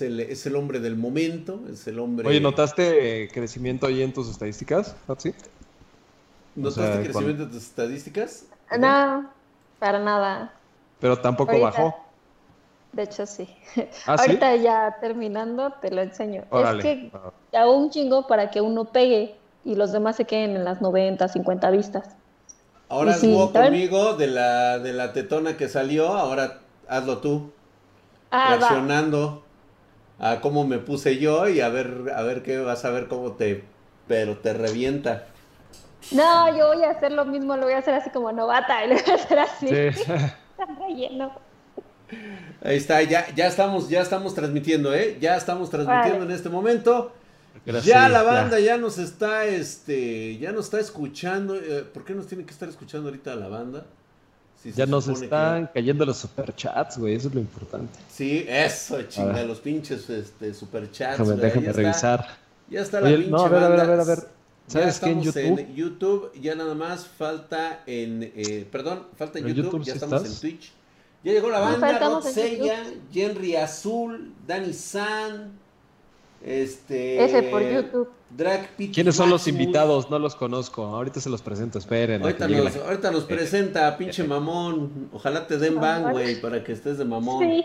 es el, es el hombre del momento, es el hombre... Oye, ¿notaste crecimiento ahí en tus estadísticas, Fatsi? ¿Notaste O sea, crecimiento de tus estadísticas? No, para nada. Pero tampoco Ahorita. bajó. De hecho, sí. ¿Ah, sí? Ahorita ya terminando, te lo enseño. Órale. Es que ya un chingo para que uno pegue y los demás se queden en las 90, 50 vistas. Ahora sí, jugó conmigo de la, de la tetona que salió, ahora hazlo tú, Ah, va. A cómo me puse yo y a ver, a ver qué vas a ver cómo te, pero te revienta. No, yo voy a hacer lo mismo, lo voy a hacer así como novata y lo voy a hacer así. Sí. Relleno. Ahí está, ya, ya estamos, ya estamos transmitiendo, ¿eh? Ya estamos transmitiendo Vale. en este momento. Gracias, ya la ya. banda ya nos está, este, ya nos está escuchando. eh, ¿Por qué nos tiene que estar escuchando ahorita la banda? Ya nos que- están cayendo los superchats, güey, eso es lo importante. Sí, eso, chinga, los pinches este, superchats. Déjame, güey, déjame ya está. revisar. Ya está la Oye, pinche no, a ver, a ver, a banda. ver, a ver. Ya ¿Sabes qué en estamos YouTube? en YouTube, ya nada más falta en, eh, perdón, falta en ¿En YouTube, YouTube ya estamos estás? en Twitch. Ya llegó la banda, Rod Seiya, Henry Azul, Dani San, este... Ese por YouTube. Drag Pit ¿Quiénes son los invitados? No los conozco. Ahorita se los presento, esperen. Ahorita nos presenta, pinche mamón. Ojalá te den ban, güey, para que estés de mamón. Sí.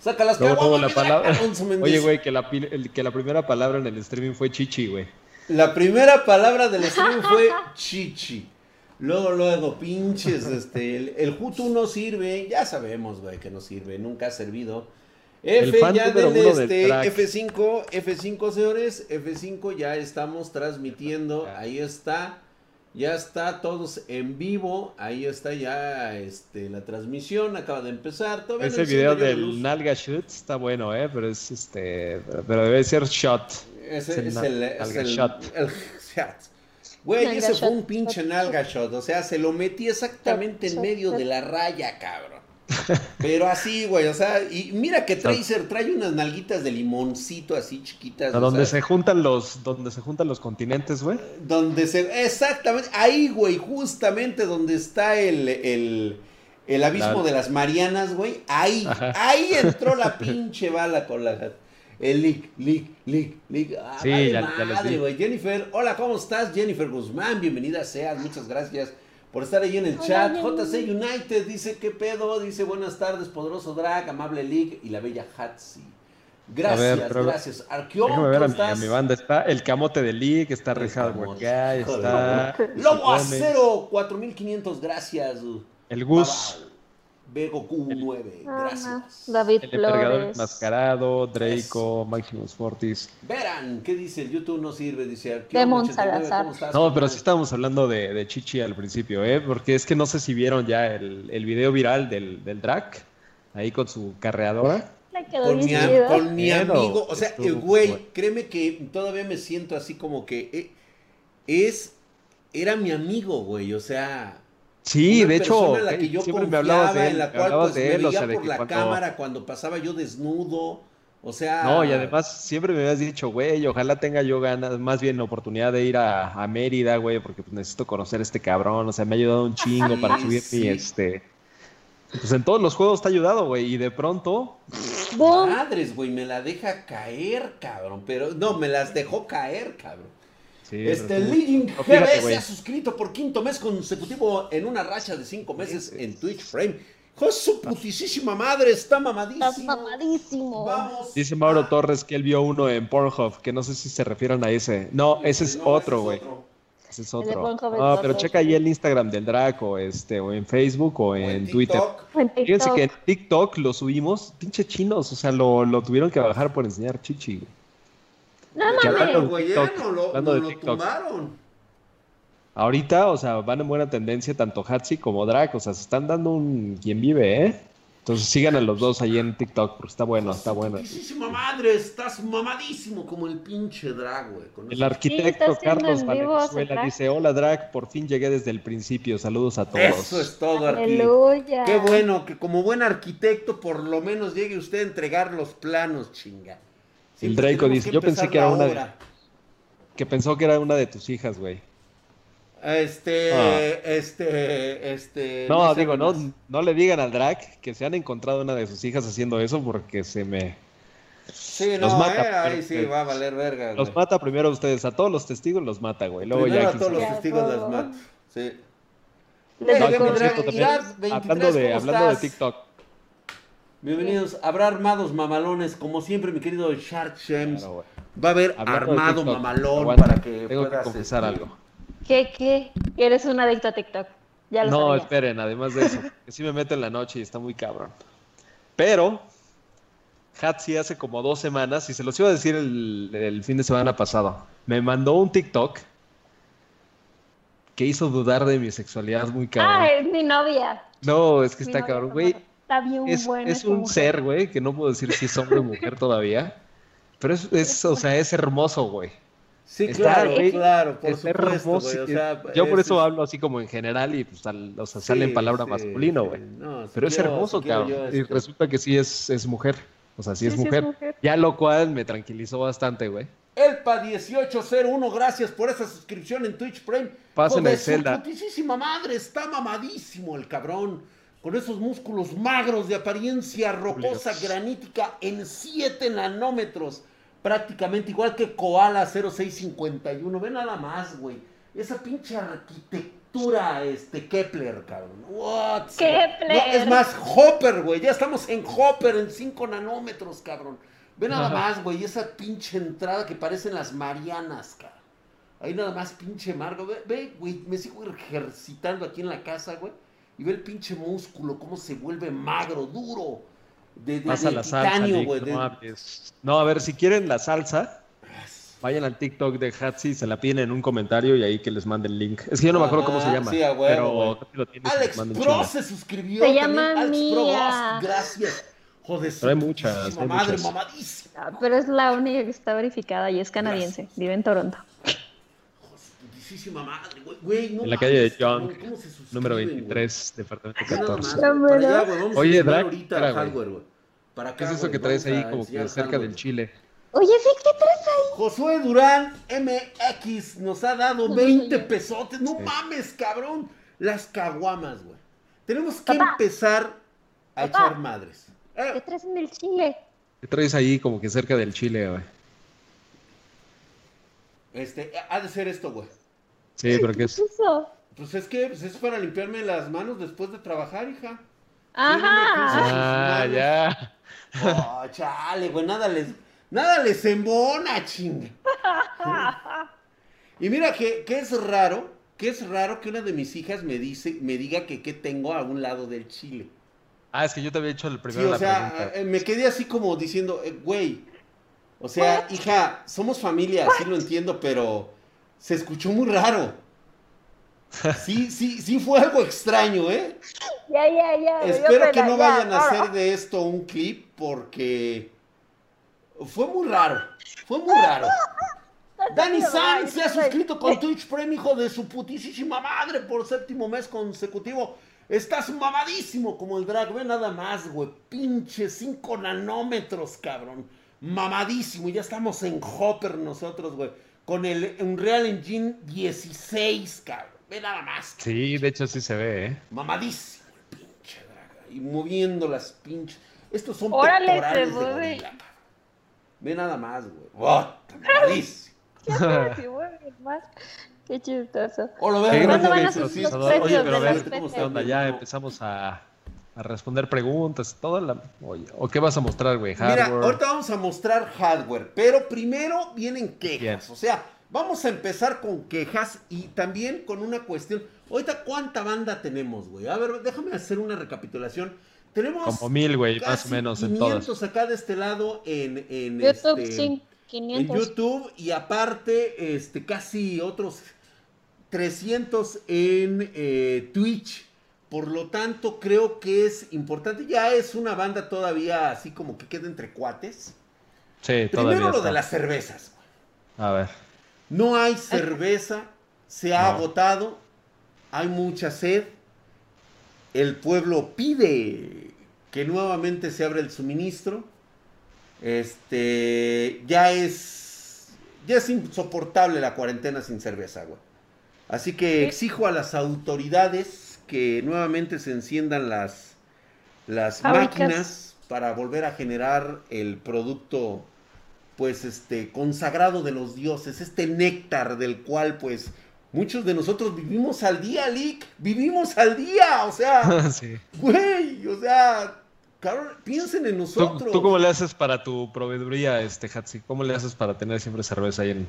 Saca las la palabra. Méndez. Oye, güey, que la, pi- el- que la primera palabra en el streaming fue chichi, güey. La primera palabra del stream fue chichi. Luego, luego, pinches, este, el, el Hutu no sirve, ya sabemos, güey, que no sirve, nunca ha servido. F ya del este, track. F5, F5 señores, F5 ya estamos transmitiendo, ahí está, ya está todos en vivo, ahí está ya este, la transmisión, acaba de empezar. todavía Ese video del. Nalga Shoot está bueno, ¿eh? Pero es este. Pero debe ser shot. Ese Es el es na- el, es nalga el- shot. el shot. Güey, Nalga ese fue un pinche nalga shot. O sea, se lo metí exactamente en medio de la raya, cabrón. Pero así, güey, o sea, y mira que Tracer trae unas nalguitas de limoncito así chiquitas. A donde sea, se juntan los, donde se juntan los continentes, güey. Donde se. Exactamente, ahí, güey, justamente donde está el. el el abismo La- de las Marianas, güey. Ahí, Ajá. ahí entró la pinche bala con la. El leak, leak, leak, leak. Ah, Sí, vale ya- madre, güey. Jennifer, hola, ¿cómo estás? Jennifer Guzmán, bienvenida seas, muchas gracias por estar ahí en el Hola, chat. JC United dice, ¿qué pedo? Dice, buenas tardes, poderoso drag, amable league y la bella Hatsi. Gracias, A ver, pero- gracias. Arqueón, Déjame ver ¿cómo a mi, a estás? mi banda. Está el camote de League, está Richard está. Lobo Gómez, Acero, 4500, gracias. El Gus. Bego Q9, Ah, gracias. David el emperador Flores. enmascarado, Draco, Maximus Fortis. Verán, ¿qué dice? El YouTube no sirve, dice. Demon 89, Salazar. ¿cómo estás, No, pero sí estábamos hablando de, de Chichi al principio, ¿eh? Porque es que no sé si vieron ya el, el video viral del, del drag, ahí con su carreadora. Le quedó Con mi, con mi amigo, o sea, estuvo eh, güey, bueno. créeme que todavía me siento así como que eh, es, era mi amigo, güey, o sea, Sí, una de hecho, en la que yo siempre me hablabas de él, en la cual pues de me él, o sea, por que la cuando- cámara cuando pasaba yo desnudo, o sea, No, y además siempre me habías dicho, güey, ojalá tenga yo ganas, más bien oportunidad de ir a, a Mérida, güey, porque pues, necesito conocer a este cabrón, o sea, me ha ayudado un chingo Sí, para subir sí. mi, este... Pues en todos los juegos te ha ayudado, güey, y de pronto, ¡Bum! madres, güey, me la deja caer, cabrón, pero no, me las dejó caer, cabrón. Sí, Este fíjate, GB se ha suscrito por quinto mes consecutivo en una racha de cinco meses en Twitch Frame. ¡Hijo de su putisísima madre! Está mamadísimo. Estás mamadísimo. Vamos. Dice Mauro a- Torres que él vio uno en Pornhub, que no sé si se refieren a ese. No, ese es No, otro, güey. Ese es otro. No, pero checa ahí el Instagram del Draco, este, o en Facebook o O en Twitter. Fíjense que en TikTok lo subimos, pinche chinos, o sea, lo, lo tuvieron que bajar por enseñar chichi. güey. No mames. hablando- güey, ya TikTok, no lo, hablando no de lo TikTok. tumbaron. Ahorita, o sea, van en buena tendencia tanto Hatsi como Drac, o sea, se están dando un quien vive, ¿eh? Entonces sigan a los dos ahí en TikTok, porque está bueno, está bueno. Madre, estás mamadísimo como el pinche drag, güey. con El arquitecto haciendo Carlos Valenzuela dice, hola Drac, por fin llegué desde el principio, saludos a todos. Eso es todo. Aleluya. Qué bueno que como buen arquitecto por lo menos llegue usted a entregar los planos, chinga. El Siempre Draco dice, yo pensé que era una de-. Que pensó que era una de tus hijas, güey. Este, Ah. este, este. No, sé digo, no, no le digan al Drac que se han encontrado una de sus hijas haciendo eso porque se me... Sí, Los no, mata, eh, ahí sí va a valer verga, güey. Los mata primero a ustedes, a todos los testigos los mata, güey. Luego Primero ya a todos los testigos los mato. Sí. No, No, cierto, también, Irad, 23, hablando de, ¿cómo hablando de? TikTok. Bienvenidos. Habrá armados mamalones, como siempre, mi querido Shark Shems. Claro. Va a haber Hablando armado TikTok, mamalón aguanta, para que Tengo que puedas, confesar este, algo. ¿Qué, qué? Eres un adicto a TikTok. Ya lo No, sabía. esperen, además de eso, que sí me meto en la noche y está muy cabrón. Pero, Hatsi hace como dos semanas, y se los iba a decir el, el fin de semana pasado, me mandó un TikTok que hizo dudar de mi sexualidad muy cabrón. Ah, es mi novia. No, es que Mi está cabrón, güey. Buena. Está bien Es, bueno. es esa un mujer. ser, güey, que no puedo decir si es hombre o mujer todavía. Pero es, es, o sea, es hermoso, güey. Sí, Está, claro, güey, claro, por es supuesto, hermoso. güey, o sea, yo por es- eso hablo así como en general y pues al- o sea, sale en palabra sí, masculino, sí. güey. No, si Pero es hermoso, si cabrón. yo, Y este, resulta que sí es, es mujer. O sea, sí, Sí, es sí es mujer. Ya lo cual me tranquilizó bastante, güey. Elpa1801, gracias por esa suscripción en Twitch Prime. El Zelda. Su putísima madre, está mamadísimo el cabrón. Con esos músculos magros de apariencia rocosa granítica en 7 nanómetros. Prácticamente igual que Koala 0651. Ve nada más, güey. Esa pinche arquitectura, este, Kepler, cabrón. What? Kepler. No, es más, Hopper, güey. Ya estamos en Hopper en 5 nanómetros, cabrón. Ve nada Ajá. más, güey. Esa pinche entrada que parecen las Marianas, cabrón. Ahí nada más pinche Margo. Ve, ve, güey, me sigo ejercitando aquí en la casa, güey. Y ve el pinche músculo, cómo se vuelve magro, duro. De, de, Pasa de la salsa, titanio, Nick, güey. no de- hables. No, a ver, si quieren la salsa, vayan al TikTok de Hatsi, se la piden en un comentario y ahí que les mande el link. Es que yo no me acuerdo cómo se llama. sí, pero lo Alex Pro se suscribió. Se también. llama Alex Pro, gracias. Joder, Pero hay muchas, hay madre, muchas. mamadísima. Ah, Pero es la única que está verificada y es canadiense. Vive en Toronto. Joder, su putísima madre, güey. Güey, no En la calle de Young, ¿cómo se suscriben, número güey? 23, departamento Ve nada 14. más, Ya, güey, para bueno. allá, güey, vamos a Oye, ahorita hardware, güey. Para acá, ¿Qué es eso que traes ahí a como que cerca hardware. del chile? Oye, sí, ¿qué traes ahí? Josué Durán MX nos ha dado No, 20 señor. pesotes. No Sí. mames, cabrón. Las caguamas, güey. Tenemos que Papá. empezar a Papá. echar madres. Eh, ¿Qué traes en el chile? ¿Qué traes ahí como que cerca del chile, güey? este, ha de ser esto, güey. Sí, pero ¿qué ¿Qué es? es eso? Pues es que pues es para limpiarme las manos después de trabajar, hija. Ajá. Ah, ya. Oh, chale, güey, nada les, nada les embona, chinga. Y mira que, que es raro, que es raro que una de mis hijas me dice, me diga que qué tengo a un lado del chile. Ah, es que yo te había hecho el Sí, primero o la sea, pregunta. eh, me quedé así como diciendo, eh, güey, o sea, hija, somos familia, sí lo entiendo, pero se escuchó muy raro. Sí, sí, sí fue algo extraño, ¿eh? Ya, ya, ya. Espero que no ya, vayan a hacer de esto un clip porque fue muy raro, fue muy raro. Dani Ay, Sanz se ha suscrito con Twitch Prime, hijo de su putísima madre, por séptimo mes consecutivo. Estás mamadísimo como el drag, ve nada más, güey. Pinche 5 nanómetros, cabrón. Mamadísimo. Ya estamos en Hopper nosotros, güey. Con el Unreal Engine 16, cabrón. Ve nada más. Sí, de hecho sí se ve, ¿eh? Mamadísimo el pinche drag. Y moviendo las pinches. Estos son Órale, pectorales se de mueve. gorila, cabrón. Ve nada más, güey. Mamadísimo. Qué chistoso. O lo Qué veo, ¿Cuándo grande van a esos, subir los Salvador. precios Oye, pero a ver, especies? ¿qué onda? Ya empezamos a, a responder preguntas y todo. La... Oye, ¿O qué vas a mostrar, güey? Mira, Hardware. ahorita vamos a mostrar hardware, pero primero vienen quejas. O sea, vamos a empezar con quejas y también con una cuestión. Ahorita, ¿cuánta banda tenemos, güey? A ver, déjame hacer una recapitulación. Tenemos Como mil, güey, más o menos en 500 todas. acá de este lado en, en, YouTube, este, sí, en 500. YouTube y aparte este, casi otros 300 en eh, Twitch. Por lo tanto, creo que es importante. Ya es una banda todavía así como que queda entre cuates. Sí, Primero todavía lo está. de las cervezas. A ver. No hay cerveza, se ha No. agotado, hay mucha sed. El pueblo pide que nuevamente se abra el suministro. Este, ya es, ya es insoportable la cuarentena sin cerveza, güey. Así que exijo a las autoridades que nuevamente se enciendan las, las máquinas para volver a generar el producto pues este consagrado de los dioses, este néctar del cual pues muchos de nosotros vivimos al día, Lick, vivimos al día, o sea, sí. güey, o sea, piensen en nosotros. ¿Tú, cómo le haces para tu proveeduría, este Hatsi? ¿Cómo le haces para tener siempre cerveza ahí en...?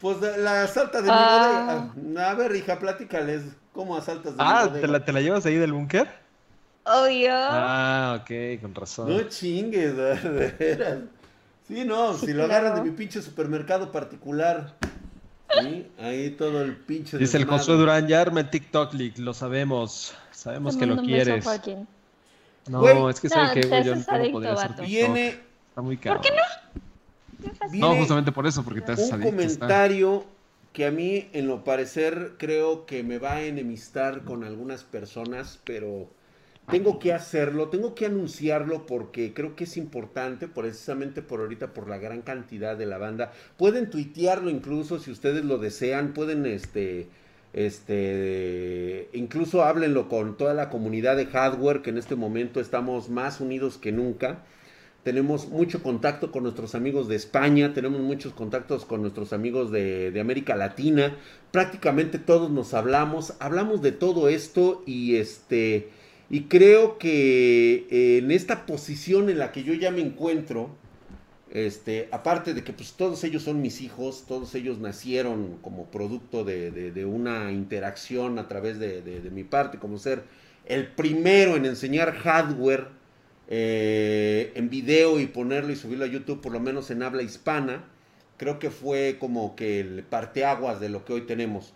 Pues la salta de mi ah. bodega. A ver, hija, platícales cómo asaltas de ah, ¿te la, ¿te la llevas ahí del búnker? Obvio. Ah, ok, con razón. No chingues, de veras. Sí, no, si lo agarran de mi pinche supermercado particular. ¿sí? Ahí todo el pinche. Dice el Josué Durán, ya arme TikTok League, lo sabemos. Sabemos que lo quieres. No, es que sabe que yo no podría hacer Viene. Está muy caro. ¿Por qué no? No, justamente por eso, porque te haces Un comentario que a mí, en lo parecer, creo que me va a enemistar con algunas personas, pero tengo que hacerlo, tengo que anunciarlo porque creo que es importante, precisamente por ahorita, por la gran cantidad de la banda. Pueden tuitearlo incluso si ustedes lo desean, pueden este, este, incluso háblenlo con toda la comunidad de hardware, que en este momento estamos más unidos que nunca. Tenemos mucho contacto con nuestros amigos de España, tenemos muchos contactos con nuestros amigos de, de América Latina. Prácticamente todos nos hablamos, hablamos de todo esto y este y creo que eh, en esta posición en la que yo ya me encuentro, este, aparte de que pues todos ellos son mis hijos, todos ellos nacieron como producto de, una interacción a través de, mi parte, como ser el primero en enseñar hardware eh, en video y ponerlo y subirlo a YouTube, por lo menos en habla hispana, creo que fue como que el parteaguas de lo que hoy tenemos.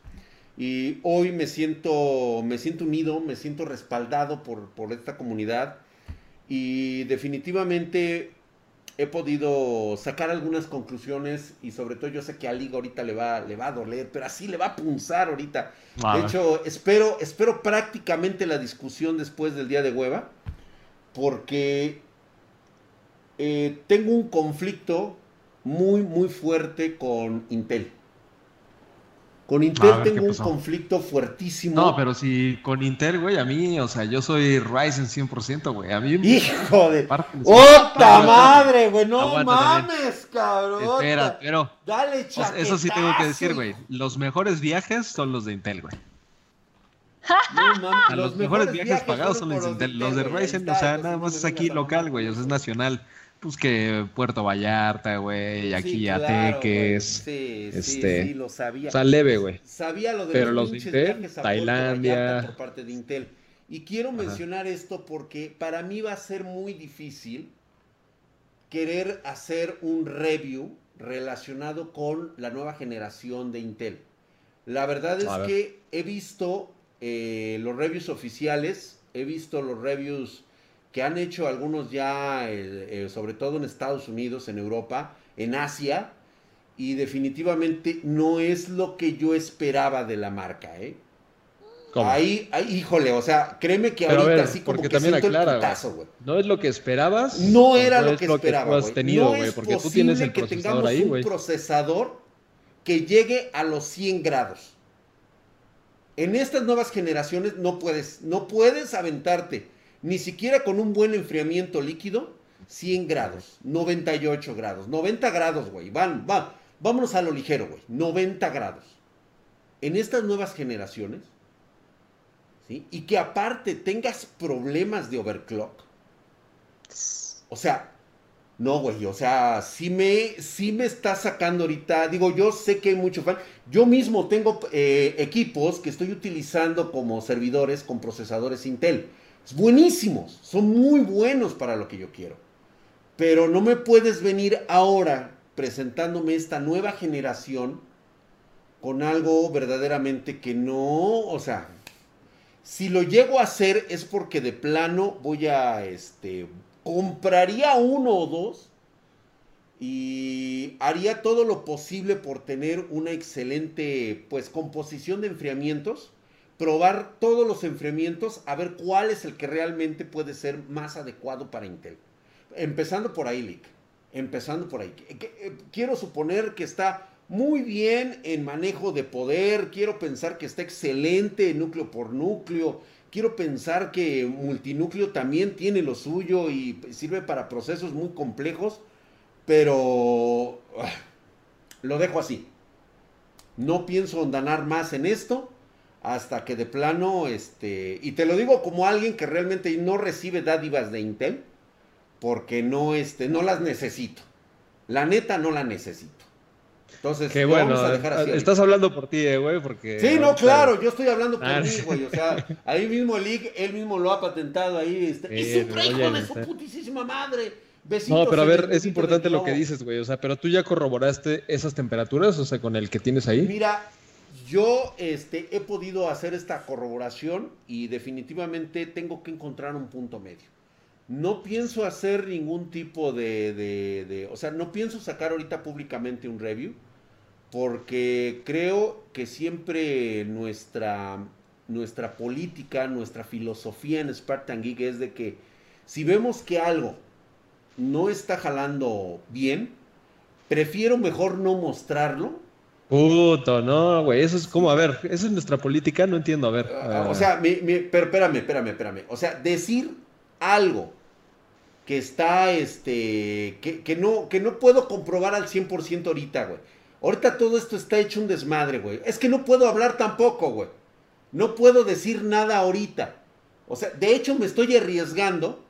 Y hoy me siento, me siento unido, me siento respaldado por, por esta comunidad. Y definitivamente he podido sacar algunas conclusiones y sobre todo yo sé que a Liga ahorita le va, le va a doler, pero así le va a punzar ahorita. De hecho, espero, espero prácticamente la discusión después del día de hueva, porque eh, tengo un conflicto muy, muy fuerte con Intel. Con Intel tengo un conflicto fuertísimo. No, pero si con Intel, güey, a mí, o sea, yo soy Ryzen 100%, güey. A mí Hijo de... ¡Ota madre, güey! ¡No mames, cabrón! Espera, pero... Dale, Eso sí tengo que decir, güey. Los mejores viajes son los de Intel, güey. No, mames, los, mejores, viajes, pagados son los de Intel. Los de Ryzen, o sea, nada más es aquí local, güey. O sea, es nacional pues que Puerto Vallarta, güey, aquí sí, Ateques. Sí, este, sí, lo sabía. O sea, leve, güey. Sabía lo de Pero los, de Intel, Tailandia. Por parte de Intel. Y quiero mencionar esto porque para mí va a ser muy difícil querer hacer un review relacionado con la nueva generación de Intel. La verdad es que he visto eh, los reviews oficiales, he visto los reviews que han hecho algunos ya, eh, eh, sobre todo en Estados Unidos, en Europa, en Asia, y definitivamente no es lo que yo esperaba de la marca, ¿eh? Ahí, híjole, o sea, créeme que ahorita así como que también aclara, güey. No es lo que esperabas. No era lo que esperaba, güey. no es porque tú tienes el procesador que tengamos un procesador que llegue a los 100 grados. En estas nuevas generaciones no puedes, no puedes aventarte ni siquiera con un buen enfriamiento líquido, 100 grados, 98 grados, 90 grados, güey. Van, va, vámonos a lo ligero, güey. 90 grados. En estas nuevas generaciones, ¿sí? Y que aparte tengas problemas de overclock. O sea, no, güey, o sea, sí me, sí me está sacando ahorita. Digo, yo sé que hay mucho fan. Yo mismo tengo eh, equipos que estoy utilizando como servidores con procesadores Intel buenísimos, son muy buenos para lo que yo quiero. Pero no me puedes venir ahora presentándome esta nueva generación con algo verdaderamente que no, o sea, si lo llego a hacer es porque de plano voy a, este, compraría uno o dos y haría todo lo posible por tener una excelente, pues, composición de enfriamientos probar todos los enfriamientos, a ver cuál es el que realmente puede ser más adecuado para Intel. Empezando por ahí, Lick. Empezando por ahí. Eh, quiero suponer que está muy bien en manejo de poder, quiero pensar que está excelente núcleo por núcleo, quiero pensar que multinúcleo también tiene lo suyo y sirve para procesos muy complejos, pero ah, lo dejo así. No pienso ondanar más en esto hasta que de plano, este, y te lo digo como alguien que realmente no recibe dádivas de Intel, porque no, este, no las necesito. La neta no la necesito. Entonces, Qué bueno, vamos a dejar así estás hablando por ti, eh, güey, porque... Sí, no, claro, yo estoy hablando por ah, mí, güey, o sea, ahí mismo el él mismo lo ha patentado ahí, este, y siempre hijo de su putísima madre. No, pero a ver, es importante lo que dices, güey, o sea, pero tú ya corroboraste esas temperaturas, o sea, con el que tienes ahí. Mira, yo este, he podido hacer esta corroboración y definitivamente tengo que encontrar un punto medio. No pienso hacer ningún tipo de, de, de, o sea, no pienso sacar ahorita públicamente un review porque creo que siempre nuestra, nuestra política, nuestra filosofía en Spartan Geek es de que si vemos que algo no está jalando bien, prefiero mejor no mostrarlo. Puto, no, güey, eso es como, a ver, esa es nuestra política, no entiendo, a ver. O sea, pero espérame, espérame, espérame. O sea, decir algo que está, este, que, que no, que no puedo comprobar al 100% ahorita, güey Ahorita todo esto está hecho un desmadre, güey. Es que no puedo hablar tampoco, güey. No puedo decir nada ahorita. O sea, de hecho me estoy arriesgando,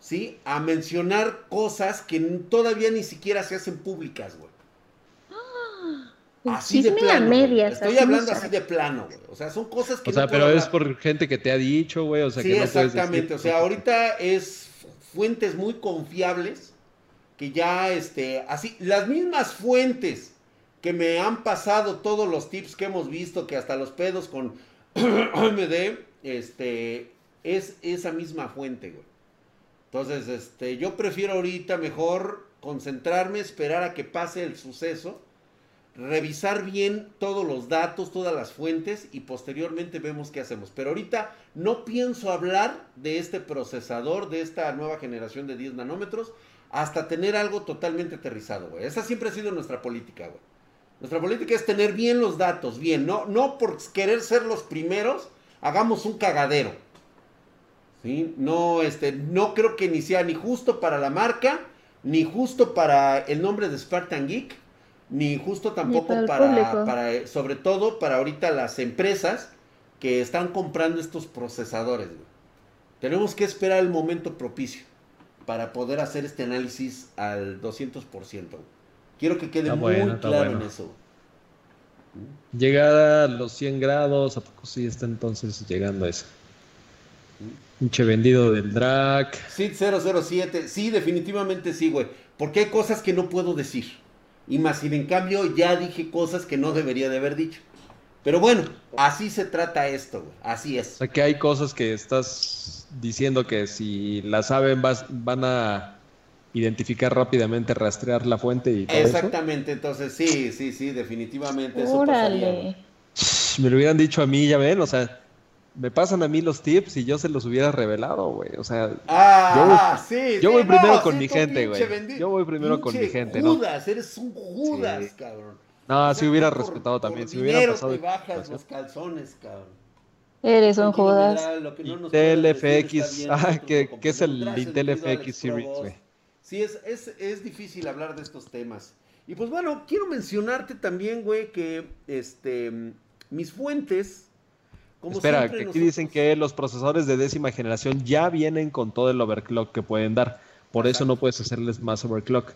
¿sí? A mencionar cosas que todavía ni siquiera se hacen públicas, güey. así de plano. Estoy hablando así de plano, güey. O sea, son cosas que... O sea, pero es por gente que te ha dicho, güey. O sea, sí, exactamente. O sea, ahorita es fuentes muy confiables que ya, este, así, las mismas fuentes que me han pasado todos los tips que hemos visto, que hasta los pedos con AMD, este, es esa misma fuente, güey. Entonces, este, yo prefiero ahorita mejor concentrarme, esperar a que pase el suceso, revisar bien todos los datos, todas las fuentes y posteriormente vemos qué hacemos. Pero ahorita no pienso hablar de este procesador, de esta nueva generación de 10 nanómetros, hasta tener algo totalmente aterrizado, güey. Esa siempre ha sido nuestra política, güey. Nuestra política es tener bien los datos, bien, no, no por querer ser los primeros, hagamos un cagadero. ¿Sí? No, este, no creo que ni sea ni justo para la marca, ni justo para el nombre de Spartan Geek, ni justo tampoco para, para, sobre todo para ahorita las empresas que están comprando estos procesadores. Tenemos que esperar el momento propicio para poder hacer este análisis al 200%. Quiero que quede muy claro en eso. Llegada a los 100 grados, ¿a poco sí está entonces llegando a eso? Pinche vendido del drag. Sí, 007. Sí, definitivamente sí, güey. Porque hay cosas que no puedo decir. Y más, sin en cambio ya dije cosas que no debería de haber dicho. Pero bueno, así se trata esto, güey. Así es. O sea, que hay cosas que estás diciendo que si las saben vas, van a identificar rápidamente, rastrear la fuente y todo Exactamente, entonces sí, sí, sí, definitivamente eso Me lo hubieran dicho a mí, ya ven, o sea, me pasan a mí los tips y yo se los hubiera revelado, güey. O sea, ah, yo, sí, yo voy primero con mi gente, güey. Yo voy primero con mi gente, Judas, eres un Judas, cabrón. No, si hubiera respetado también, si hubiera pasado. Te bajas los calzones, cabrón. Eres un Judas. Intel FX, ah, que, es el Intel FX Series, güey. Sí, es, es, es difícil hablar de estos temas. Y pues bueno, quiero mencionarte también, güey, que este mis fuentes. Como Espera, que aquí dicen que los procesadores de décima generación ya vienen con todo el overclock que pueden dar. Por eso no puedes hacerles más overclock.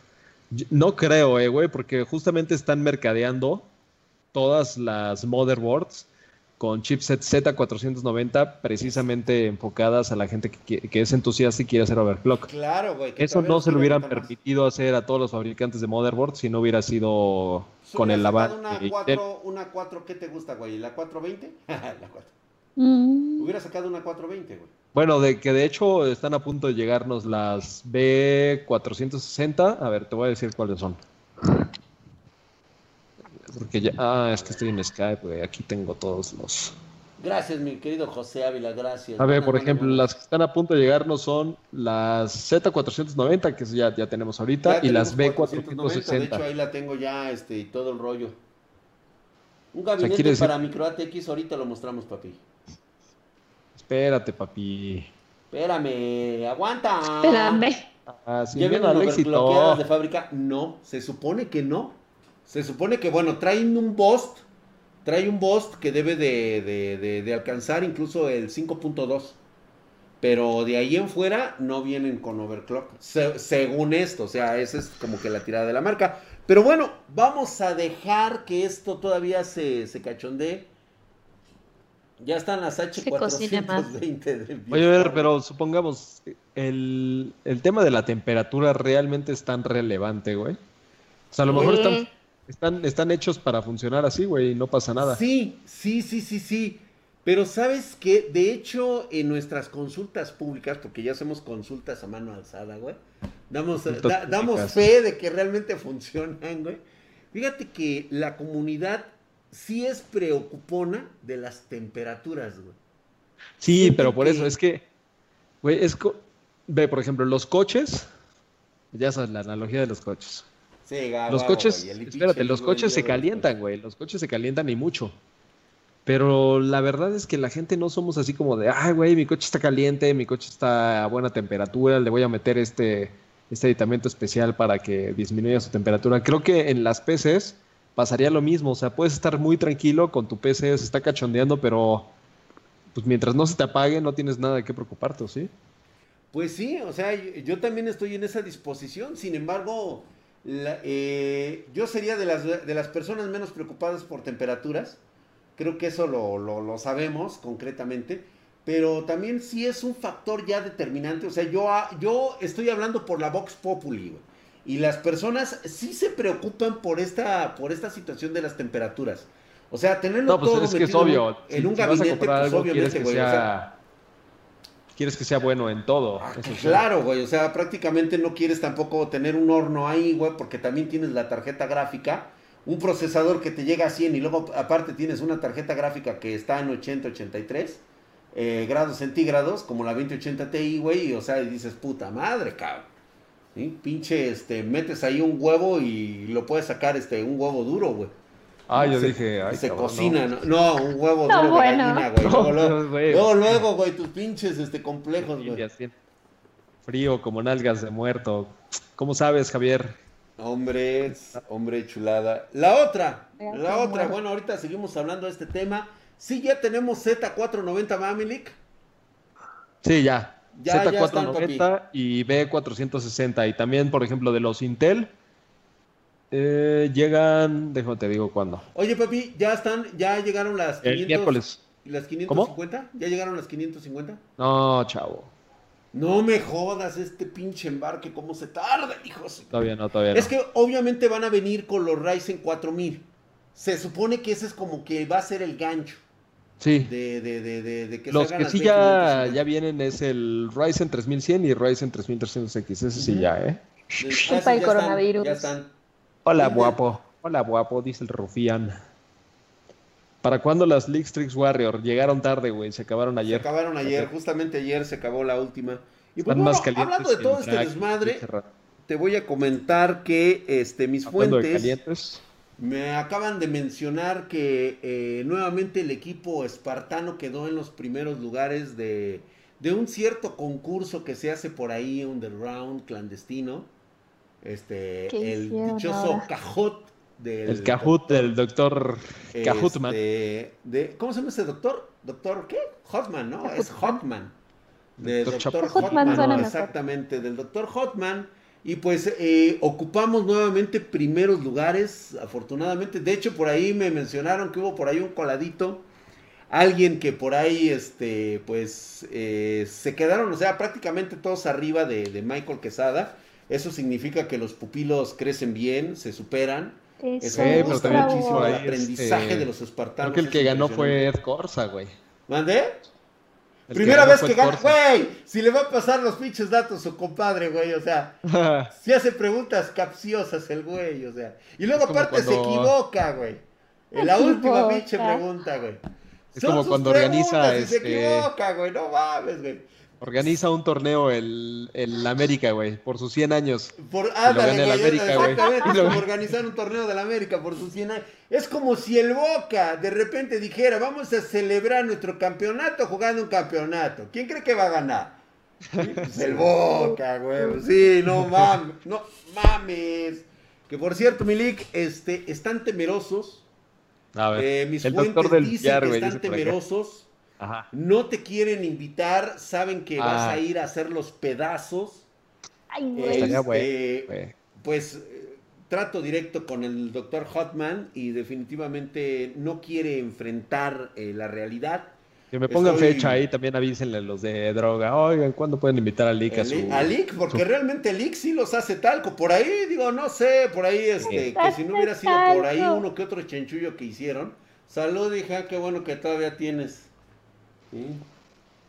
No creo, eh, güey, porque justamente están mercadeando todas las motherboards con chipset Z490 precisamente enfocadas a la gente que, es entusiasta y quiere hacer overclock. Claro, güey. Eso no se lo hubieran permitido hacer a todos los fabricantes de motherboard si no hubiera sido con el lavado. Una 4, una 4, ¿qué te gusta, güey? ¿La 420? la 4. Mm. Hubiera sacado una 420, güey. Bueno, de que de hecho están a punto de llegarnos las B460. A ver, te voy a decir cuáles son. Porque ya. Ah, es que estoy en Skype, güey. Aquí tengo todos los. Gracias, mi querido José Ávila, gracias. A ver, por ejemplo, las que están a punto de llegar no son las Z490, que ya, ya tenemos ahorita, y las B460. De hecho, ahí la tengo ya, este, y todo el rollo. Un gabinete para micro ATX, ahorita lo mostramos, papi. espérate, papi. Espérame, aguanta. Espérame. Ah, ¿Ya vienen overclockeadas de fábrica? No, se supone que no. Se supone que, bueno, traen un boost. Trae un boost que debe de, alcanzar incluso el 5.2. Pero de ahí en fuera no vienen con overclock. según esto, o sea, esa es como que la tirada de la marca. Pero bueno, vamos a dejar que esto todavía se, se cachondee. Ya están las H420 de Oye, a ver, pero supongamos, el, tema de la temperatura realmente es tan relevante, güey. O sea, a lo mejor están, están, están hechos para funcionar así, güey, y no pasa nada. Sí, sí, sí, sí, sí. Pero sabes que, de hecho, en nuestras consultas públicas, porque ya hacemos consultas a mano alzada, güey, damos, damos fe de que realmente funcionan, güey. Fíjate que la comunidad sí es preocupona de las temperaturas, güey. Sí, pero por eso es que, güey, es... Ve, por ejemplo, los coches, ya sabes la analogía de los coches. Sí, los coches, espérate, los coches se calientan, güey, los coches se calientan y mucho. Pero la verdad es que la gente no somos así como de, ay, güey, mi coche está caliente, mi coche está a buena temperatura, le voy a meter este, este aditamento especial para que disminuya su temperatura. Creo que en las PCs pasaría lo mismo, o sea, puedes estar muy tranquilo con tu PC, se está cachondeando, pero pues mientras no se te apague no tienes nada de qué preocuparte, ¿sí? Pues sí, o sea, yo, también estoy en esa disposición, sin embargo, eh, yo sería de las, de las personas menos preocupadas por temperaturas Creo que eso lo, lo, sabemos concretamente. Pero también sí es un factor ya determinante. O sea, yo, yo estoy hablando por la Vox Populi, Y las personas sí se preocupan por esta, por esta situación de las temperaturas. O sea, tenerlo no, pues todo es que es obvio. en un gabinete, pues obviamente, güey. Quieres que sea bueno en todo. Ah, claro, güey. O sea, prácticamente no quieres tampoco tener un horno ahí, güey, porque también tienes la tarjeta gráfica un procesador que te llega a 100 y luego aparte tienes una tarjeta gráfica que está en 80, 83 eh, grados centígrados, como la 2080 Ti, güey, o sea, y dices, puta madre, cabrón. Pinche, este, metes ahí un huevo y lo puedes sacar, este, un huevo duro, güey. Ah, yo dije, ay, se cocina, no. no. un huevo duro bueno. de gallina, güey. luego, luego, güey, tus pinches, este, complejos, güey. Frío como nalgas de muerto. ¿Cómo sabes, Javier? Hombre, hombre chulada. La otra, la otra, bueno, ahorita seguimos hablando de este tema. Sí, ya tenemos Z490 Mamilik. Sí, ya. Z490 y B460. Y también, por ejemplo, de los Intel. Eh, llegan, déjame te digo cuándo. Oye, papi, ya están, ya llegaron las 500. miércoles. ¿Las 550? ¿Ya llegaron las 550? No, chavo. No me jodas este pinche embarque, cómo se tarda, hijos. Todavía no, todavía no. Es que obviamente van a venir con los Ryzen 4000. Se supone que ese es como que va a ser el gancho. Sí. De, de, de, de que Los que sí ya, ya vienen es el Ryzen 3100 y Ryzen 3300X. Ese sí ya, ¿eh? el coronavirus. ya están. Hola, guapo. Hola, guapo, dice el Rufián. ¿Para cuándo las League Strix Warrior? Llegaron tarde, güey. Se acabaron ayer. Se acabaron ayer. Justamente ayer se acabó la última. Y pues, bueno, hablando de todo este desmadre, te voy a comentar que este, mis fuentes me acaban de mencionar que eh, nuevamente el equipo espartano quedó en los primeros lugares de, de un cierto concurso que se hace por ahí, underground, clandestino. Este, el dichoso Cajot el Cajut del doctor Cajutman. Este, de, ¿Cómo se llama ese doctor? ¿Doctor qué? Hotman, ¿no? Es Hotman. De doctor, Hotman, exactamente, del doctor Hotman. Y pues eh, ocupamos nuevamente primeros lugares, afortunadamente. De hecho, por ahí me mencionaron que hubo por ahí un coladito. Alguien que por ahí, este, pues, eh, se quedaron, o sea, prácticamente todos arriba de, de Michael Quesada. Eso significa que los pupilos crecen bien, se superan. Eso pero también muchísimo el aprendizaje este, de los espartanos. Creo que el que ganó fue Ed Corsa, güey. ¿Mandé? Primera vez que gana, güey, si le va a pasar los pinches datos a su compadre, güey, o sea, si hace preguntas capciosas el güey, o sea, y luego aparte se equivoca, güey, en la última pinche pregunta, güey. Es como cuando organiza, este... se equivoca, güey, no mames, güey. Organiza un torneo el, el América, güey, por sus 100 años. Por, ándale, América, güey. exactamente, lo- como organizar un torneo del América por sus 100 años. Es como si el Boca de repente dijera, vamos a celebrar nuestro campeonato jugando un campeonato. ¿Quién cree que va a ganar? Pues el Boca, güey. Sí, no mames, no mames. Que por cierto, Milik, este, están temerosos. A ver, Eh, mis el fuentes doctor del dicen billar, que güey, están temerosos. Ajá. No te quieren invitar, saben que vas Ah. a ir a hacer los pedazos. Ay, güey. Estaría Este, güey, güey. pues eh, trato directo con el doctor Hotman y definitivamente no quiere enfrentar eh, la realidad. Que me pongan estoy- fecha ahí, también avísenle a los de droga. Oigan, ¿cuándo pueden invitar a Lick a su... a Lick, porque su- realmente Lick sí los hace talco. Por ahí, digo, no sé, por ahí, este, Sí. que si no hubiera sido por ahí uno que otro chenchullo que hicieron. Salud, hija, qué bueno que todavía tienes. ¿Sí?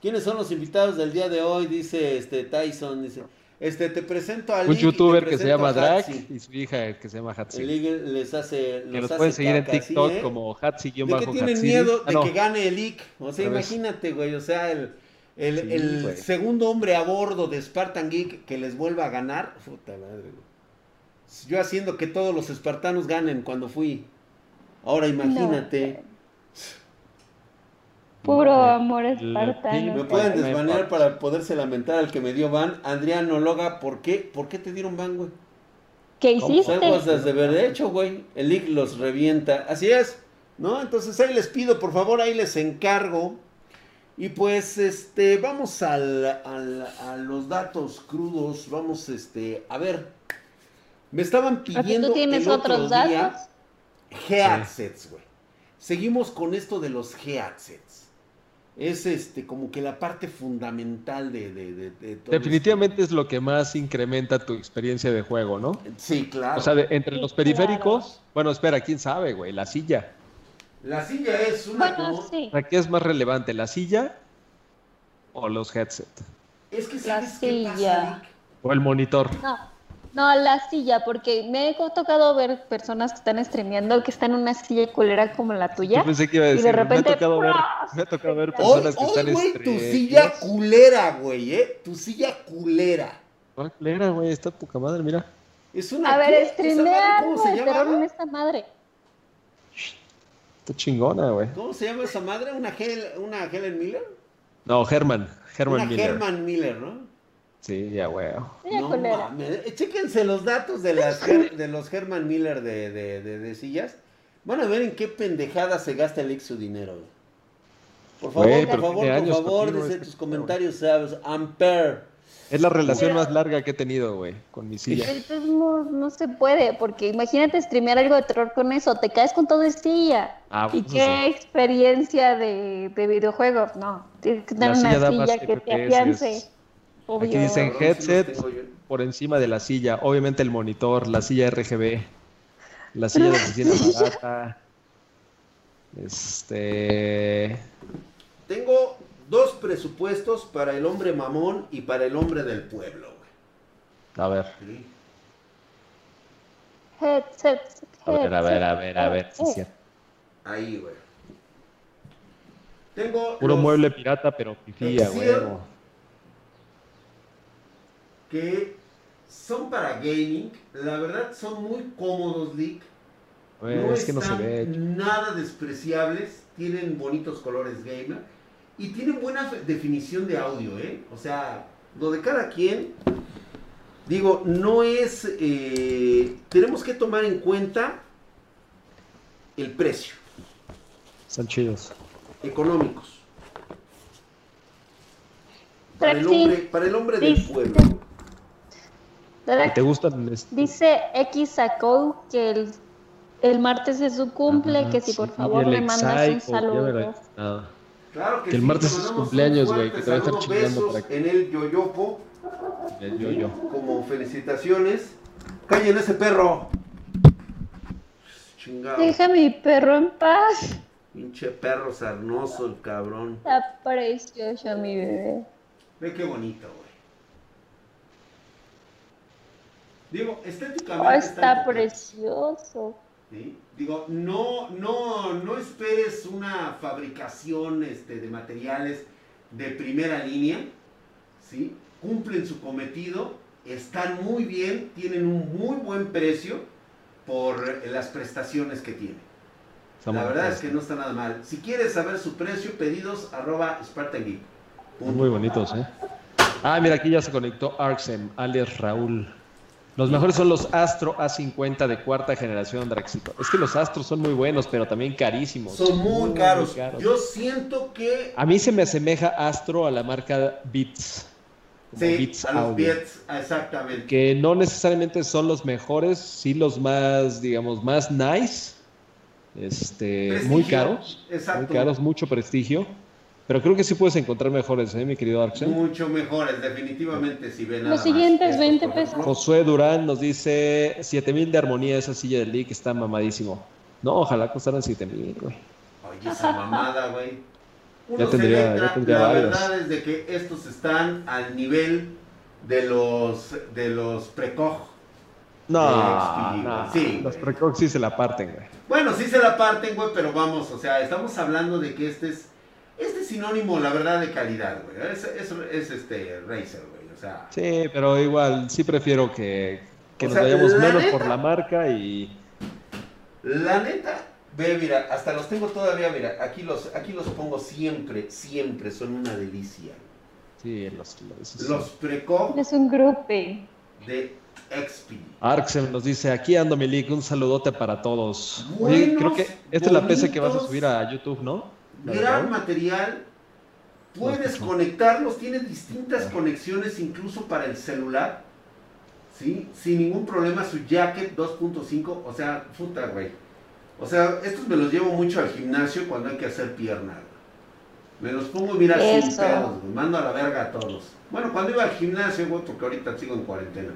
¿Quiénes son los invitados del día de hoy? Dice este Tyson, dice. Este, te presento a Un youtuber que se llama Hatsi. y su hija que se llama El Hatsi. Lick les hace, Que los los hace pueden seguir en caca, ¿sí, TikTok eh? como De que Hatsi-Hatsiri. tienen miedo Ah, de no. que gane el Lick. O sea, imagínate, güey. O sea, el, el, Sí, el güey. segundo hombre a bordo de Spartan Geek que les vuelva a ganar. Puta madre, güey. Yo haciendo que todos los espartanos ganen cuando fui. Ahora imagínate. Puro Eh, amor espartano. Me pueden desbanear para poderse lamentar al que me dio ban. Adriano Loga, ¿por qué? ¿Por qué te dieron ban, güey? ¿Qué hiciste? has de hecho, güey. El League los revienta. Así es, ¿no? Entonces ahí les pido, por favor, ahí les encargo. Y pues, este, vamos al, al- a los datos crudos. Vamos, este, a ver. Me estaban pidiendo tú tienes el otro otros día datos. Headsets, güey. Seguimos con esto de los headsets. Es este, como que la parte fundamental de, de, de- de todo Definitivamente es lo que más incrementa tu experiencia de juego, ¿no? Sí, claro. O sea, de- entre Sí, los periféricos, bueno, espera, quién sabe, güey, la silla. la silla es una Bueno, como- sí. ¿qué es más relevante, la silla o los headsets? Es que La sabes qué pasa, silla. O el monitor. No, no, la silla, porque me he tocado ver personas que están streameando que están en una silla culera como la tuya. Yo pensé que iba a Y de decir, repente, me ha tocado ver, me ha tocado ver Hoy, personas que hoy, están güey, tu silla culera, güey, ¿eh? Tu silla culera. Culera, güey, está poca madre, mira. Es una. A ver, ¿qué? ¿Esa streamea algo ¿Cómo se llama? terror en esta madre. Está chingona, güey. ¿Cómo se llama esa madre? ¿Una, Hel una Helen Miller? No, Herman, Herman una Miller. Herman Miller, ¿no? Sí, ya, güey. Silla no mames. Chéquense los datos de, las de los Herman Miller de, de, de- de sillas. Van a ver en qué pendejada se gasta el ex su dinero. Por favor, por favor, por favor, dice este tus comentarios, sabes. Ampere. Es la relación más larga que he tenido, güey, con mi silla. Entonces no, no se puede, porque imagínate streamear algo de terror con eso, te caes con todo de silla. Ah, ¿Y pues, qué sí. experiencia de, de videojuegos? No, tienes que tener La una silla que te afiance. Obvio. Aquí dicen headset por encima de la silla. Obviamente el monitor, la silla RGB, la silla de oficina barata. Este. Tengo dos presupuestos para el hombre mamón y para el hombre del pueblo, güey. A ver, ¿sí? Headset, a ver, a ver, a ver, a ver. sí, headset. sí. Ahí, güey. Tengo Puro los mueble pirata, pero pifía, güey. Que son para gaming. La verdad son muy cómodos, Lick. No es que no se están ve. nada despreciables. Tienen bonitos colores gamer. Y tienen buena definición de audio, ¿eh? O sea, lo de cada quien. Digo, no es... eh, tenemos que tomar en cuenta el precio. Están chidos. Económicos. Para el hombre, para el hombre del pueblo. ¿Y te gustan? este? Dice X sacó que el, el martes es su cumple, Ajá, que si por favor le mandas un saludo. Claro que, Que el sí, martes te es su cumpleaños, güey, que te va a estar chingando para que- en el yoyopo. El yo-yo. Como felicitaciones. Callen ese perro. Chingado. Deja a mi perro en paz. Pinche perro sarnoso, el cabrón. Está precioso mi bebé. Ve qué bonito, güey. Digo, estéticamente. Oh, está precioso. ¿sí? Digo, no, no, no esperes una fabricación este, de materiales de primera línea. ¿sí? Cumplen su cometido, están muy bien, tienen un muy buen precio por las prestaciones que tienen. La verdad es que no está nada mal. Si quieres saber su precio, pedidos arroba Spartan. Muy bonitos, ¿eh? Ah, mira, aquí ya se conectó Arxem, alias Raúl. Los mejores son los Astro A50 de cuarta generación Draxito. Es que los Astros son muy buenos, pero también carísimos. Son muy, caros. Yo siento que. A mí se me asemeja Astro a la marca Beats. Sí, Beats a los Beats, exactamente. Que no necesariamente son los mejores, sí los más, digamos, más nice. Este, muy caros. Exacto. Muy caros, mucho prestigio. Pero creo que sí puedes encontrar mejores, ¿eh, mi querido Arxen? Mucho mejores, definitivamente, si ven Los siguientes 20 pesos. Josué Durán nos dice 7000 de armonía esa silla del League está mamadísimo. No, ojalá costaran 7000, güey. Oye, esa mamada, güey. ya tendría, ya tendría La verdad es de que estos están al nivel de los de los precoj. No, no, sí, los precog sí se la parten, güey. Bueno, sí se la parten, güey, pero vamos, o sea, estamos hablando de que este es este es sinónimo, la verdad, de calidad, güey. Es, es, este Razer, güey. O sea. Sí, pero igual, sí prefiero que, que nos vayamos menos por la marca y. La neta, ve, mira, hasta los tengo todavía, mira, aquí los, aquí los pongo siempre, siempre, son una delicia. Sí, los, los, los Preco. Es un grupo. De XP. Arxem nos dice, aquí ando Milik, un saludote para todos. creo que esta es la PC que vas a subir a YouTube, ¿no? Gran material. Puedes conectarlos, tienes distintas conexiones incluso para el celular. ¿Sí? Sin ningún problema su jacket 2.5, o sea, puta, güey. O sea, estos me los llevo mucho al gimnasio cuando hay que hacer pierna. Me los pongo, mira, sin pedos, Mando a la verga a todos. Bueno, cuando iba al gimnasio, güey, porque ahorita sigo en cuarentena.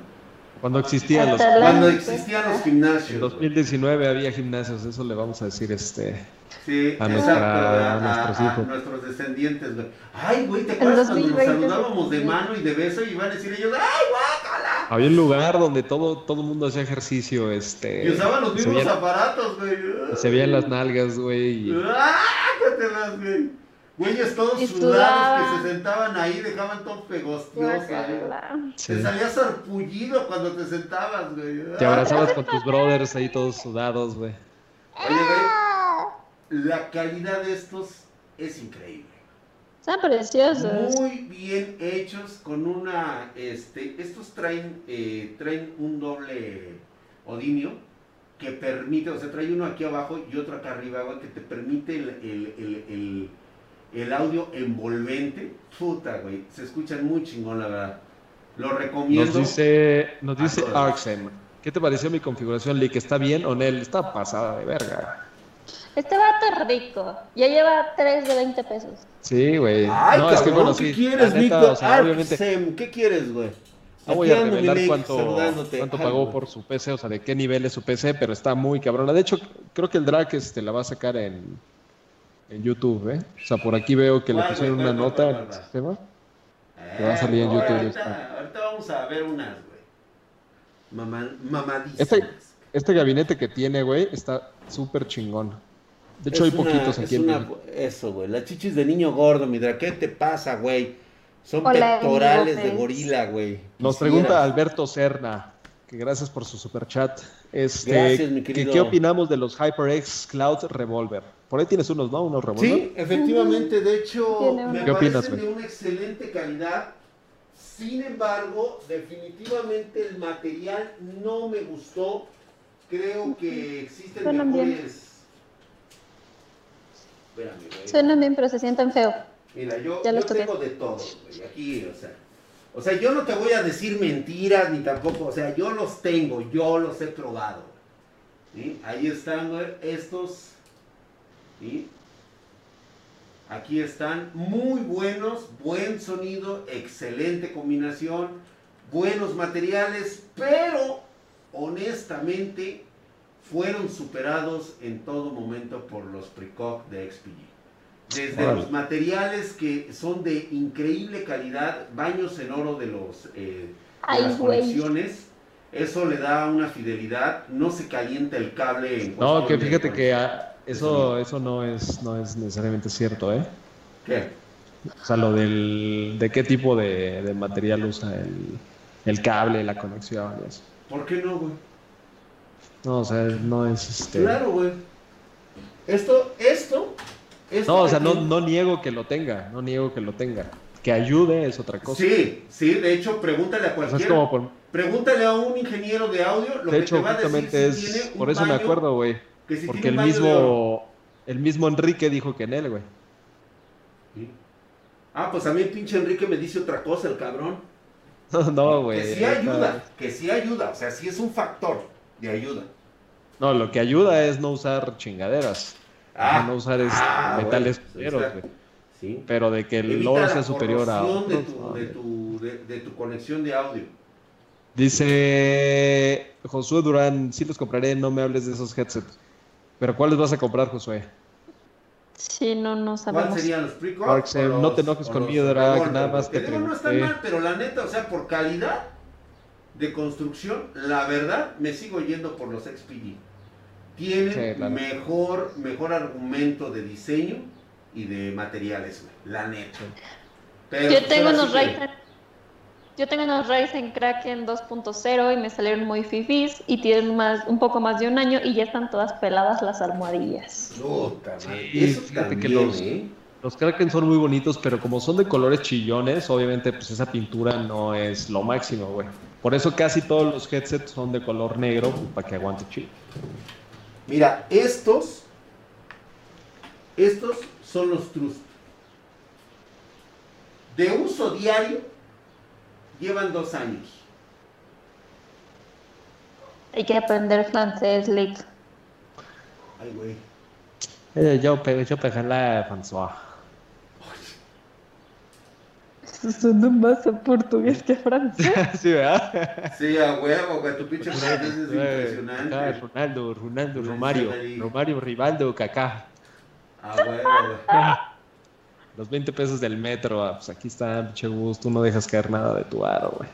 Cuando existían los, cuando existían los gimnasios. En 2019 había gimnasios, eso le vamos a decir este Sí, a, nuestros hijos. nuestros descendientes, güey. Ay, güey, ¿te acuerdas cuando nos saludábamos de mano y de beso y iban a decir ellos, ¡ay, guácala! Había un lugar donde todo todo mundo hacía ejercicio, este... Y usaban los mismos aparatos, güey. Se veían las nalgas, güey. Y... ¡Ah, qué te las, güey! Güeyes todos sudados que se sentaban ahí, dejaban todo pegostioso. Sí. Te salías arpullido cuando te sentabas, güey. Te abrazabas con tus brothers ahí todos sudados, güey. Oye, güey, la calidad de estos es increíble. Están preciosos. Muy bien hechos con una, este, estos traen, eh, traen un doble odimio que permite, o sea, trae uno aquí abajo y otro acá arriba, que te permite el, el, audio envolvente. Puta, güey, se escuchan muy chingón, la verdad. Lo recomiendo. Nos dice, nos dice Arxem, ¿qué te pareció mi configuración, Lee? ¿Está bien o no? Está pasada de verga. Este vato rico. Ya lleva 3 de 20 pesos. Sí, güey. Ay, no, es que bueno, ¿qué quieres, Nico? O sea, obviamente... ¿Qué quieres, güey? No voy a revelar cuánto, cuánto pagó por su PC, o sea, de qué nivel es su PC, pero está muy cabrona. De hecho, creo que el drag este, la va a sacar en, en YouTube, ¿eh? O sea, por aquí veo que le pusieron una nota el sistema. Que va a salir en YouTube. Ahorita, ahorita, vamos a ver unas, güey. Mamá, mamadísimas. Este, este gabinete que tiene, güey, está súper chingón. De hecho, hay poquitos aquí en Eso, güey. Las chichis de niño gordo, Midra. ¿Qué te pasa, güey? Son pectorales de gorila, güey. Nos pregunta Alberto Serna, que gracias por su super chat. Este, gracias, mi querido. ¿Qué opinamos de los HyperX Cloud Revolver? Por ahí tienes unos, ¿no? Unos Revolver. Sí, efectivamente. De hecho, me ¿Qué opinas, de una excelente calidad. Sin embargo, definitivamente el material no me gustó. Creo que existen mejores Suenan bien, pero se sienten feo. Mira, yo, yo tengo de todo, güey. Aquí, o sea. O sea, yo no te voy a decir mentiras ni tampoco, o sea, yo los tengo, yo los he probado. ¿sí? Ahí están, estos. ¿sí? Aquí están, muy buenos, buen sonido, excelente combinación, buenos materiales, pero honestamente fueron superados en todo momento por los Precoq de XPG. Desde los materiales que son de increíble calidad, baños en oro de, los, eh, las conexiones, eso le da una fidelidad, no se calienta el cable. En no, que fíjate que ah, eso, eso no, es, no es necesariamente cierto, ¿eh? ¿Qué? O sea, lo del, de qué tipo de, material usa el, cable, la conexión y eso. ¿Por qué no, güey? No, o sea, no es este. Claro, güey. Esto, esto. No, o sea, no, no niego que lo tenga, no niego que lo tenga. Que ayude es otra cosa. Sí, sí, de hecho, pregúntale a cualquiera. Pregúntale a un ingeniero de audio lo de hecho, justamente es, por eso me acuerdo, güey. porque el mismo, el mismo Enrique dijo que en él, güey. Ah, pues a mí el pinche Enrique me dice otra cosa, el cabrón. no, güey. Que sí ayuda, que sí ayuda, o sea, sí es un factor de ayuda. No, lo que ayuda es no usar chingaderas. Ah, no usar ah, metales sí. Pero de que el oro sea superior a. De tu, de, tu, de tu conexión de audio. Dice Josué Durán, sí los compraré, no me hables de esos headsets. ¿Pero cuáles vas a comprar, Josué? Sí, no, no sabemos. ¿Cuáles serían los pre No te enojes conmigo, Drag, nada más que No están mal, pero la neta, o sea, por calidad de construcción, la verdad, me sigo yendo por los XPG. Tienen mejor, mejor argumento de diseño y de materiales, la neta. Yo tengo unos Ryzen yo tengo unos Ryzen Kraken 2.0 y me salieron muy fifis y tienen más, un poco más de un año y ya están todas peladas las almohadillas. sí, fíjate que los, ¿eh? los Kraken son muy bonitos, pero como son de colores chillones, obviamente pues esa pintura no es lo máximo, güey. Por eso casi todos los headsets son de color negro para que aguante chido. Mira, estos, estos son los Trust. De uso diario, llevan dos años. Hay que aprender francés, Lick. Ay, güey. Eh, yo, yo pegué la François. Suena más a portugués que a francés. sí, ¿verdad? Sí, a huevo, que tu pinche francés es impresionante. Ah, Ronaldo, Ronaldo, Romario, Romario, Rivaldo, Kaká. A huevo. Los 20 pesos del metro, ah, pues aquí está, pinche gusto, no dejas caer nada de tu aro, güey.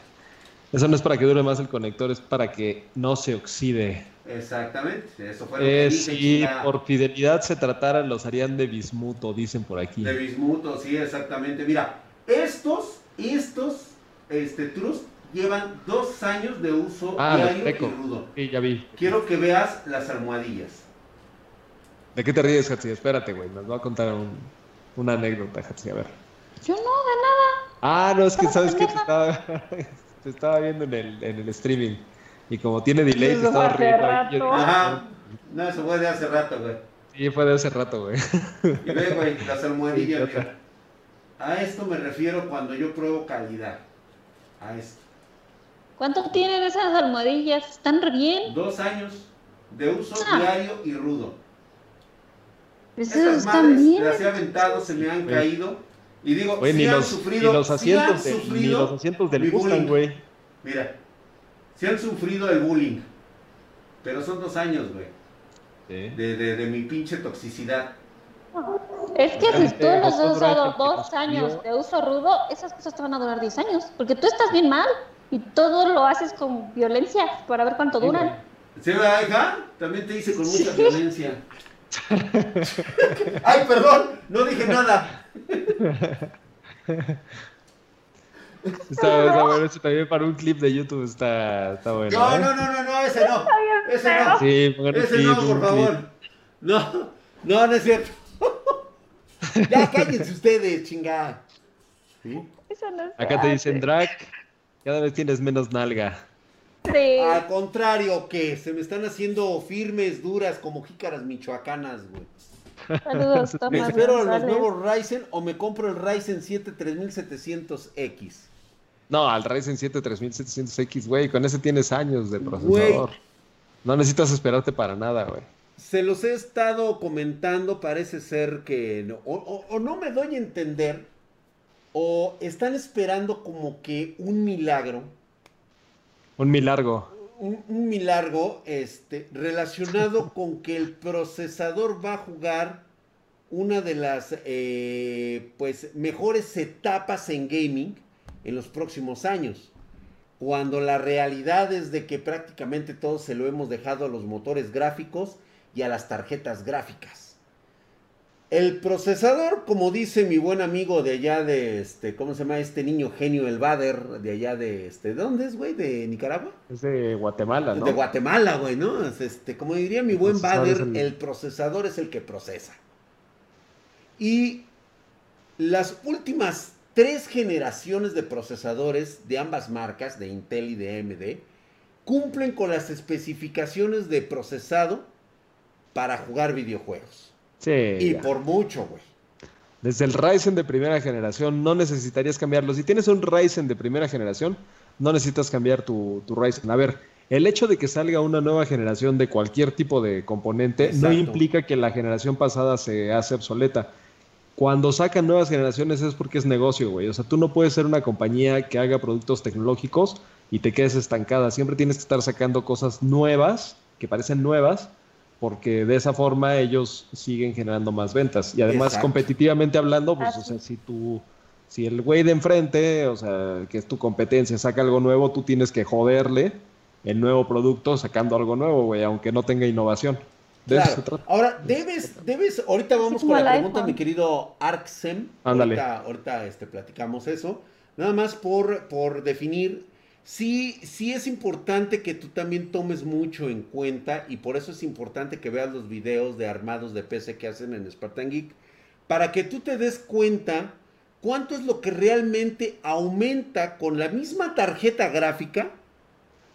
Eso no es para que dure más el conector, es para que no se oxide. Exactamente, eso fue lo que dije, Si por fidelidad se tratara, los harían de bismuto, dicen por aquí. De bismuto, sí, exactamente. Mira, estos, estos, este, Trust llevan dos años de uso ah, diario y rudo. Sí, ya vi. Quiero que veas las almohadillas. ¿De qué te ríes, Hatsi? Espérate, güey, nos va a contar un, una anécdota, a ver. Yo no, de nada. Ah, no, es que sabes que te estaba, te estaba viendo en el, en el streaming. Y como tiene delay, te estaba riendo. Ajá. No, eso fue de hace rato, güey. Sí, fue de hace rato, güey. Y ve, güey, las almohadillas, A esto me refiero cuando yo pruebo calidad. A esto. ¿Cuánto tienen esas almohadillas? ¿Están re bien? Dos años de uso ah. diario y rudo. Estas madres las he aventado, se me han caído. Y digo, si han sufrido, los asientos, de, los asientos del Mustang, güey. Mira, si han sufrido el bullying. Pero son dos años, güey. De, de, de, mi pinche toxicidad. Es que si tú los has usado dos años de uso rudo, esas cosas te van a durar 10 años. Porque tú estás bien mal y todo lo haces con violencia para ver cuánto duran. ¿Sí, verdad, También te hice con mucha violencia. Ay, perdón, no dije nada. Está, bueno, eso también para un clip de YouTube está, está bueno. No, ¿eh? no, no, no, no, ese no. Ese no. Sí, ese no, por favor. No, no, no es cierto. ya cállense ustedes, chingada. ¿Sí? Eso no Acá te dicen, drag, cada vez tienes menos nalga. Al contrario, que se me están haciendo firmes, duras, como jícaras michoacanas, güey. Saludos, ¿Me espero los nuevos Ryzen o me compro el Ryzen 7 3700X? No, al Ryzen 7 3700X, güey, con ese tienes años de procesador. No necesitas esperarte para nada, güey. Se los he estado comentando, parece ser que o no me doy a entender, o están esperando como que un milagro un milagro. Un, un milagro este, relacionado con que el procesador va a jugar una de las eh, pues, mejores etapas en gaming en los próximos años. Cuando la realidad es de que prácticamente todo se lo hemos dejado a los motores gráficos y a las tarjetas gráficas. El procesador, como dice mi buen amigo de allá de este, ¿cómo se llama este niño genio, el Bader, de allá de este, ¿de dónde es, güey? ¿De Nicaragua? Es de Guatemala, ¿no? De Guatemala, güey, ¿no? Este, como diría mi buen Bader, el... el procesador es el que procesa. Y las últimas tres generaciones de procesadores de ambas marcas, de Intel y de AMD, cumplen con las especificaciones de procesado para jugar videojuegos. Sí. Y por mucho, güey. Desde el Ryzen de primera generación no necesitarías cambiarlo. Si tienes un Ryzen de primera generación, no necesitas cambiar tu, tu Ryzen. A ver, el hecho de que salga una nueva generación de cualquier tipo de componente Exacto. no implica que la generación pasada se hace obsoleta. Cuando sacan nuevas generaciones es porque es negocio, güey. O sea, tú no puedes ser una compañía que haga productos tecnológicos y te quedes estancada. Siempre tienes que estar sacando cosas nuevas, que parecen nuevas, porque de esa forma ellos siguen generando más ventas. Y además, Exacto. competitivamente hablando, pues, o sea, si tú, si el güey de enfrente, o sea, que es tu competencia, saca algo nuevo, tú tienes que joderle el nuevo producto sacando algo nuevo, güey, aunque no tenga innovación. De claro. eso Ahora, debes, debes, ahorita vamos con la pregunta, iPhone. mi querido Arksem. Ándale. Ahorita, ahorita este, platicamos eso. Nada más por, por definir sí, sí es importante que tú también tomes mucho en cuenta y por eso es importante que veas los videos de armados de PC que hacen en Spartan Geek para que tú te des cuenta cuánto es lo que realmente aumenta con la misma tarjeta gráfica,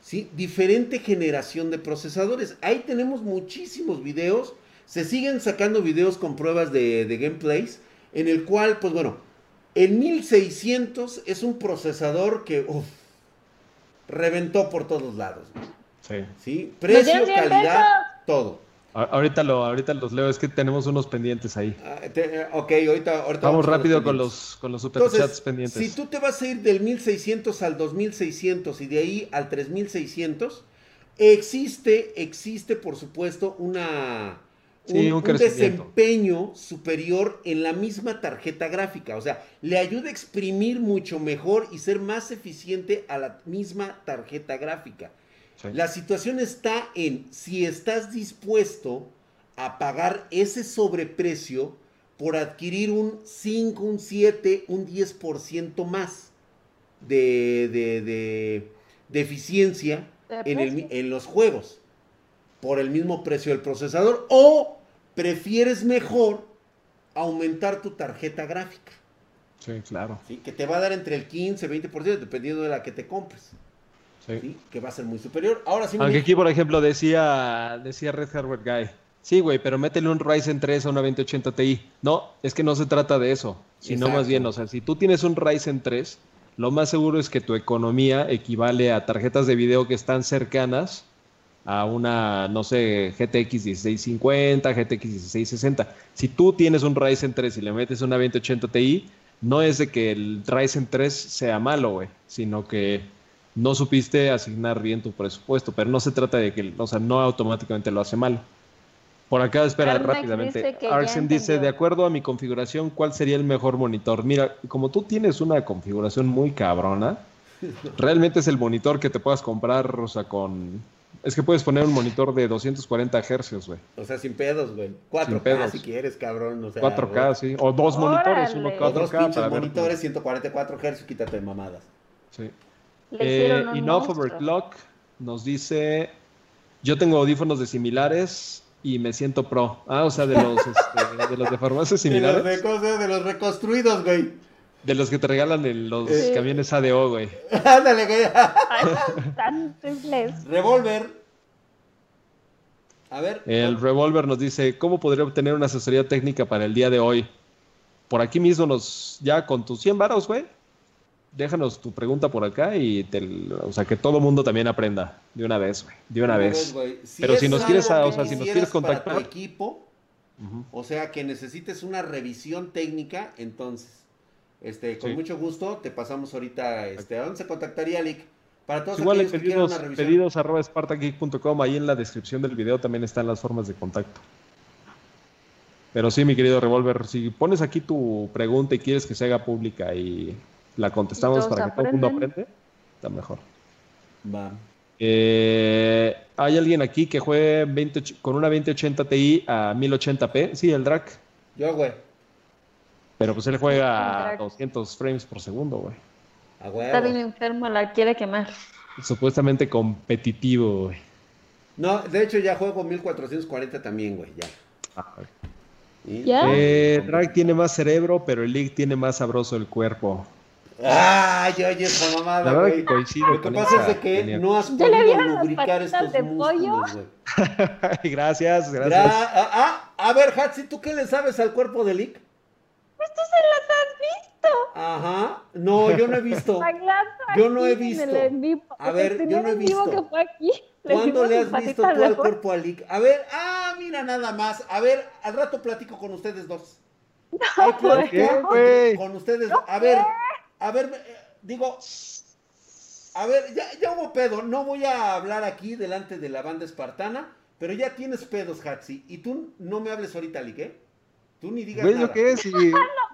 ¿sí? Diferente generación de procesadores. Ahí tenemos muchísimos videos, se siguen sacando videos con pruebas de, de gameplays, en el cual, pues bueno, el 1600 es un procesador que, reventó por todos lados. Sí. ¿Sí? Precio, calidad, todo. Ahorita, lo, ahorita los leo, es que tenemos unos pendientes ahí. Ah, te, ok, ahorita, ahorita vamos, vamos rápido con los, con los superchats Entonces, pendientes. Si tú te vas a ir del 1600 al 2600 y de ahí al 3600, existe, existe por supuesto una, sí, un, un, desempeño superior en la misma tarjeta gráfica. O sea, le ayuda a exprimir mucho mejor y ser más eficiente a la misma tarjeta gráfica. Sí. La situación está en si estás dispuesto a pagar ese sobreprecio por adquirir un 5, un 7, un 10% más de, de, de, de eficiencia en, el, en los juegos por el mismo precio del procesador o prefieres mejor aumentar tu tarjeta gráfica. Sí, claro. ¿Sí? Que te va a dar entre el 15 y 20% dependiendo de la que te compres. Sí. ¿Sí? Que va a ser muy superior. Ahora sí. Aunque aquí, por ejemplo, decía, decía Red Hardware Guy. Sí, güey, pero métele un Ryzen 3 a una 2080 Ti. No, es que no se trata de eso. Sino Exacto. más bien, o sea, si tú tienes un Ryzen 3, lo más seguro es que tu economía equivale a tarjetas de video que están cercanas a una, no sé, GTX 1650, GTX 1660. Si tú tienes un Ryzen 3 y le metes una 2080 Ti, no es de que el Ryzen 3 sea malo, güey, sino que no supiste asignar bien tu presupuesto, pero no se trata de que, o sea, no automáticamente lo hace mal. Por acá, espera Arnex rápidamente. Arsen dice, de acuerdo a mi configuración, ¿cuál sería el mejor monitor? Mira, como tú tienes una configuración muy cabrona, realmente es el monitor que te puedas comprar, o sea, con... Es que puedes poner un monitor de 240 Hz, güey. O sea, sin pedos, güey. 4K Sin pedos. si quieres, cabrón. O sea, 4K, sí. O dos monitores, uno Órale. O dos 4K pinches para monitores, 144 Hz, quítate de mamadas. Sí. Eh, Enough monstruo. Overclock nos dice, yo tengo audífonos de similares y me siento pro. Ah, o sea, de los, este, de, los de farmacias De los, similares. de, cosas, de los reconstruidos, güey. De los que te regalan en los camiones ADO, güey. Ándale, güey. Tan simples. Revolver. A ver. El Revolver nos dice, ¿cómo podría obtener una asesoría técnica para el día de hoy? Por aquí mismo nos, ya con tus 100 varos, güey. Déjanos tu pregunta por acá y te, o sea, que todo mundo también aprenda de una vez, güey. De una vez. güey. Pero si nos quieres, o sea, si nos quieres para tu contactar. equipo, o sea, que necesites una revisión técnica, entonces, este, con Sí. mucho gusto, te pasamos ahorita, este, ¿a dónde se contactaría, Lick? Para todos Igual aquellos que quieran pedidos, una revisión. pedidos arroba spartageek.com, ahí en la descripción del video también están las formas de contacto. Pero sí, mi querido Revolver, si pones aquí tu pregunta y quieres que se haga pública y la contestamos para que todo el mundo aprende, está mejor. Va. Eh, ¿Hay alguien aquí que juegue 20 och- con una 2080 Ti a 1080p? Sí, el Drac. Yo, güey. Pero pues él juega a 200 frames por segundo, güey. Está bien enfermo, la quiere quemar. Supuestamente competitivo, güey. No, de hecho ya juego 1440 también, güey, ya. Ah, ¿Ya? Eh, Drag tiene más cerebro, pero el League tiene más sabroso el cuerpo. Ay, oye, esa mamada, güey. Lo que pasa es de que no has podido lubricar estos de músculos, güey. gracias, gracias. ah, ah, a ver, Hatsi, ¿tú qué le sabes al cuerpo de Lick? Pues tú se las has visto. Ajá. No, yo no he visto. yo no he visto. A ver, yo no he visto. Que fue aquí. ¿Cuándo le has visto tú al cuerpo a Lick? A ver, ah, mira nada más. A ver, al rato platico con ustedes dos. No, ¿Qué, con ustedes. a ver, a ver, eh, digo, a ver, ya, ya hubo pedo. No voy a hablar aquí delante de la banda espartana, pero ya tienes pedos, Hatsi. Y tú no me hables ahorita, Lick, ¿eh? Tú ni digas nada. qué es?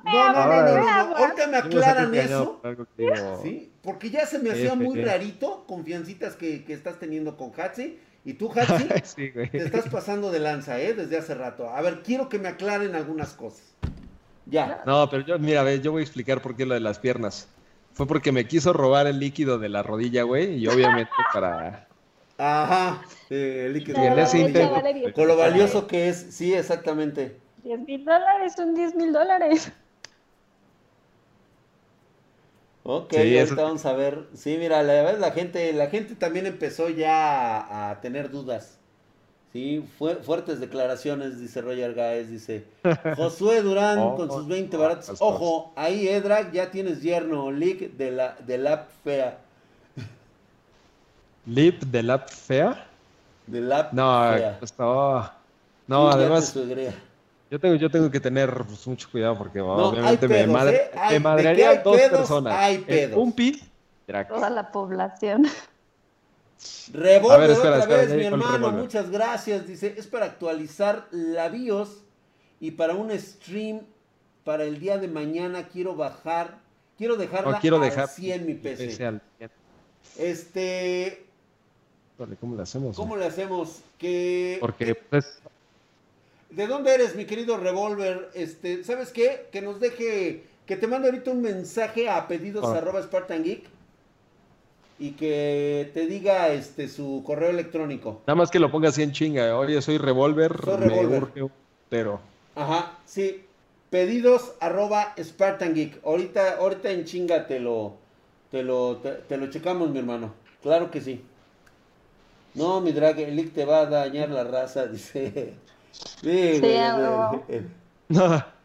No, no, no, no, no, Ahorita me aclaran eso. ¿Sí? Porque ya se me hacía muy rarito confiancitas que, que estás teniendo con Hatsi. Y tú, Hatsi, te estás pasando de lanza, ¿eh? Desde hace rato. A ver, quiero que me aclaren algunas cosas. Ya. No, pero yo, mira, ve, yo voy a explicar por qué lo de las piernas. Fue porque me quiso robar el líquido de la rodilla, güey, y obviamente para... Ajá, eh, el líquido. de la rodilla. Con lo valioso que es, sí, exactamente. 10 mil dólares, son 10 mil dólares. Ok, ahorita vamos a ver. Sí, mira, la verdad la gente, la gente también empezó ya a, tener dudas. Sí, fuertes declaraciones, dice Roger Gaez, dice Josué Durán oh, con sus 20 baratos. Ojo, ahí Edrag ya tienes yerno, leak de la de la fea. ¿Lip de la fea? De la no, fea. No, no, además. Yo tengo, yo tengo que tener pues, mucho cuidado porque obviamente me, madre, ¿eh? madrearía dos personas. Hay pedos. Un pi. Toda la población. Revolve otra vez, mi hermano. Muchas gracias. Dice, es para actualizar la BIOS y para un stream para el día de mañana quiero bajar, quiero dejarla no, quiero dejar 100 mi PC. Este... ¿Cómo le hacemos? ¿Cómo le hacemos? Que... Porque pues ¿De dónde eres, mi querido Revolver? Este, ¿sabes qué? Que nos deje, que te mande ahorita un mensaje a pedidos ah. arroba Spartan Geek y que te diga este su correo electrónico. Nada más que lo ponga así en chinga. Oye, soy Revolver, pero. Ajá, sí. Pedidos arroba Spartan Geek. Ahorita, ahorita en chinga te lo, te lo, te, lo checamos, mi hermano. Claro que sí. No, mi drag, el te va a dañar la raza, dice. Sí,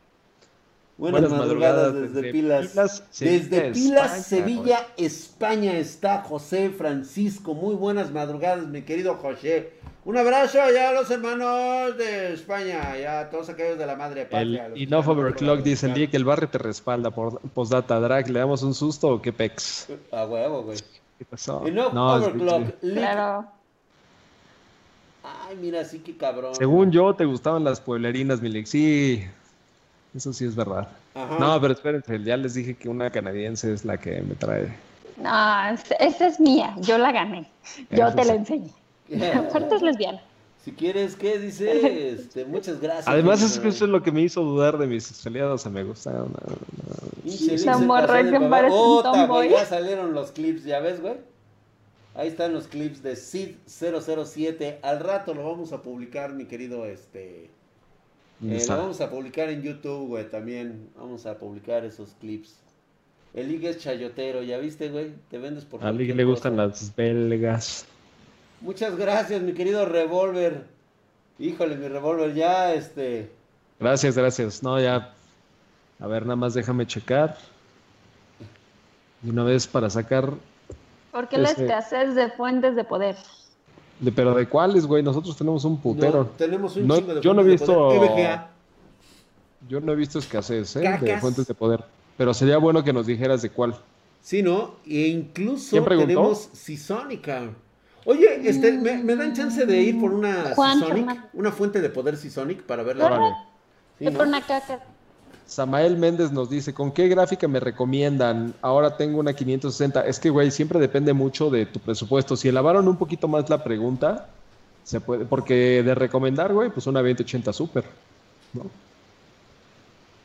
Buenas, madrugadas, desde, Pilas. desde Pilas, Sevilla, España está José Francisco. Muy buenas madrugadas, mi querido José. Un abrazo ya a los hermanos de España, ya a todos aquellos de la madre patria. El Enough Overclock dice el día que el barrio te respalda por postdata drag, ¿le damos un susto o qué pex? A huevo, güey. ¿Qué pasó? Enough Overclock. Claro. Ay, mira, sí que cabrón. Según yo, te gustaban las pueblerinas, Milik. Sí, eso sí es verdad. No, pero espérense, ya les dije que una canadiense es la que me trae. No, esa es mía, yo la gané. Yo te la enseñé. Aparte es lesbiana. Si quieres, ¿qué dice? Este, muchas gracias. Además, es que eso es lo que me hizo dudar de mis sexualidad. me gusta. No, no, Ya salieron los clips, ¿ya ves, güey? Ahí están los clips de Sid 007. Al rato lo vamos a publicar, mi querido este. Eh, lo vamos a publicar en YouTube, güey, también. Vamos a publicar esos clips. El es chayotero, ¿ya viste, güey? Te vendes por A Lig le gustan las belgas. Muchas gracias, mi querido Revolver. Híjole, mi Revolver, ya, este... Gracias, gracias. No, ya... A ver, nada más déjame checar. Y una vez para sacar ¿Por qué la este, escasez de fuentes de poder? De, pero de cuáles, güey, nosotros tenemos un putero. tenemos un chingo de Yo no he visto. Yo no he visto escasez ¿eh? de fuentes de poder. Pero sería bueno que nos dijeras de cuál. Sí, ¿no? E incluso tenemos Seasonica. Oye, este, ¿me, dan chance de ir por una Seasonic? Una fuente de poder Seasonic para verla. Vale. Sí, ¿no? por una caca. Samael Méndez nos dice, ¿con qué gráfica me recomiendan? Ahora tengo una 560. Es que, güey, siempre depende mucho de tu presupuesto. Si elevaron un poquito más la pregunta, se puede, porque de recomendar, güey, pues una 2080 Super, ¿no?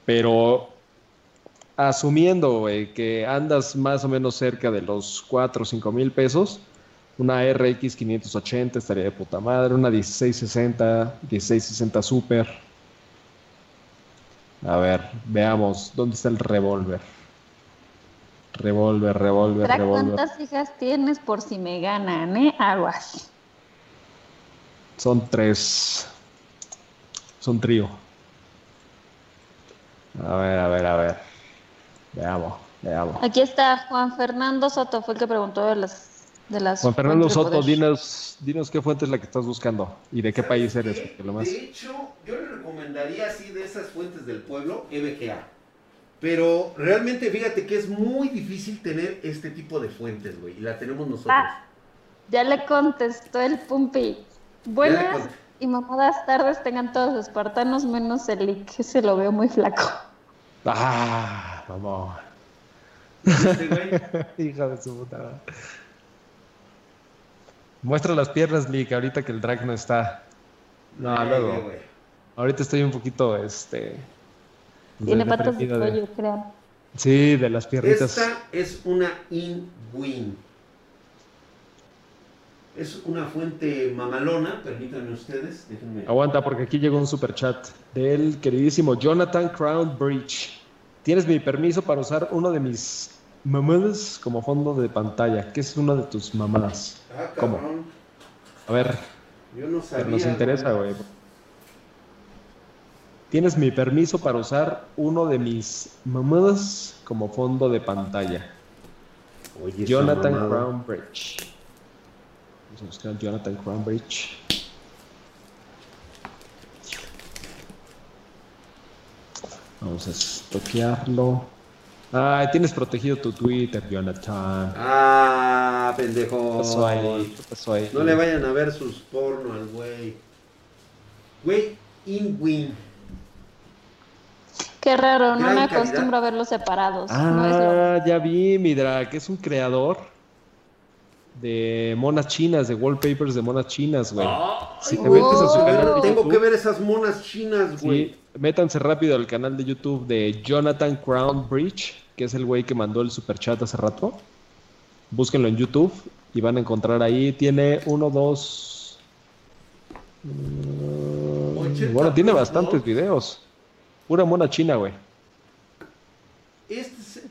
Pero asumiendo, güey, que andas más o menos cerca de los 4 o 5 mil pesos, una RX 580 estaría de puta madre, una 1660, 1660 Super. A ver, veamos, ¿dónde está el revólver? Revólver, revólver, revólver. ¿Cuántas hijas tienes por si me ganan, eh? Aguas. Son tres. Son trío. A ver, a ver, a ver. Veamos, veamos. Aquí está Juan Fernando Soto, fue el que preguntó de las de las Juan Fernando Soto, dinos, dinos qué fuente es la que estás buscando y de qué país eres. Lo más... De hecho, yo le recomendaría así de esas fuentes del pueblo, EBGA. Pero realmente fíjate que es muy difícil tener este tipo de fuentes, güey. Y la tenemos nosotros. Ah, ya le contestó el Pumpi. Buenas y mamadas tardes tengan todos los espartanos menos el que se lo veo muy flaco. Ah, vamos. Hija de su puta. Muestra las piernas, Lick, ahorita que el drag no está. No, luego. Ahorita estoy un poquito, este, tiene patas de pollo, creo. Sí, de las piernitas. Esta es una in-win. Es una fuente mamalona, permítanme ustedes. Déjenme. Aguanta, porque aquí llegó un super chat del queridísimo Jonathan Crown Bridge. Tienes mi permiso para usar uno de mis mamadas como fondo de pantalla. ¿Qué es una de tus mamadas? Ah, ¿Cómo? A ver. Yo no sabía. nos interesa, güey. Tienes mi permiso para usar uno de mis mamadas como fondo de pantalla. Oye, Jonathan Crownbridge. Vamos a buscar Jonathan Crownbridge. Vamos a estoquearlo. Ah, tienes protegido tu Twitter, Jonathan. Ah, pendejo. pasó ahí? ¿Qué pasó ahí? No le vayan a ver sus porno al güey. Güey, in win. Qué raro, no me acostumbro a verlos separados. Ah, ya vi, Midra, que es un creador de monas chinas, de wallpapers de monas chinas, güey. Ah, si te metes a su canal Tengo que ver esas monas chinas, güey. Sí, métanse rápido al canal de YouTube de Jonathan Crown Bridge, que es el güey que mandó el super chat hace rato. Búsquenlo en YouTube y van a encontrar ahí. Tiene uno, dos. bueno, tiene bastantes videos. Pura mona china, güey. Estas,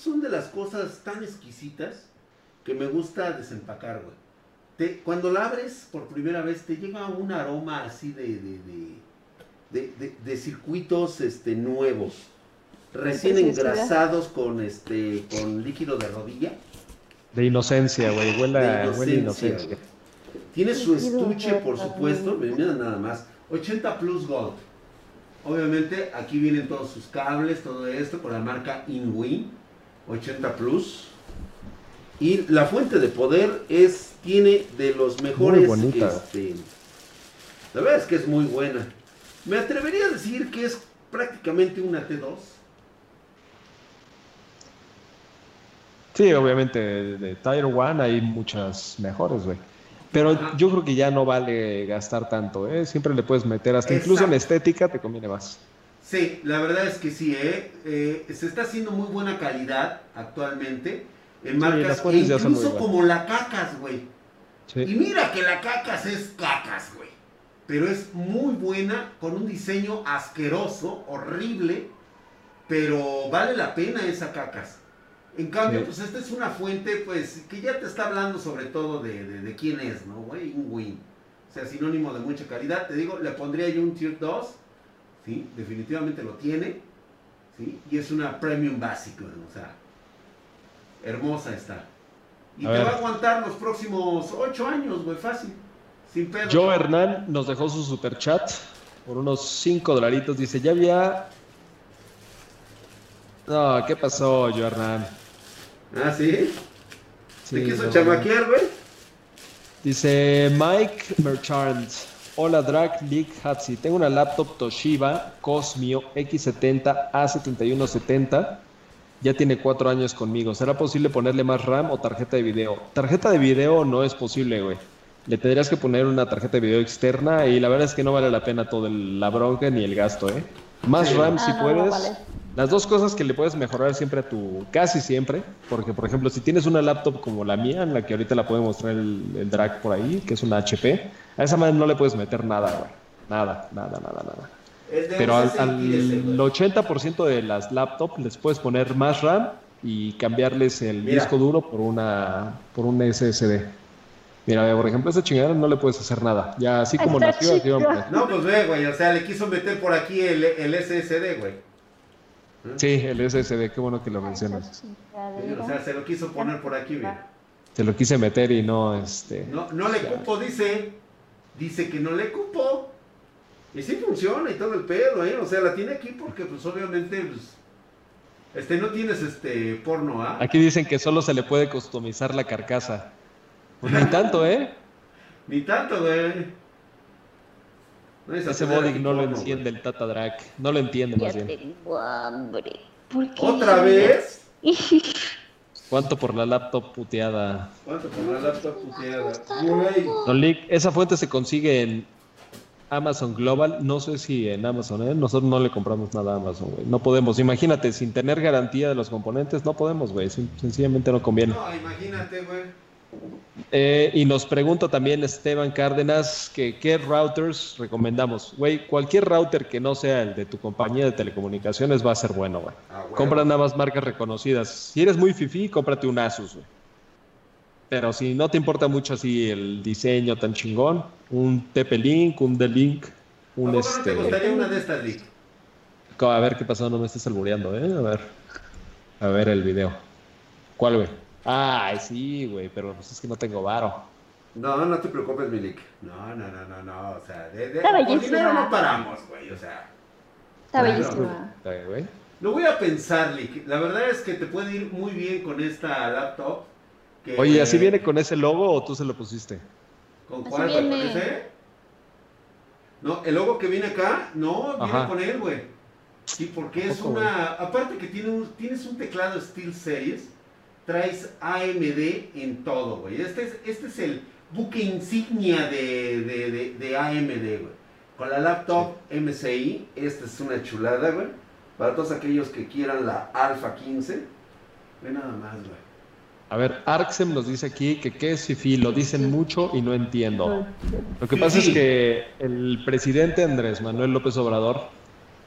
son de las cosas tan exquisitas que me gusta desempacar, güey. cuando la abres por primera vez, te llega un aroma así de, de, circuitos este, nuevos, recién engrasados con, este, con líquido de rodilla. De inocencia, güey. Huele, huele inocencia. Tiene su estuche, por supuesto. Mira nada más. 80 Plus Gold. Obviamente aquí vienen todos sus cables, todo esto con la marca InWin 80 Plus. Y la fuente de poder es tiene de los mejores. Muy bonita. Este, la verdad es que es muy buena. Me atrevería a decir que es prácticamente una T2. Sí, obviamente de, Tire One hay muchas mejores, güey. Pero yo creo que ya no vale gastar tanto, ¿eh? Siempre le puedes meter, hasta incluso en estética te conviene más. Sí, la verdad es que sí, ¿eh? eh se está haciendo muy buena calidad actualmente en marcas, e incluso como la Cacas, güey. Y mira que la Cacas es Cacas, güey. Pero es muy buena, con un diseño asqueroso, horrible, pero vale la pena esa Cacas. En cambio, pues esta es una fuente, pues, que ya te está hablando sobre todo de, quién es, ¿no, güey? Un win. O sea, sinónimo de mucha calidad. Te digo, le pondría yo un tier 2, ¿sí? Definitivamente lo tiene, ¿sí? Y es una premium básico, o sea, hermosa está. Y te va a aguantar los próximos 8 años, güey, fácil. Sin pedo. Joe Hernán nos dejó su super chat por unos 5 dolaritos. Dice, ya había... No, ¿qué pasó, Joe Hernán? Ah, ¿sí? ¿Te quiso chamaquear, güey? Dice Mike Merchant. Hola Drag League Hatsi. Tengo una laptop Toshiba Cosmio X70 A7170. Ya tiene cuatro años conmigo. ¿Será posible ponerle más RAM o tarjeta de video? Tarjeta de video no es posible, güey. Le tendrías que poner una tarjeta de video externa y la verdad es que no vale la pena todo la bronca ni el gasto, ¿eh? Más RAM si ah, puedes. Las dos cosas que le puedes mejorar siempre a tu, casi siempre, porque por ejemplo, si tienes una laptop como la mía, en la que ahorita la puede mostrar el, drag por ahí, que es una HP, a esa manera no le puedes meter nada, güey. Nada, nada, nada, nada. Pero al, al 80% de las laptops les puedes poner más RAM y cambiarles el disco duro por una por un SSD. Mira, por ejemplo, esa chingada no le puedes hacer nada. Ya así como nació, así No, pues ve, güey, o sea, le quiso meter por aquí el, el SSD, güey. Sí, el SSD, qué bueno que lo mencionas. O sea, se lo quiso poner por aquí, güey. Se lo quise meter y no, este... No, no le cupo, dice. Dice que no le cupo. Y sí funciona y todo el pedo, ¿eh? O sea, la tiene aquí porque, pues, obviamente, pues, este, no tienes, este, porno, ¿ah? Aquí dicen que solo se le puede customizar la carcasa. Pues ni tanto, ¿eh? ni tanto, güey. Ese body no lo entiende el Tata Drag. No lo entiende más bien. Tengo hambre. ¿Otra vez? ¿Cuánto por la laptop puteada? ¿Cuánto por la laptop puteada? Don Lick, esa fuente se consigue en Amazon Global. No sé si en Amazon, ¿eh? Nosotros no le compramos nada a Amazon, güey. No podemos. Imagínate, sin tener garantía de los componentes, no podemos, güey. Sencillamente no conviene. No, imagínate, güey. Eh, y nos pregunta también Esteban Cárdenas que qué routers recomendamos. Güey, cualquier router que no sea el de tu compañía de telecomunicaciones va a ser bueno, güey. Ah, Compra nada más marcas reconocidas. Si eres muy fifi, cómprate un Asus, güey. Pero si no te importa mucho así el diseño tan chingón, un TP-Link, un D-Link, un este... te gustaría una de estas, Link? A ver qué pasó, no me estés albureando, ¿eh? A ver. A ver el video. ¿Cuál, güey? Ay, sí, güey, pero pues es que no tengo varo. No, no te preocupes, Milik. No, no, no, no, no, o sea, de, de por dinero no paramos, güey, o sea. Está bellísima. güey. Lo voy a pensar, Lick. La verdad es que te puede ir muy bien con esta laptop. Oye, ¿así viene con ese logo o tú se lo pusiste? ¿Con cuál? ¿Con ese? No, el logo que viene acá, no, viene con él, güey. Sí, porque es una. Aparte que tiene un, tienes un teclado Steel Series traes AMD en todo, güey. Este es, este es el buque insignia de, de, AMD, güey. Con la laptop MSI, esta es una chulada, güey. Para todos aquellos que quieran la Alpha 15. Ve nada más, güey. A ver, Arxem nos dice aquí que qué es FIFI, lo dicen mucho y no entiendo. Lo que pasa es que el presidente Andrés Manuel López Obrador,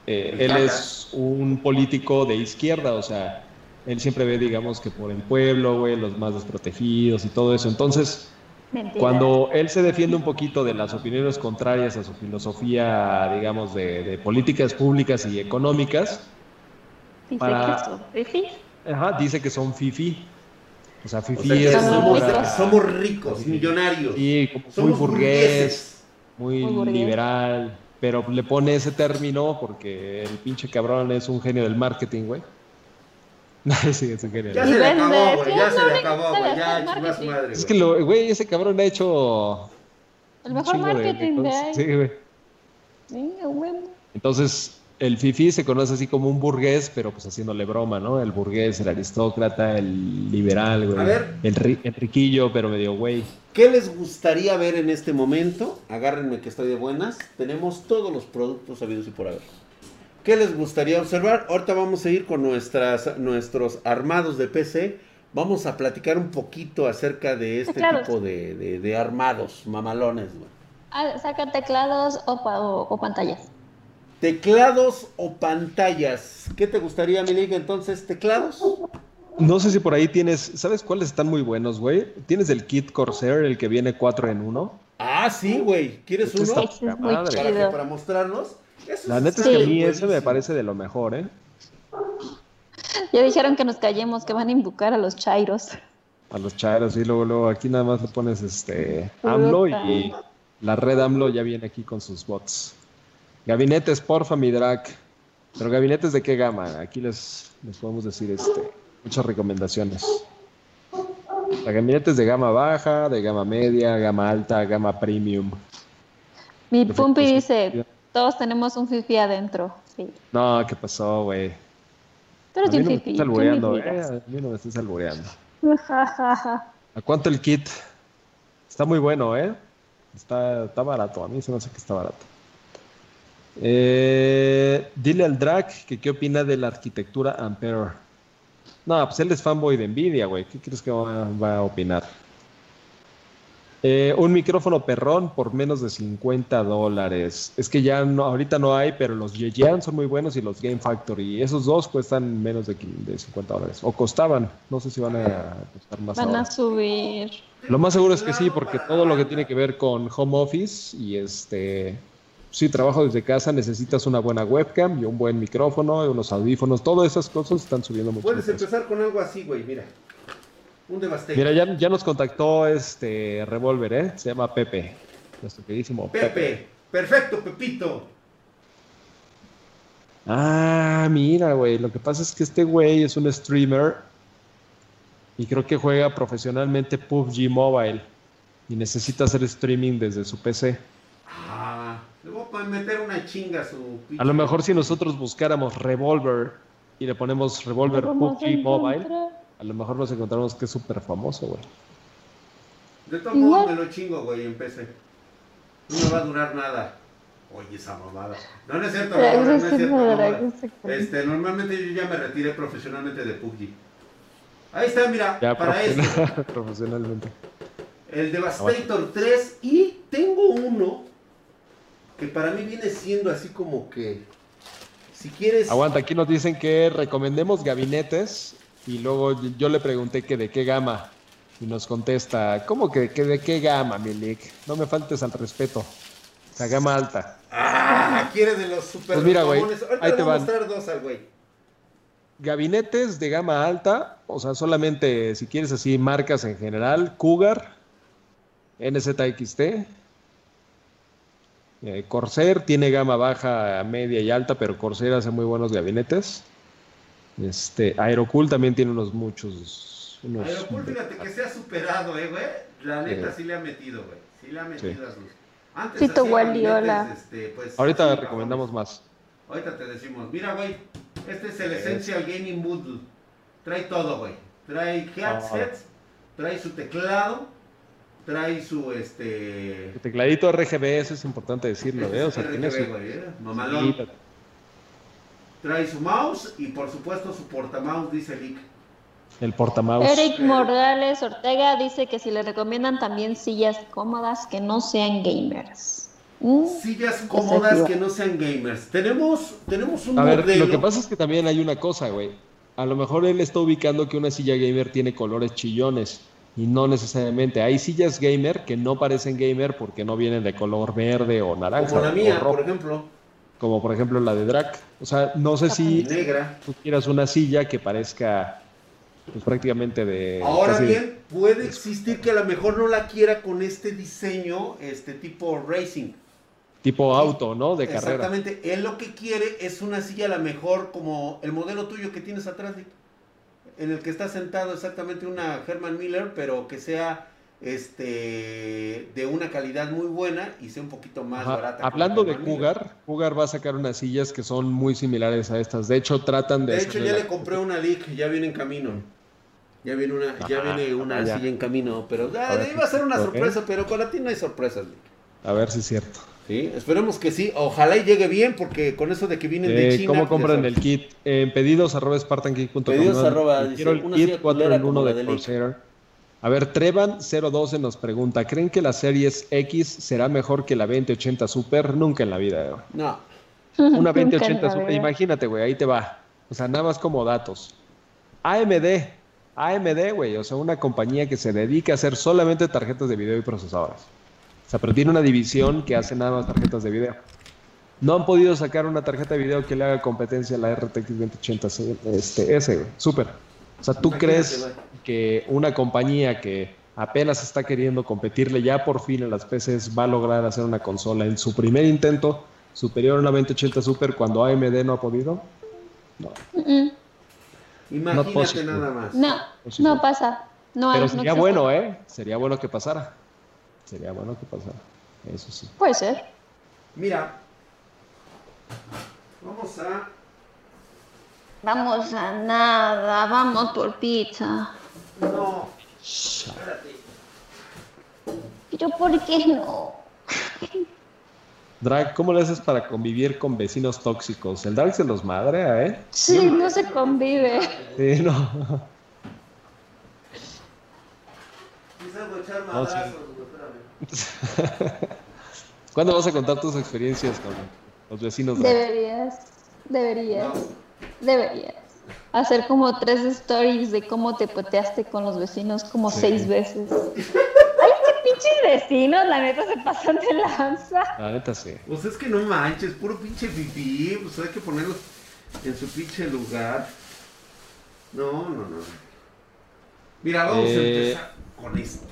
eh, él es un político de izquierda, o sea, él siempre ve, digamos, que por el pueblo, güey, los más desprotegidos y todo eso. Entonces, cuando él se defiende un poquito de las opiniones contrarias a su filosofía, digamos, de, políticas públicas y económicas, dice que son fifi. Ajá, dice que son fifi. O sea, fifi es somos, ricos, millonarios. Sí, muy burgués, muy, liberal. Pero le pone ese término porque el pinche cabrón es un genio del marketing, güey. Sí, es genial. Ya se le acabó, güey. Ya se le acabó, güey. Ya su madre. Es que, lo, güey, ese cabrón ha hecho. El mejor marketing de, ahí. Sí, güey. Sí, bueno. Entonces, el Fifi se conoce así como un burgués, pero pues haciéndole broma, ¿no? El burgués, el aristócrata, el liberal, güey. A ver. El, el riquillo, pero medio güey. ¿Qué les gustaría ver en este momento? Agárrenme que estoy de buenas. Tenemos todos los productos habidos y por haber. ¿Qué les gustaría observar? Ahorita vamos a ir con nuestras, nuestros armados de PC. Vamos a platicar un poquito acerca de este tipo de, armados mamalones. Ah, saca teclados o, pantallas. Teclados o pantallas. ¿Qué te gustaría, Milik? Entonces, ¿teclados? No sé si por ahí tienes, ¿sabes cuáles están muy buenos, güey? ¿Tienes el kit Corsair, el que viene 4 en 1? Ah, sí, güey. ¿Quieres uno? para, para mostrarnos. La neta es que a mí ese me parece de lo mejor, ¿eh? Ya dijeron que nos callemos, que van a invocar a los chairos. A los chairos, y luego, luego aquí nada más le pones este AMLO y la red AMLO ya viene aquí con sus bots. Gabinetes, porfa, mi drag. Pero gabinetes de qué gama? Aquí les, les podemos decir este, muchas recomendaciones. La gabinetes de gama baja, de gama media, gama alta, gama premium. Mi Pumpi dice, todos tenemos un fifi adentro, sí. No, ¿qué pasó, güey? Tú eres un fifi. Me albureando, eh, a mí no me estás albureando. ¿A cuánto el kit? Está muy bueno, ¿eh? Está, está barato, a mí se me hace que está barato. Eh, dile al Drac que qué opina de la arquitectura Ampere. No, pues él es fanboy de Nvidia, güey. ¿Qué crees que va, a opinar? Eh, un micrófono perrón por menos de 50 dólares. Es que ya no, ahorita no hay, pero los Yejian son muy buenos y los Game Factory. Esos dos cuestan menos de, 50 dólares. O costaban. No sé si van a costar más. Van a subir. Lo más seguro es que sí, porque todo lo que tiene que ver con home office y este sí, trabajo desde casa, necesitas una buena webcam y un buen micrófono, unos audífonos, todas esas cosas están subiendo mucho. Puedes empezar con algo así, güey, mira. Un Devastator. Mira, ya, ya nos contactó este Revolver, ¿eh? Se llama Pepe. Nuestro queridísimo Pepe. Pepe. Perfecto, Pepito. Ah, mira, güey. Lo que pasa es que este güey es un streamer y creo que juega profesionalmente PUBG Mobile y necesita hacer streaming desde su PC. Ah, le voy a meter una chinga a su. A lo mejor si nosotros buscáramos Revolver y le ponemos Revolver PUBG Mobile, a lo mejor nos encontramos que es súper famoso, güey. De todos modos me lo chingo, güey, en PC. No me va a durar nada. Oye, esa mamada. No, no es cierto, no, no, es cierto. Este, normalmente yo ya me retiré profesionalmente de PUBG. Ahí está, mira, para esto. profesionalmente. El Devastator 3 y tengo uno que para mí viene siendo así como que si quieres... Aguanta, aquí nos dicen que recomendemos gabinetes y luego yo le pregunté que de qué gama y nos contesta, ¿cómo que, de qué gama, Milik? No me faltes al respeto. La gama alta. Ah, quiere de los super pues mira, güey, ahí te van. a mostrar dos al güey. Gabinetes de gama alta, o sea, solamente si quieres así marcas en general, Cougar, NZXT, eh, Corsair tiene gama baja, media y alta, pero Corsair hace muy buenos gabinetes. Este, Aerocool también tiene unos muchos. Aerocool, fíjate que se ha superado, eh, güey. La neta sí, le ha metido, güey. Sí le ha metido a sus. Antes Tito Guardiola. Este, pues, Ahorita recomendamos más. Ahorita te decimos, mira, güey, este es el Essential Gaming Moodle. Trae todo, güey. Trae headsets, trae su teclado, trae su este. El tecladito RGB, eso es importante decirlo, ¿eh? O sea, RGB, tiene su... ¿eh? Mamalón. Trae su mouse y por supuesto su portamouse, dice Lick. El portamouse. Eric Morales Ortega dice que si le recomiendan también sillas cómodas que no sean gamers. ¿Mm? Sillas cómodas que no sean gamers. Tenemos, tenemos un A ver, lo que pasa es que también hay una cosa, güey. A lo mejor él está ubicando que una silla gamer tiene colores chillones y no necesariamente. Hay sillas gamer que no parecen gamer porque no vienen de color verde o naranja. Como la mía, por ejemplo. Como por ejemplo la de Drac. O sea, no sé si Negra. tú quieras una silla que parezca pues prácticamente de... Ahora bien, puede existir que a lo mejor no la quiera con este diseño, este tipo racing. Tipo auto, ¿no? De carrera. Exactamente. Él lo que quiere es una silla a lo mejor como el modelo tuyo que tienes atrás, en el que está sentado exactamente una Herman Miller, pero que sea este de una calidad muy buena y sea un poquito más barata. Hablando de Cougar, Cougar va a sacar unas sillas que son muy similares a estas. De hecho, tratan de. De hecho, ya le compré una Leak, ya viene en camino. Ya viene una, ya viene una silla en camino, pero ya, iba a ser una sorpresa, pero con la ti no hay sorpresas, A ver si es cierto. Sí, esperemos que sí. Ojalá y llegue bien, porque con eso de que vienen de eh, China. ¿Cómo pues, compran el kit? En pedidos arroba spartangeek.com. Pedidos arroba. Quiero el kit 4 en 1 de Corsair. A ver, Trevan012 nos pregunta: ¿Creen que la Series X será mejor que la 2080 Super? Nunca en la vida, No. Una 2080 Super, imagínate, güey, ahí te va. O sea, nada más como datos. AMD, AMD, güey, o sea, una compañía que se dedica a hacer solamente tarjetas de video y procesadores. O sea, pero tiene una división que hace nada más tarjetas de video. No han podido sacar una tarjeta de video que le haga competencia a la RTX 2080 este, S, güey. Súper. O sea, ¿tú crees que una compañía que apenas está queriendo competirle ya por fin en las PCs va a lograr hacer una consola en su primer intento superior a una 2080 Super cuando AMD no ha podido? No. Imagínate nada más. No, no pasa. No Pero sería bueno, ¿eh? Sería bueno que pasara. Sería bueno que pasara. Eso sí. Puede ser. Mira. Vamos a. Vamos a nada. Vamos por pizza. No. Espérate. Pero ¿por qué no? Drag, ¿cómo le haces para convivir con vecinos tóxicos? El Drag se los madre, ¿eh? Sí, no se convive. Sí, no. echar madrazos, ¿Cuándo vas a contar tus experiencias con los vecinos? Drag? Deberías, deberías, deberías. Hacer como tres stories de cómo te poteaste con los vecinos como seis veces pinches vecinos, la neta se pasan de lanza. La neta sí. Pues es que no manches, puro pinche pipí, pues hay que ponerlos en su pinche lugar. No, no, no. Mira, vamos a eh, empezar con esta.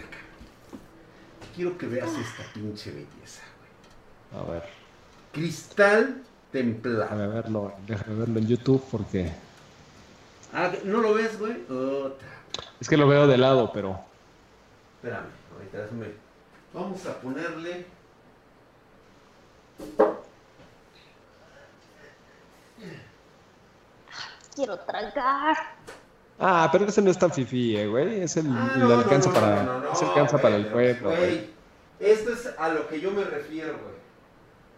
Quiero que veas esta pinche belleza, güey. A ver. Cristal templado. Déjame verlo, déjame verlo en YouTube porque. Ah, ¿no lo ves, güey? Es que lo veo de lado, pero. Espérame. Vamos a ponerle. Quiero tragar. Ah, pero ese no es tan fifi, eh, güey. Es el, ah, no, alcanza para, es el alcanza para el pueblo, güey. Esto es a lo que yo me refiero, güey.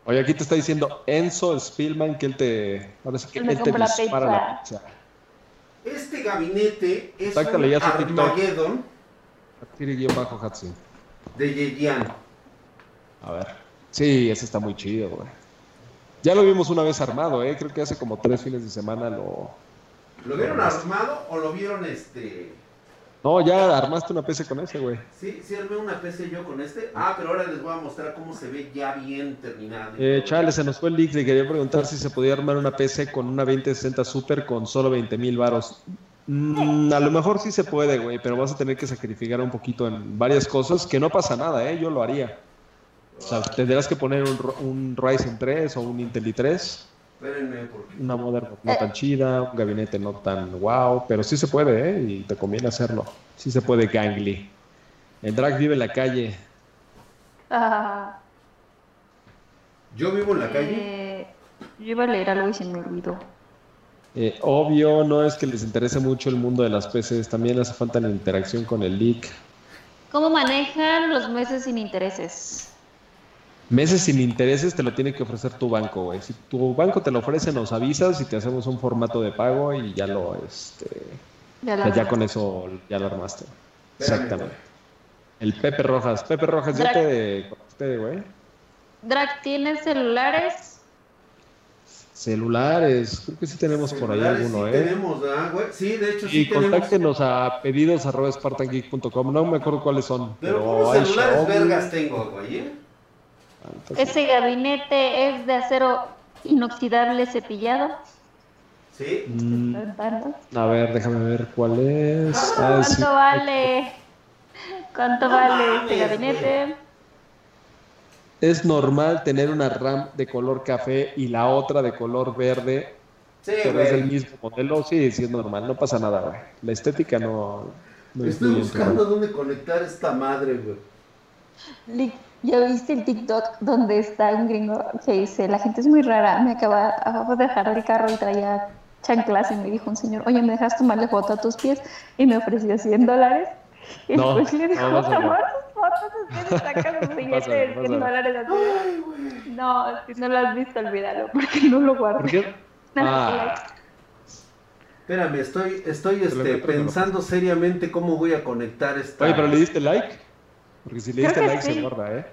Oye, aquí te está diciendo Enzo Spielman que él te. Ahora sí que él te dispara la pizza. Este gabinete es un Armageddon de Yeyan. A ver. Sí, ese está muy chido, güey. Ya lo vimos una vez armado, ¿eh? Creo que hace como tres fines de semana lo... ¿Lo vieron armado o lo vieron este...? No, ya armaste una PC con ese, güey. Sí, sí armé una PC yo con este. Ah, pero ahora les voy a mostrar cómo se ve ya bien terminado. Eh, chale, se nos fue el leak. Le quería preguntar si se podía armar una PC con una 2060 Super con solo 20 mil varos. Mm, a lo mejor sí se puede, güey, pero vas a tener que sacrificar un poquito en varias cosas, que no pasa nada, ¿eh? Yo lo haría. O sea, tendrás que poner un, un Ryzen 3 o un Intel i3. Una moderna no tan chida, un gabinete no tan wow, pero sí se puede, ¿eh? Y te conviene hacerlo. Sí se puede, Gangly. El drag vive en la calle. Ah. ¿Yo vivo en la calle? Eh, yo iba a leer algo y se me olvidó. Eh, obvio, no es que les interese mucho el mundo de las PCs, también hace falta la interacción con el leak. ¿Cómo manejan los meses sin intereses? Meses sin intereses te lo tiene que ofrecer tu banco, güey. Si tu banco te lo ofrece, nos avisas y te hacemos un formato de pago y ya lo, este, ya, con eso ya lo armaste. Exactamente. El Pepe Rojas. Pepe Rojas, ya te güey. Drag, ¿tienes celulares? Celulares, creo que sí tenemos por ahí alguno, sí ¿eh? Tenemos, güey? Sí, de hecho sí. Y contáctenos a pedidos arroba spartangeek.com, no me acuerdo cuáles son. Pero, pero celulares vergas tengo, güey, ¿eh? Ese gabinete es de acero inoxidable cepillado. Sí. Mm, a ver, déjame ver cuál es. Ah, ¿Cuánto vale? ¿Cuánto vale este gabinete? es normal tener una RAM de color café y la otra de color verde, sí, pero es el mismo modelo, sí, sí es normal, no pasa nada, güey. La estética no... Estoy buscando dónde conectar esta madre, güey. ¿Ya viste el TikTok donde está un gringo que dice, la gente es muy rara, me acaba, acabo de dejar el carro y traía chanclas y me dijo un señor, oye, ¿me dejas tomarle foto a tus pies? Y me ofreció 100 dólares. Y no, después le dijo, no, amor, fotos sacan los billetes de 100 dólares. No, si no lo has visto, olvídalo, porque no lo guardo. ¿Por qué? Ah. Espérame, estoy, estoy este, pensando seriamente cómo voy a conectar esta. Oye, pero le diste like. Porque si le diste like se guarda, ¿eh?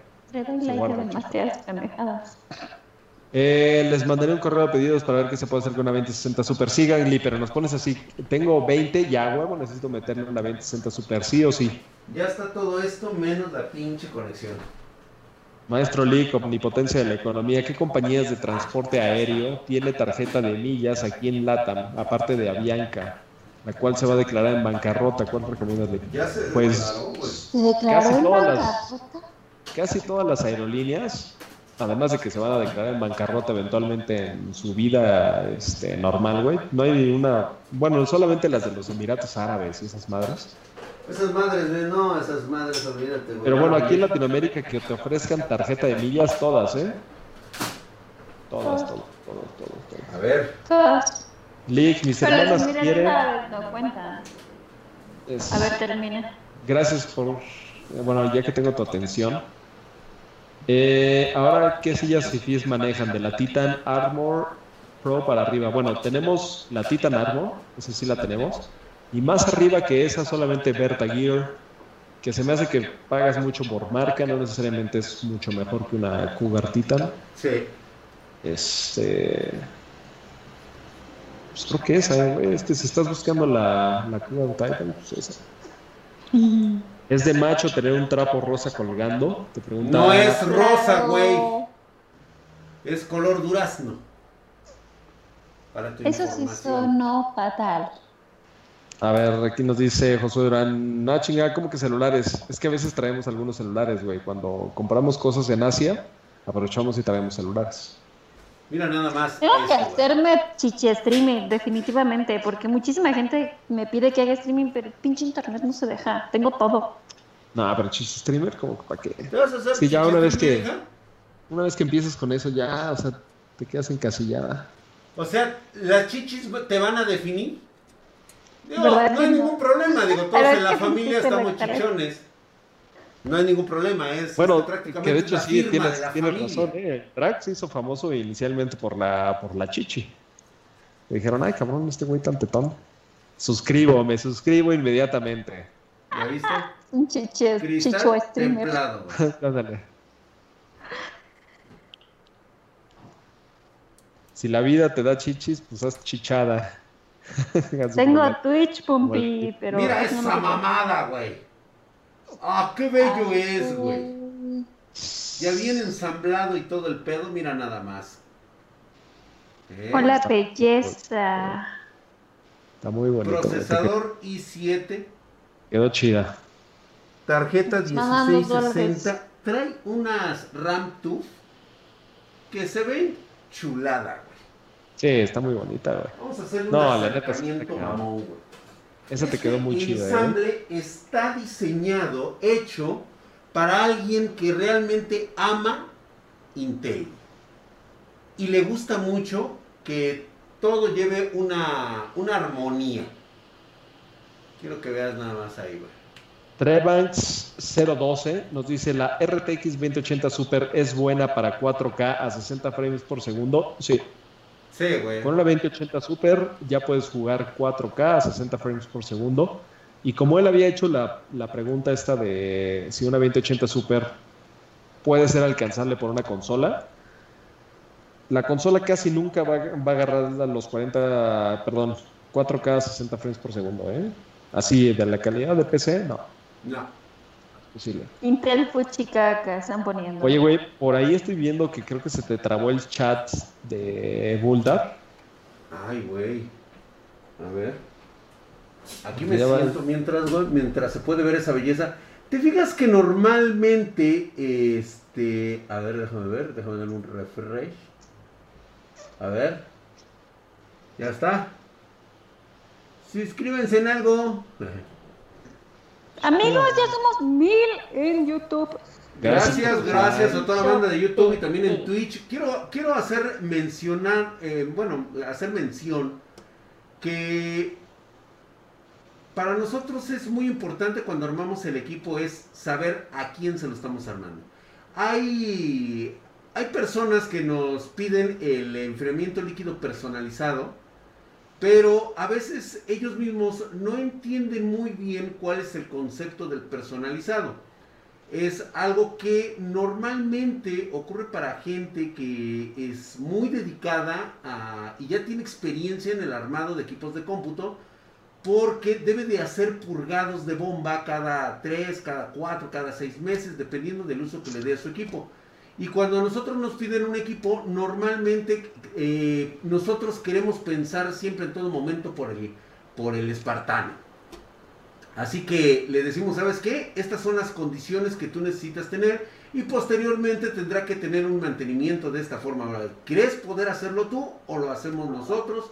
Eh, les mandaré un correo de pedidos para ver qué se puede hacer con una 2060 Super. Sí, Gangly, pero nos pones así. Tengo 20, ya huevo, necesito meterle una 2060 Super, sí o sí. Ya está todo esto menos la pinche conexión. Maestro Lick, omnipotencia de la economía, ¿qué compañías de transporte aéreo tiene tarjeta de millas aquí en LATAM, aparte de Avianca, la cual se va a declarar en bancarrota? ¿Cuál recomiendas? Ya se pues, casi todas, las, casi todas las aerolíneas además de que se van a declarar en bancarrota eventualmente en su vida este, normal, güey. No hay una. Bueno, solamente las de los Emiratos Árabes y esas madres. Esas madres, no, esas madres, olvídate, güey. Pero bueno, aquí en Latinoamérica que te ofrezcan tarjeta de millas todas, ¿eh? Todas, todas, todas, todas. A ver. Todas. Lick, mis hermanas quieren. No cuenta. A ver, termina. Gracias por. Bueno, ya que tengo tu atención Eh, ahora, ¿qué sillas fifís manejan? De la Titan Armor Pro para arriba. Bueno, tenemos la Titan Armor, esa sí la tenemos. Y más arriba que esa, solamente Berta Gear, que se me hace que pagas mucho por marca, no necesariamente es mucho mejor que una Cougar Titan. Sí. Este. Pues creo que esa, güey. Es que si estás buscando la, la Cougar Titan, pues esa. ¿Es de macho tener un trapo rosa colgando? Te pregunta. No es rosa, güey. Es color durazno. Para tu Eso sí sonó fatal. A ver, aquí nos dice Josué Durán, no chinga, ¿cómo que celulares? Es que a veces traemos algunos celulares, güey. Cuando compramos cosas en Asia, aprovechamos y traemos celulares. Mira nada más. Tengo que hacerme chiche streaming, definitivamente, porque muchísima gente me pide que haga streaming, pero el pinche internet no se deja. Tengo todo. No, pero chiche streamer, como para qué. ¿Te vas a hacer sí, ya una vez que una vez que empiezas con eso ya, o sea, te quedas encasillada. O sea, las chichis te van a definir. Digo, no hay ningún problema, digo, todos en la familia estamos chichones. No hay ningún problema, es bueno, prácticamente que de hecho sí tienes, tienes razón, eh. Drag se hizo famoso inicialmente por la por la chichi. Me dijeron, ay cabrón, este güey tan tetón. Suscribo, me suscribo inmediatamente. ¿Ya viste? Un chiche, chicho streamer. Ándale. si la vida te da chichis, pues haz chichada. Tengo Twitch, Pumpi, pero... Mira esa mamada, güey. Ah, qué bello es, güey. Ya bien ensamblado y todo el pedo, mira nada más. Eh, Con la belleza. Está muy bonito. Procesador i7. Quedó chida. Tarjeta 1660. Trae unas RAM TUF que se ven chulada, güey. Sí, está muy bonita, güey. Vamos a hacer un no, acercamiento mamón, güey. Esa te quedó muy chida. El ensamble ¿eh? está diseñado, hecho para alguien que realmente ama Intel. Y le gusta mucho que todo lleve una, una armonía. Quiero que veas nada más ahí, güey. Trebanks 012 nos dice la RTX 2080 Super es buena para 4K a 60 frames por segundo. Sí, Sí, güey. Con la 2080 Super ya puedes jugar 4K a 60 frames por segundo. Y como él había hecho la, pregunta esta de si una 2080 Super puede ser alcanzable por una consola, la consola casi nunca va, va a agarrar los 40, perdón, 4K a 60 frames por segundo, ¿eh? Así, de la calidad de PC, no. No. Intel Fuchicaca están poniendo. Oye, güey, por ahí estoy viendo que creo que se te trabó el chat de Bulldar. Ay, güey. A ver. Aquí me siento mientras, güey, mientras se puede ver esa belleza. ¿Te fijas que normalmente, este, a ver, déjame ver, déjame dar un refresh. A ver. Ya está. Suscríbanse en algo. Amigos, ya somos mil en YouTube. Gracias, gracias a toda la banda de YouTube y también en Twitch. Quiero, quiero hacer mencionar, eh, bueno, hacer mención que para nosotros es muy importante cuando armamos el equipo es saber a quién se lo estamos armando. Hay, hay personas que nos piden el enfriamiento líquido personalizado pero a veces ellos mismos no entienden muy bien cuál es el concepto del personalizado. Es algo que normalmente ocurre para gente que es muy dedicada y ya tiene experiencia en el armado de equipos de cómputo, porque debe de hacer purgados de bomba cada 3, cada 4, cada 6 meses, dependiendo del uso que le dé a su equipo. Y cuando nosotros nos piden un equipo, normalmente eh, nosotros queremos pensar siempre en todo momento por el, por el espartano. Así que le decimos, ¿sabes qué? Estas son las condiciones que tú necesitas tener y posteriormente tendrá que tener un mantenimiento de esta forma. ¿Quieres poder hacerlo tú o lo hacemos nosotros?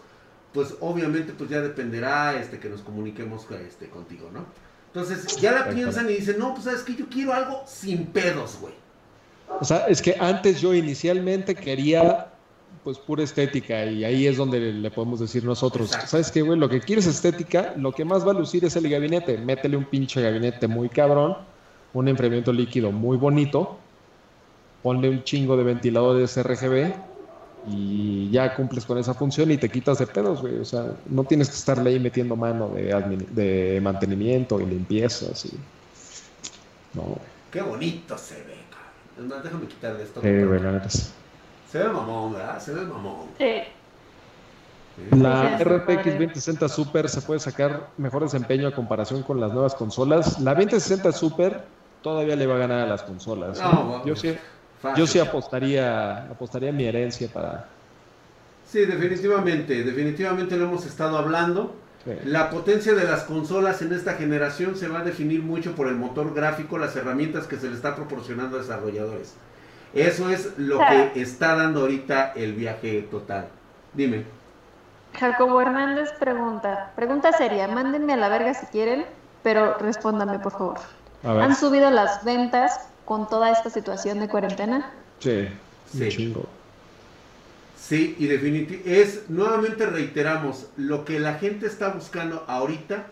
Pues obviamente pues ya dependerá este, que nos comuniquemos este, contigo, ¿no? Entonces ya la piensan y dicen, no, pues sabes que yo quiero algo sin pedos, güey. O sea, es que antes yo inicialmente quería pues pura estética y ahí es donde le podemos decir nosotros, ¿sabes qué, güey? Lo que quieres estética, lo que más va a lucir es el gabinete. Métele un pinche gabinete muy cabrón, un enfriamiento líquido muy bonito ponle un chingo de ventiladores RGB y ya cumples con esa función y te quitas de pedos, güey. O sea, no tienes que estarle ahí metiendo mano de, de mantenimiento y limpiezas y... No. Qué bonito se ve, cabrón. déjame quitar de esto. Se ve mamón, ¿verdad? Se ve mamón. Sí. La RTX 2060 Super se puede sacar mejor desempeño a comparación con las nuevas consolas. La 2060 Super todavía le va a ganar a las consolas. ¿eh? yo, sí, yo sí apostaría, apostaría mi herencia para... Sí, definitivamente, definitivamente lo hemos estado hablando. La potencia de las consolas en esta generación se va a definir mucho por el motor gráfico, las herramientas que se le está proporcionando a desarrolladores. Eso es lo que está dando ahorita el viaje total. Dime. Jacobo Hernández pregunta, pregunta seria, mándenme a la verga si quieren, pero respóndame por favor. ¿Han subido las ventas con toda esta situación de cuarentena? Sí, sí. Chingo. Sí, y definitivamente es, nuevamente reiteramos, lo que la gente está buscando ahorita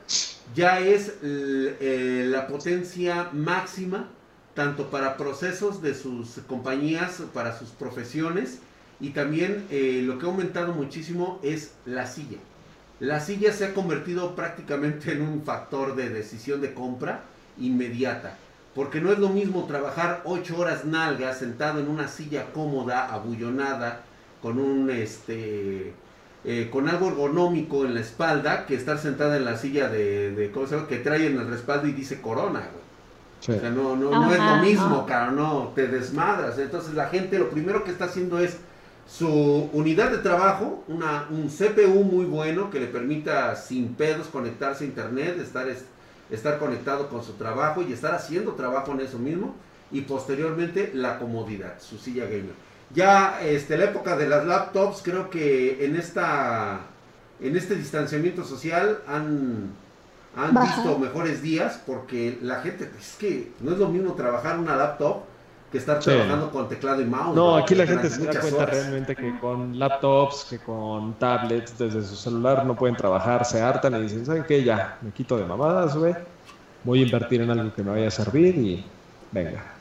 ya es eh, la potencia máxima, tanto para procesos de sus compañías, para sus profesiones, y también eh, lo que ha aumentado muchísimo es la silla. La silla se ha convertido prácticamente en un factor de decisión de compra inmediata. Porque no es lo mismo trabajar ocho horas nalgas sentado en una silla cómoda, abullonada, con un este eh, con algo ergonómico en la espalda, que estar sentada en la silla de, de ¿cómo se llama? que trae en el respaldo y dice corona, O sea, no, no, no es lo mismo, caro, no, te desmadras. Entonces la gente lo primero que está haciendo es su unidad de trabajo, una, un CPU muy bueno que le permita sin pedos conectarse a internet, estar, estar conectado con su trabajo y estar haciendo trabajo en eso mismo. Y posteriormente la comodidad, su silla gamer. Ya este, la época de las laptops, creo que en esta en este distanciamiento social han, han visto mejores días porque la gente, es que no es lo mismo trabajar una laptop que estar trabajando con teclado y mouse. No, aquí la gente se da cuenta realmente que con laptops, que con tablets, desde su celular no pueden trabajar, se hartan y dicen, ¿saben qué? Ya, me quito de mamadas, güey. Voy a invertir en algo que me vaya a servir y venga.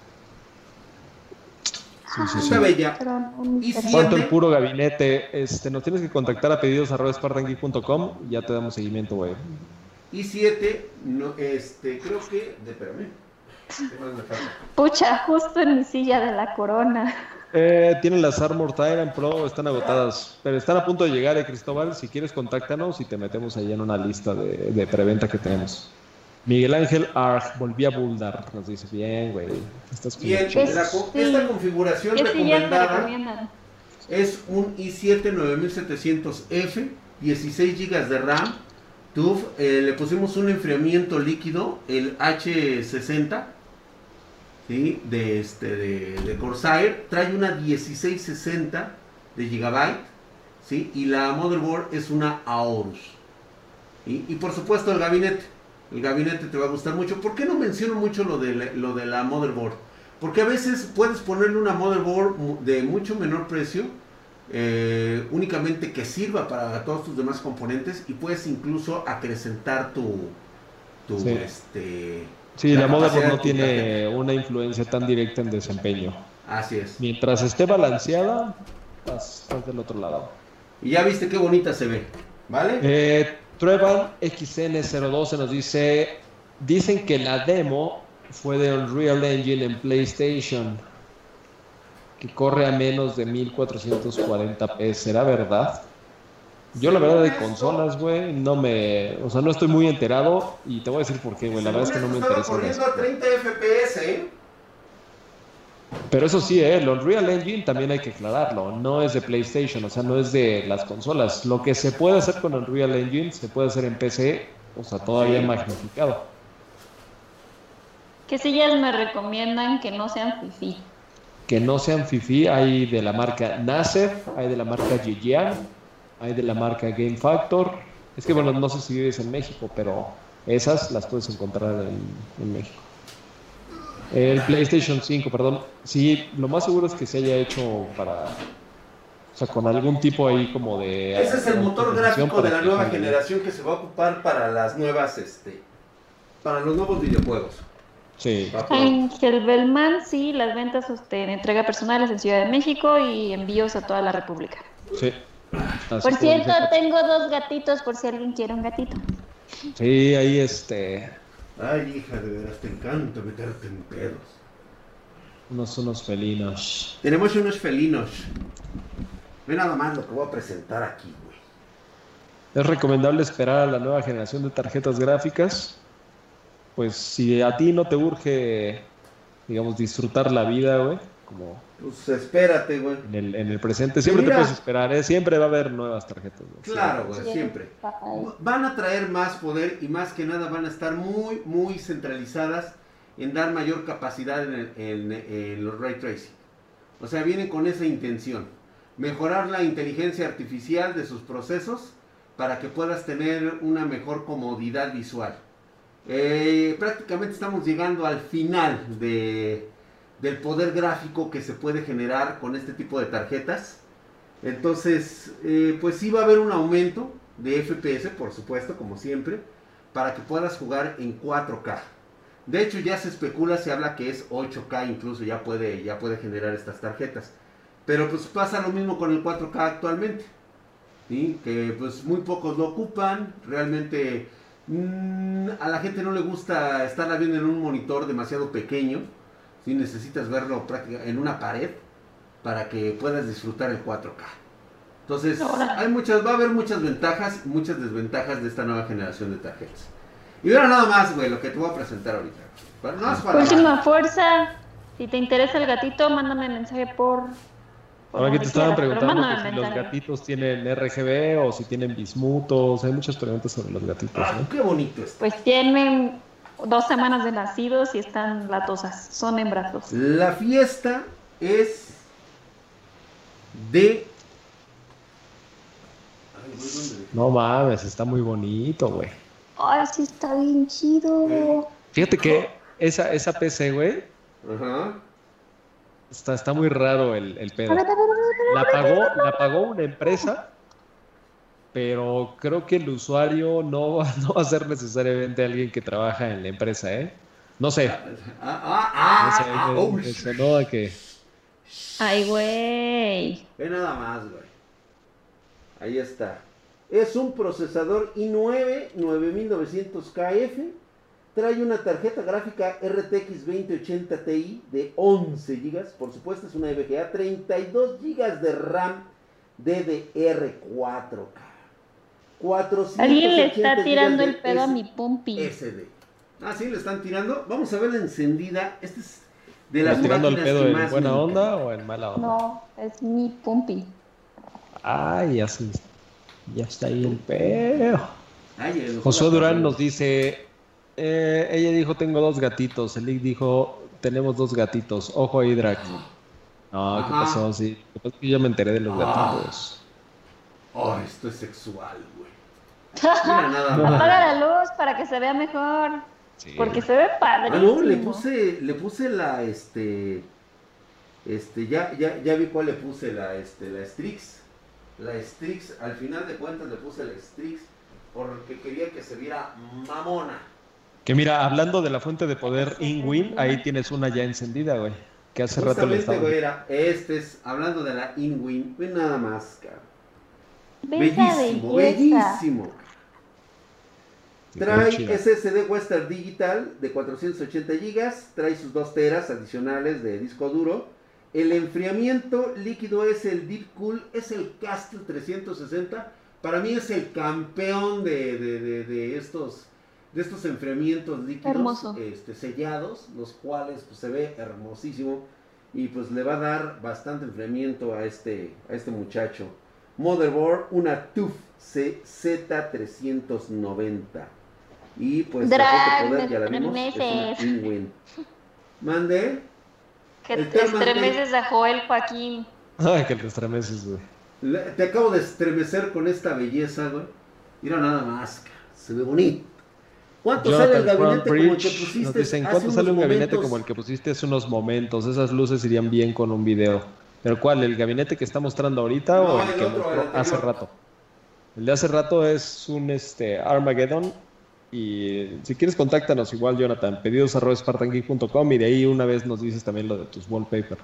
Sí, sí, sí. bella. ¿Cuánto el puro gabinete? Este, nos tienes que contactar a pedidos arroba y ya te damos seguimiento, güey. Y 7, no, este, creo que, de, Pucha, justo en mi silla de la corona. Eh, tienen las Armor Tyrant Pro, están agotadas, pero están a punto de llegar, eh, Cristóbal. Si quieres, contáctanos y te metemos ahí en una lista de, preventa que tenemos. Miguel Ángel Arg, volví a Buldar, nos dice, bien, güey. Bien, esta configuración recomendada es un i7 9700F, 16 GB de RAM, TUF, eh, le pusimos un enfriamiento líquido, el H60, de, este, de, Corsair. Trae una 1660 de Gigabyte. ¿sí? Y la motherboard es una Aorus. Y por supuesto el gabinete. El gabinete te va a gustar mucho. ¿Por qué no menciono mucho lo de, lo de la motherboard? Porque a veces puedes ponerle una motherboard de mucho menor precio, eh, únicamente que sirva para todos tus demás componentes y puedes incluso acrecentar tu, tu este, Sí, la, moda no tiene una influencia tan directa en desempeño. Así es. Mientras esté balanceada, estás, del otro lado. Y ya viste qué bonita se ve, ¿vale? Eh, Trevan XN012 nos dice, dicen que la demo fue de Unreal Engine en PlayStation, que corre a menos de 1440p, ¿será verdad? Yo la verdad de consolas, güey, no me... O sea, no estoy muy enterado y te voy a decir por qué, güey. La verdad es que no me interesa. corriendo a 30 FPS, ¿eh? Pero eso sí, ¿eh? el Unreal Engine también hay que aclararlo. No es de PlayStation, o sea, no es de las consolas. Lo que se puede hacer con Unreal Engine se puede hacer en PC, o sea, todavía magnificado. ¿Qué sillas me recomiendan que no sean FIFI? Que no sean FIFI, hay de la marca Nasef, hay de la marca Jijian hay de la marca Game Factor. Es que bueno, no sé si vives en México, pero esas las puedes encontrar en, México. El PlayStation 5, perdón. Sí, lo más seguro es que se haya hecho para. O sea, con algún tipo ahí como de. Ese es el motor gráfico de la nueva generación que se va a ocupar para las nuevas. este Para los nuevos videojuegos. Sí. Ángel Belman, sí, las ventas en entrega personales en Ciudad de México y envíos a toda la República. Sí. Por cierto, tengo dos gatitos por si alguien quiere un gatito. Sí, ahí este. Ay, hija, de veras te encanta meterte en pedos. Unos, unos felinos. Tenemos unos felinos. Ve nada más lo que voy a presentar aquí, güey. Es recomendable esperar a la nueva generación de tarjetas gráficas. Pues si a ti no te urge, digamos, disfrutar la vida, güey, como Pues espérate, güey. en el, en el presente, siempre te puedes esperar, ¿eh? Siempre va a haber nuevas tarjetas. güey. Claro, güey, Sí. siempre. Van a traer más poder y más que nada van a estar muy, muy centralizadas en dar mayor capacidad en, el- en- en los ray tracing. O sea, vienen con esa intención. Mejorar la inteligencia artificial de sus procesos para que puedas tener una mejor comodidad visual. Eh, prácticamente estamos llegando al final de, del poder gráfico que se puede generar con este tipo de tarjetas. Entonces, eh, pues sí va a haber un aumento de FPS, por supuesto, como siempre, para que puedas jugar en 4K. De hecho, ya se especula, se habla que es 8K, incluso ya puede, ya puede generar estas tarjetas. Pero pues pasa lo mismo con el 4K actualmente. Que pues muy pocos lo ocupan. Realmente mm, a la gente no le gusta estarla viendo en un monitor demasiado pequeño. Si necesitas verlo práctica- en una pared para que puedas disfrutar el 4K. Entonces, hay muchas, va a haber muchas ventajas y muchas desventajas de esta nueva generación de tarjetas. Y mira nada más, güey, lo que te voy a presentar ahorita. No para Última fuerza. Si te interesa el gatito, mándame mensaje por. por Ahora que te estaban preguntando que si los gatitos tienen RGB o si tienen bismutos, hay muchas preguntas sobre los gatitos, Ah, ¿no? qué bonito es. Pues tienen dos semanas de nacidos y están latosas. Son hembrazos. La fiesta es de... No mames, está muy bonito, güey. Ay, sí está bien chido. Fíjate que esa, esa PC, güey, Ajá. está, está muy raro el, el pedo. La pagó, la pagó una empresa, pero creo que el usuario no, va- no va a ser necesariamente alguien que trabaja en la empresa, ¿eh? No sé. Ah, ah, No sé, ah, ah, me- oh, me que... Ay, güey. Ve nada más, güey. Ahí está. Es un procesador i9 9900KF. Trae una tarjeta gráfica RTX 2080 Ti de 11 GB. Por supuesto, es una EVGA. 32 GB de RAM DDR4K. 480 Alguien le está tirando el pedo a mi pumpi. SD. Ah, sí, le están tirando. Vamos a verla encendida. Este es de las ¿Estás tirando el pedo en buena onda o en mala onda? No, es mi pumpi. Ay, ya, se- ya está ahí el pedo. Ay, Josué la- Durán nos dice, eh, ella dijo tengo dos gatitos, Elic dijo tenemos dos gatitos, ojo ahí Drac. No, ¿qué Ajá. pasó? Sí, lo que pasa es que yo me enteré de los Ah. gatitos. Oh, esto es sexual. Mira nada más. Apaga la luz para que se vea mejor. Sí. Porque se ve Ah, padrísimo. no, le puse, le puse la, este, este, ya, ya, ya vi cuál le puse, la, este, la Strix. La Strix, al final de cuentas le puse la Strix porque quería que se viera mamona. Que mira, hablando de la fuente de poder InWin, ahí tienes una ya encendida, güey. Que hace rato le estaba... güey, era, este es, hablando de la InWin, ve nada más, cabrón. Bellísimo, belleza. bellísimo. Trae. SSD Western Digital de 480 GB, trae sus 2 teras adicionales de disco duro. El enfriamiento líquido es el Deep Cool, es el Castle 360. Para mí es el campeón de, de- de- de estos, de estos enfriamientos líquidos este, sellados, los cuales pues, se ve hermosísimo y pues le va a dar bastante enfriamiento a este, a este muchacho. Motherboard, una TUF Z390. Y pues Drag, poder ya la vimos, es una. Mande. Que El te estremeces a Joel Joaquín. Ay, que te estremeces, güey. Te acabo de estremecer con esta belleza, güey. Mira nada más, se ve bonito. ¿Cuánto sale el Jonathan gabinete como el que pusiste? nos dicen, hace ¿cuánto unos sale un gabinete como el que pusiste hace unos momentos? Esas luces irían bien con un video. ¿Pero cuál? ¿El gabinete que está mostrando ahorita No, o el el que otro, el mostró hace rato? El de hace rato es un este Armageddon Y si quieres, contáctanos igual, Jonathan. Pedidos arroba y de ahí una vez nos dices también lo de tus wallpaper.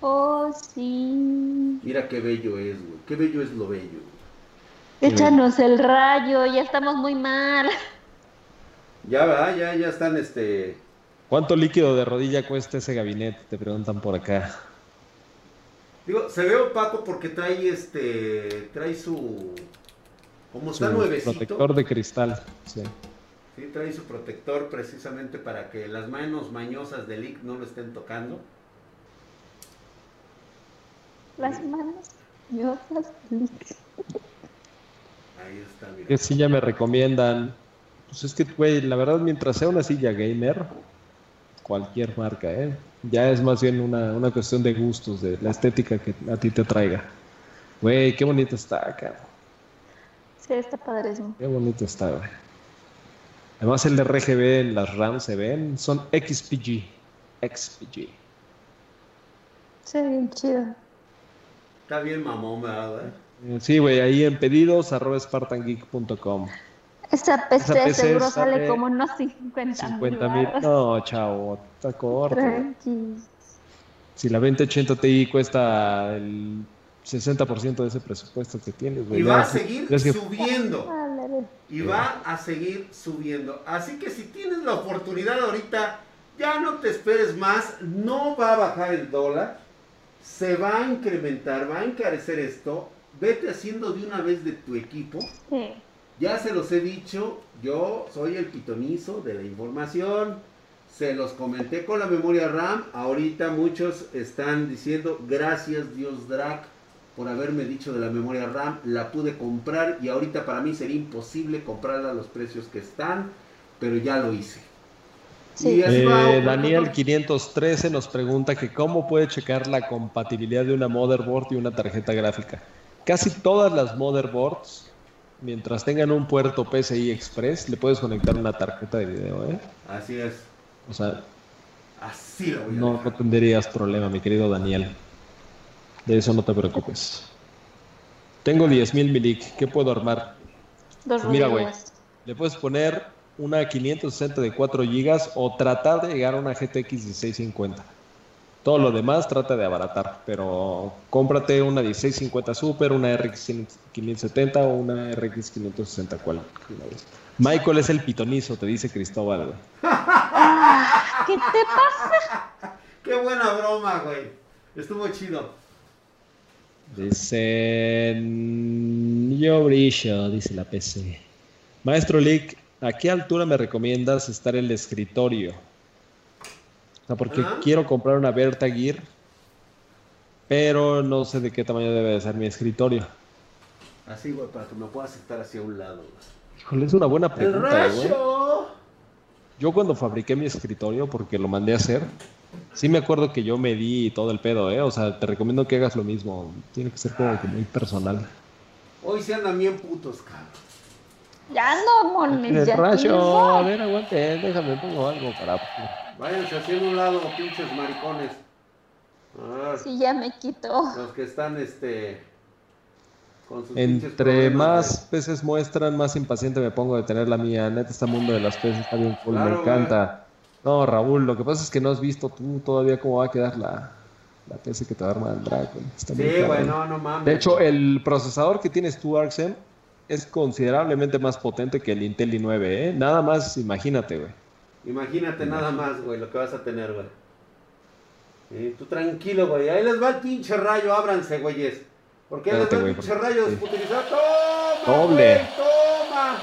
Oh, sí. Mira qué bello es, güey. Qué bello es lo bello. Échanos el rayo, ya estamos muy mal. Ya va, ya, ya están este. ¿Cuánto líquido de rodilla cuesta ese gabinete? Te preguntan por acá. Digo, se ve opaco porque trae este. Trae su. Como está nuevecito. Protector de cristal, sí. Sí, trae su protector precisamente para que las manos mañosas del IC no lo estén tocando. Las manos mañosas del IC. Ahí está, mira. ¿Qué silla me recomiendan? Pues es que, güey, la verdad, mientras sea una silla gamer, cualquier marca, ¿eh? Ya es más bien una, una cuestión de gustos, de la estética que a ti te traiga. Güey, qué bonito está acá. Sí, está padrísimo. Qué bonito está, güey. Además el RGB en las RAM se ven, son XPG. XPG. Sí, bien chido. Está bien mamón, ¿verdad? Eh, sí, güey, ahí en pedidos arroba spartangeek.com. Esa PC, seguro sale, como unos 50 mil. No, chavo, está corto. Si la 2080 Ti cuesta el 60% de ese presupuesto que tienes, güey. Y va a seguir subiendo. Y va a seguir subiendo. Así que si tienes la oportunidad ahorita, ya no te esperes más. No va a bajar el dólar. Se va a incrementar, va a encarecer esto. Vete haciendo de una vez de tu equipo. Sí ya se los he dicho, yo soy el pitonizo de la información. Se los comenté con la memoria RAM. Ahorita muchos están diciendo gracias Dios Drac por haberme dicho de la memoria RAM. La pude comprar y ahorita para mí sería imposible comprarla a los precios que están, pero ya lo hice. Eh, Daniel 513 nos pregunta que cómo puede checar la compatibilidad de una motherboard y una tarjeta gráfica. Casi todas las motherboards mientras tengan un puerto PCI Express, le puedes conectar una tarjeta de video, ¿eh? Así es. O sea, así lo voy a no, no tendrías problema, mi querido Daniel. De eso no te preocupes. Tengo 10.000 milic, ¿qué puedo armar? Dos Mira, güey, le puedes poner una 560 de 4 GB o tratar de llegar a una GTX 1650. Todo lo demás trata de abaratar, pero cómprate una 1650 Super, una RX 570 o una RX 560 cual. Michael es el pitonizo, te dice Cristóbal, güey. ¿Qué te pasa? Qué buena broma, güey. Estuvo chido. Dicen yo brillo, dice la PC. Maestro Lick, ¿a qué altura me recomiendas estar en el escritorio? O sea, porque quiero comprar una Berta Gear, pero no sé de qué tamaño debe de ser mi escritorio. Así, güey, para que me pueda aceptar hacia un lado. Híjole, es una buena pregunta, güey. Yo cuando fabriqué mi escritorio, porque lo mandé a hacer, sí me acuerdo que yo medí todo el pedo, ¿eh? O sea, te recomiendo que hagas lo mismo. Tiene que ser como que muy personal. Hoy se andan bien putos, cabrón. Ya no, mones, ya. Rayo, a ver, aguante, déjame, pongo algo para... Váyanse hacia un lado, pinches maricones. sí, ya me quito. Los que están, este. Con sus Entre más peces muestran, más impaciente me pongo de tener la mía. Neta, este mundo de las peces está bien cool, me encanta. No, Raúl, lo que pasa es que no has visto tú todavía cómo va a quedar la, la PC que te va a armar el Dragon. sí, güey, no, no mames. De hecho, el procesador que tienes tú, Arxen, es considerablemente más potente que el Intel i9, ¿eh? Nada más, imagínate, güey. Imagínate nada más, güey, lo que vas a tener, güey. tú tranquilo, güey. Ahí les va el pinche rayo, ábranse, güeyes. Porque ahí les va el pinche rayo sí. ¡Toma! Doble. toma.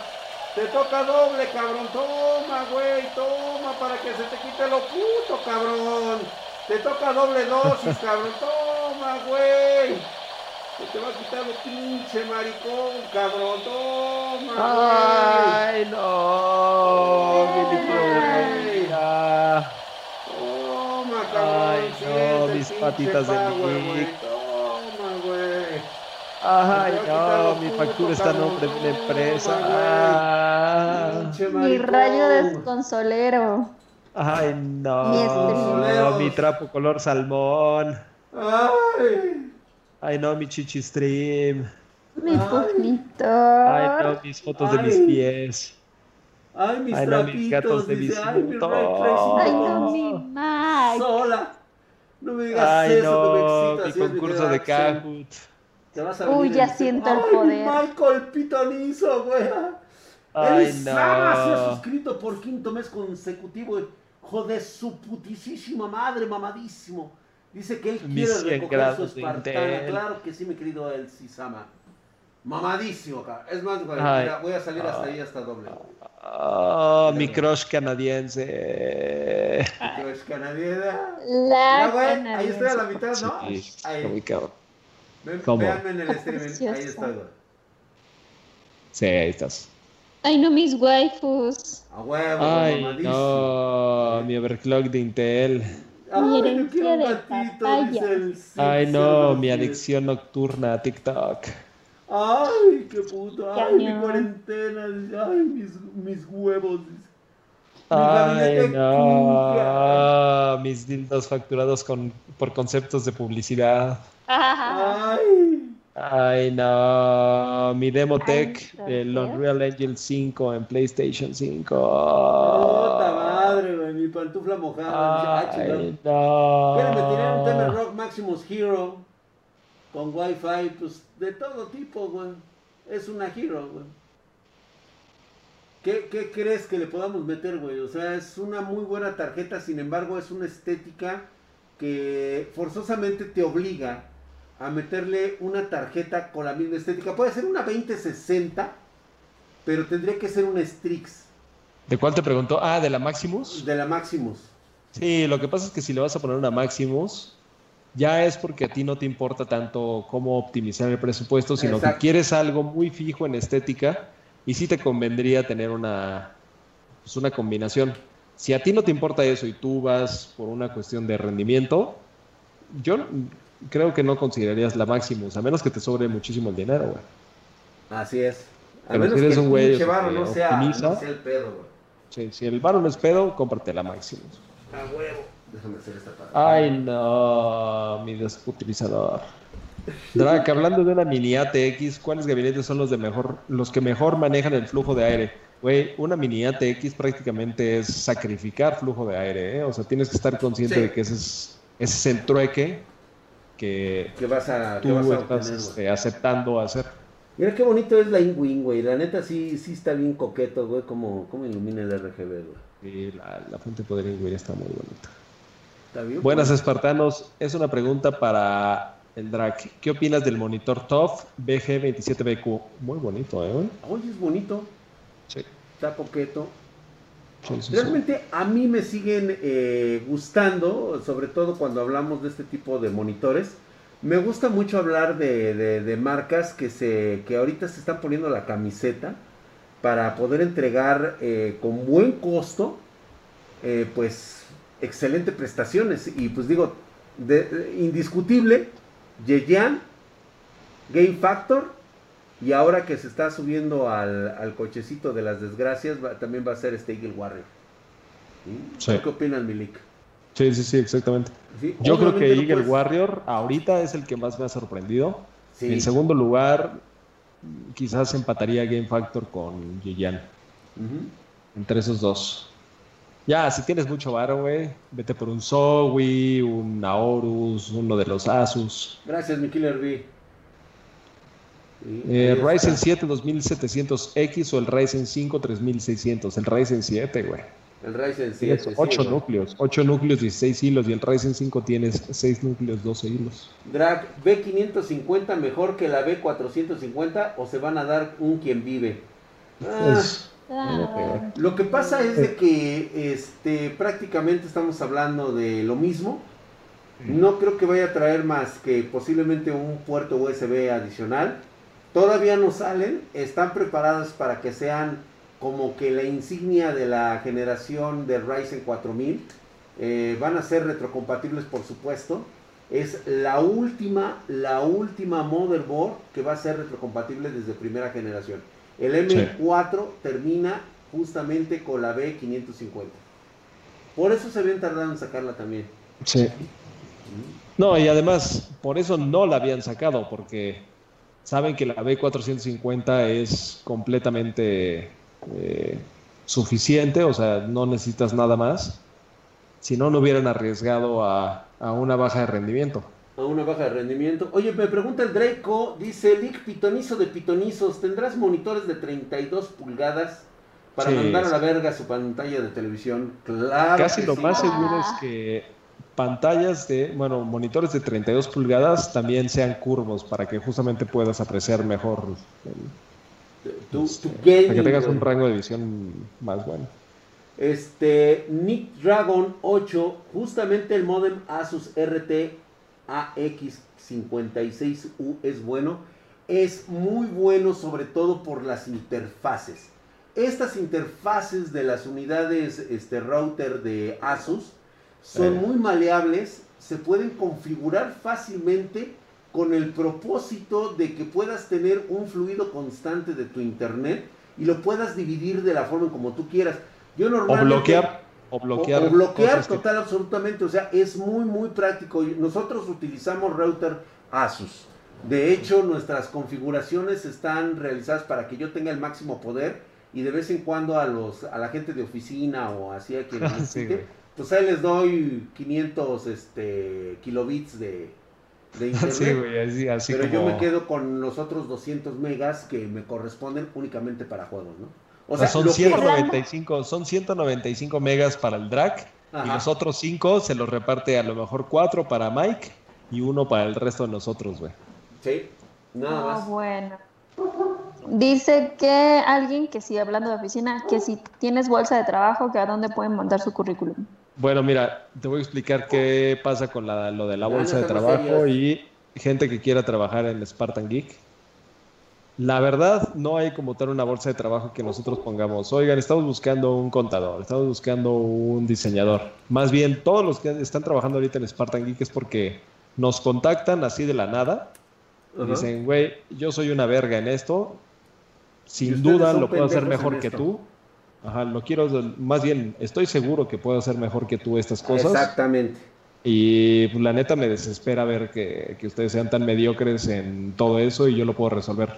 Te toca doble, cabrón. Toma, güey. Toma para que se te quite lo puto, cabrón. Te toca doble dosis, cabrón. Toma, güey. Se te va a quitar lo pinche maricón, cabrón. Toma, Ay, no. Toma, cabrón. Ay, no, mis patitas de mi. Toma, güey. Ay, no, mi factura está a nombre de una empresa. Ah. Mi rayo desconsolero. Ay, no. Mi, mi trapo color salmón. Ay. Ay, no, mi chichi stream. Mi pujito. Ay, no, mis fotos de mis pies. Ay, mis Ay, no, trapitos, mis gatos de dice, mis ay, mi Ay, no, no, mi Mac. sola. No me digas Ay, eso, me no, excita, mi así es, concurso de. Kahoot. Te vas a Uy, ya en- siento el Ay, poder. Michael Pitonizo, güey. Ay, Él Sama se ha no. suscrito por quinto mes consecutivo. Hijo de su putisísima madre, mamadísimo. Dice que él quiere 100 recoger su espartana. Claro que sí, mi querido El Sama. Mamadísimo acá. Es más, güey, Ay. mira, voy a salir hasta ahí, hasta doble. Ah, mi crush canadiense. Es canadiense. La Ya, güey, ahí estoy a la mitad, ¿no? Sí, está Ahí. muy cabrón. Ven, ¿Cómo? véanme en el streaming. Ahí estoy, güey. Sí, ahí estás. Ay, no, mis waifus. A huevo, Ay, mamadísimo. no, mi overclock de Intel. Ay, Mi herencia quiero un de gatito, papaya. dice el sí, Ay, no, mi adicción nocturna a TikTok. Ay, qué puto. Ay, mi cuarentena. Ay, mis, mis huevos. Mi Ay, no, mis dildos facturados con, por conceptos de publicidad. Ah, Ay. Ay, no, mi Demotech, Ay, el ¿qué? Unreal Engine 5 en PlayStation 5. Puta madre, güey. Mi pantufla mojada. dice, Ay. ¿Qué le meterían un no. Rock Maximus Hero? Con Wi-Fi, pues de todo tipo, güey. Es una Hero, güey. ¿Qué, ¿Qué crees que le podamos meter, güey? O sea, es una muy buena tarjeta, sin embargo, es una estética que forzosamente te obliga a meterle una tarjeta con la misma estética. Puede ser una 2060, pero tendría que ser una Strix ¿De cuál te preguntó? Ah, de la Maximus. de la Maximus. Sí, lo que pasa es que si le vas a poner una Maximus, ya es porque a ti no te importa tanto cómo optimizar el presupuesto, sino Exacto. que quieres algo muy fijo en estética y sí te convendría tener una, pues una combinación. Si a ti no te importa eso y tú vas por una cuestión de rendimiento, yo creo que no considerarías la Maximus, a menos que te sobre muchísimo el dinero, güey. Así es. A Pero menos si eres que el un güey que no sea, optimiza. no sea el pedo, güey. Sí, si el varo no es pedo, cómprate la Maximus. A huevo. Déjame hacer esta para. Ay, no, mi desutilizador. Drac, hablando de una mini ATX, ¿cuáles gabinetes son los de mejor, los que mejor manejan el flujo de aire? Güey, una mini ATX prácticamente es sacrificar flujo de aire, ¿eh? O sea, tienes que estar consciente Sí. de que ese es, ese es el trueque que Que vas a, que tú vas a estás obtener, este, aceptando hacer. Mira qué bonito es la Inwing, güey. La neta sí, sí está bien coqueto, güey. Como, como ilumina el RGB, güey. Y la, la fuente de poder Ingrid está muy bonita. Buenas güey. espartanos, es una pregunta para el Drac. ¿Qué opinas del monitor TOF BG27BQ? Muy bonito, ¿eh? Oye, es bonito. Sí. Está coqueto. Sí, sí, sí. Realmente a mí me siguen eh, gustando, sobre todo cuando hablamos de este tipo de monitores. Me gusta mucho hablar de, de- de marcas que, se, que ahorita se están poniendo la camiseta para poder entregar eh, con buen costo, eh, pues, excelentes prestaciones. Y pues digo, de- de- indiscutible, Yeyan, Game Factor, y ahora que se está subiendo al, al cochecito de las desgracias, va- también va a ser este Eagle Warrior. ¿Sí? Sí. ¿Qué opinan, Milik? Sí, sí, sí, exactamente. Sí, Yo creo que Eagle puedes- Warrior ahorita es el que más me ha sorprendido. En segundo lugar, quizás empataría Game Factor con Giyan. Ujú. Entre esos dos. Ya, si tienes mucho varo, güey, vete por un Zowie, un Aorus, uno de los Asus. Gracias, mi Killer B. Sí, Eh. Ryzen 7 2700X o el Ryzen 5 3600. El Ryzen 7, güey. El Ryzen 7. Tienes sí, 8 güey. núcleos. 8 núcleos, 16 hilos. Y el Ryzen 5 tienes 6 núcleos, 12 hilos. Drag, ¿B550 mejor que la B450 o se van a dar un quien vive? Ah, Es- Lo que pasa es de que este, prácticamente estamos hablando de lo mismo. No creo que vaya a traer más que posiblemente un puerto USB adicional. Todavía no salen, están preparadas para que sean como que la insignia de la generación de Ryzen 4000. Eh, van a ser retrocompatibles, por supuesto. Es la última, la última motherboard que va a ser retrocompatible desde primera generación. El M4 termina justamente con la B550. Por eso se habían tardado en sacarla también. Sí. No, y además, por eso no la habían sacado, porque saben que la B450 es completamente eh, suficiente, o sea, no necesitas nada más. Si no, no hubieran arriesgado a, una baja de rendimiento. A una baja de rendimiento. Oye, me pregunta el Draco, dice, Lick Pitonizo de Pitonizos, ¿tendrás monitores de 32 pulgadas para mandar a la verga su pantalla de televisión? Claro. Casi lo más seguro es que pantallas de, bueno, monitores de 32 pulgadas también sean curvos para que justamente puedas apreciar mejor. tu, este, para que tengas un rango de visión más bueno. Este, Nick Dragon 8, justamente el modem Asus RT AX56U es bueno. Es muy bueno sobre todo por las interfaces. Estas interfaces de las unidades este, router de Asus son muy maleables, se pueden configurar fácilmente con el propósito de que puedas tener un fluido constante de tu internet y lo puedas dividir de la forma como tú quieras. Yo normalmente, o bloquear. O bloquear, o, bloquear total, absolutamente. O sea, es muy, muy práctico. Nosotros utilizamos router Asus. De hecho, nuestras configuraciones están realizadas para que yo tenga el máximo poder y de vez en cuando a los a la gente de oficina o así a quien necesite, pues ahí les doy 500 este, kilobits de, de internet. pero yo me quedo con los otros 200 megas que me corresponden únicamente para juegos, ¿no? O sea, son, 195, son 195 megas para el drag y los otros 5 se los reparte a lo mejor 4 para Mike y uno para el resto de nosotros, güey. Sí, nada ah, más. bueno. Dice que alguien que sí, hablando de oficina, que si tienes bolsa de trabajo, que a dónde pueden mandar su currículum. Bueno, mira, te voy a explicar qué pasa con lo de la bolsa de trabajo y gente que quiera trabajar en Spartan Geek. La verdad, no hay como tal una bolsa de trabajo que nosotros pongamos, oigan, estamos buscando un contador, estamos buscando un diseñador. Más bien, todos los que están trabajando ahorita en Spartan Geek es porque nos contactan así de la nada. Dicen, güey, yo soy una verga en esto, sin duda lo puedo hacer mejor que tú. Ajá, lo quiero, más bien, estoy seguro que puedo hacer mejor que tú estas cosas. Exactamente. Y pues, la neta me desespera ver que, ustedes sean tan mediocres en todo eso y yo lo puedo resolver.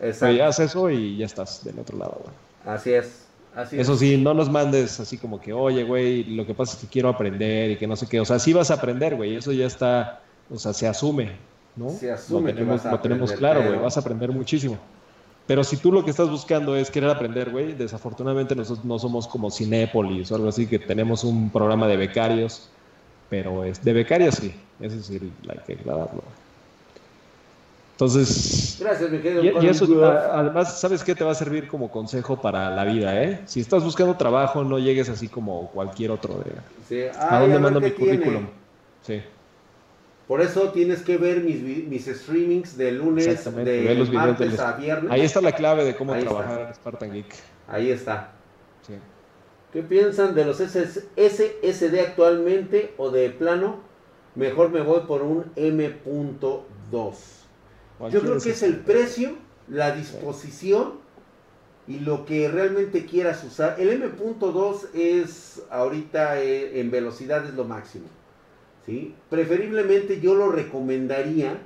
Exacto. ya haz eso y ya estás del otro lado, Así es. Así eso sí, no nos mandes así como que, oye, güey, lo que pasa es que quiero aprender y que no sé qué. O sea, sí vas a aprender, güey. Eso ya está, o sea, se asume, ¿no? Se asume. Lo tenemos, lo tenemos claro, güey. Vas a aprender muchísimo. Pero si tú lo que estás buscando es querer aprender, güey, desafortunadamente nosotros no somos como Cinépolis o algo así, que tenemos un programa de becarios, pero es de becarios sí, eso sí hay que aclararlo. Entonces, Gracias, y, y eso, además, ¿sabes qué te va a servir como consejo para la vida, eh? Si estás buscando trabajo, no llegues así como cualquier otro de... Sí. ¿A dónde mando mi currículum? Sí. Por eso tienes que ver mis, mis streamings de lunes, de martes a viernes. Ahí está la clave de cómo trabajar en Spartan Geek. Ahí está. ¿Qué piensan de los SSD actualmente o de plano? Mejor me voy por un M.2. Yo creo que es el precio, la disposición y lo que realmente quieras usar. El M.2 es ahorita eh, en velocidad es lo máximo. Preferiblemente yo lo recomendaría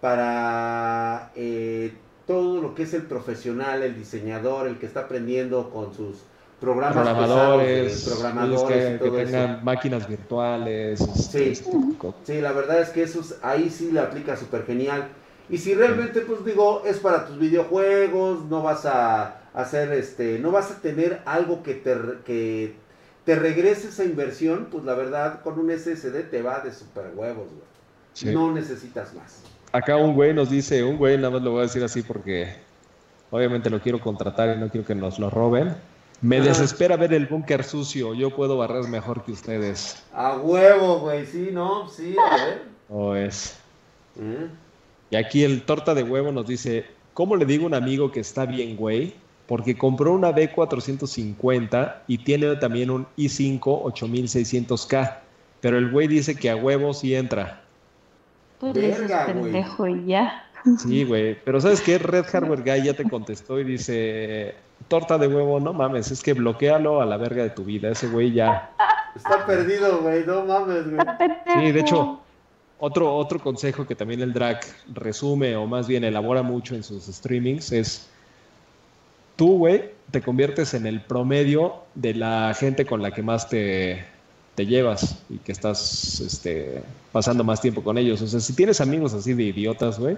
para eh, todo lo que es el profesional, el diseñador, el que está aprendiendo con sus programas programadores, programadores que, tengan máquinas virtuales. Este, este sí, la verdad es que eso ahí sí le aplica súper genial. Y si realmente, pues digo, es para tus videojuegos, no vas a hacer este, no vas a tener algo que te, que te regrese esa inversión, pues la verdad, con un SSD te va de super huevos, güey. No necesitas más. Acá un güey nos dice, un güey, nada más lo voy a decir así porque obviamente lo quiero contratar y no quiero que nos lo roben. Me desespera ver el búnker sucio, yo puedo barrer mejor que ustedes. A huevo, güey, sí, no, sí, a ver. O es. ¿Eh? Y aquí el torta de huevo nos dice, ¿cómo le digo a un amigo que está bien, güey? porque compró una B450 y tiene también un i5 8600K, pero el güey dice que a huevo sí entra. Verga, pendejo y ya. Sí, güey, pero ¿sabes qué? Red Hardware Guy ya te contestó y dice, torta de huevo, no mames, es que bloquealo a la verga de tu vida, ese güey ya... Está perdido, güey, no mames, güey. Sí, de hecho, otro, otro consejo que también el drag resume o más bien elabora mucho en sus streamings es tú, güey, te conviertes en el promedio de la gente con la que más te, te llevas y que estás este, pasando más tiempo con ellos. O sea, si tienes amigos así de idiotas, güey,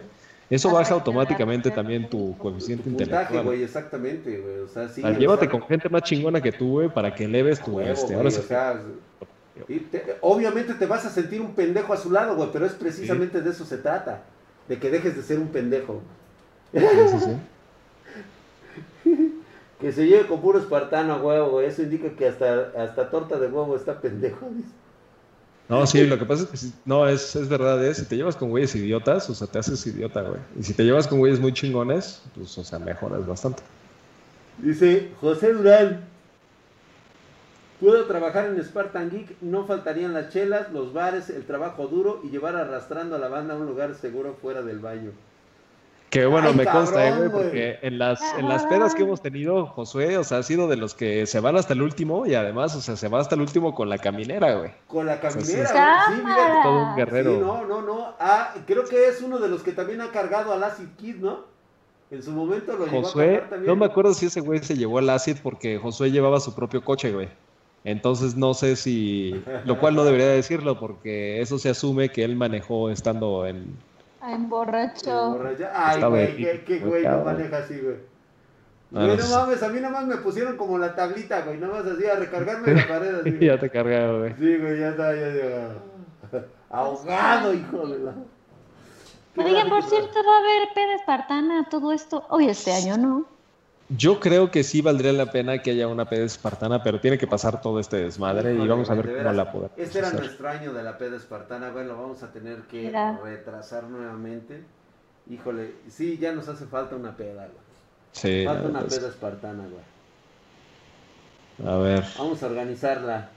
eso baja automáticamente también tu coeficiente intelectual. güey, exactamente, güey. O sea, sí, llévate con gente más chingona que tú, güey, para que eleves tu... este, ahora obviamente te vas a sentir un pendejo a su lado, güey, pero es precisamente de eso se trata. De que dejes de ser un pendejo. Sí, que se lleve con puro espartano a huevo, güey. Eso indica que hasta, hasta torta de huevo está pendejo. No, sí, lo que pasa es que no, es, es verdad, es, si te llevas con güeyes idiotas, o sea, te haces idiota, güey. Y si te llevas con güeyes muy chingones, pues, o sea, mejoras bastante. Dice José Durán, puedo trabajar en Spartan Geek, no faltarían las chelas, los bares, el trabajo duro y llevar arrastrando a la banda a un lugar seguro fuera del baño. Que bueno, me consta, eh, güey, porque en las, en las pedas que hemos tenido, Josué, o sea, ha sido de los que se van hasta el último y además, o sea, se va hasta el último con la caminera, güey. Con la caminera, sí, mira. Todo un guerrero. Sí, no, no, no. Ah, creo que es uno de los que también ha cargado al Acid Kid, ¿no? En su momento lo Josué, llevó a también. No me acuerdo si ese güey se llevó al Acid porque Josué llevaba su propio coche, güey. Entonces no sé si, lo cual no debería decirlo porque eso se asume que él manejó estando en Ay, emborracho. Ay, güey, qué, güey no maneja así, güey. No, no mames, a mí nomás me pusieron como la tablita, güey, nomás así a recargarme la pared así. ya te cargaron, güey. Sí, güey, ya está, ya, ya. Ahogado, hijo de la. Oiga, por cierto, va a haber peda espartana, todo esto. Hoy este año, ¿no? Yo creo que sí valdría la pena que haya una peda espartana, pero tiene que pasar todo este desmadre y vamos a ver cómo la podemos Este era nuestro año de la peda espartana, bueno, vamos a tener que retrasar nuevamente. Híjole, sí, ya nos hace falta una peda, güey. Sí. Falta una peda espartana, güey. A ver. Vamos a organizarla.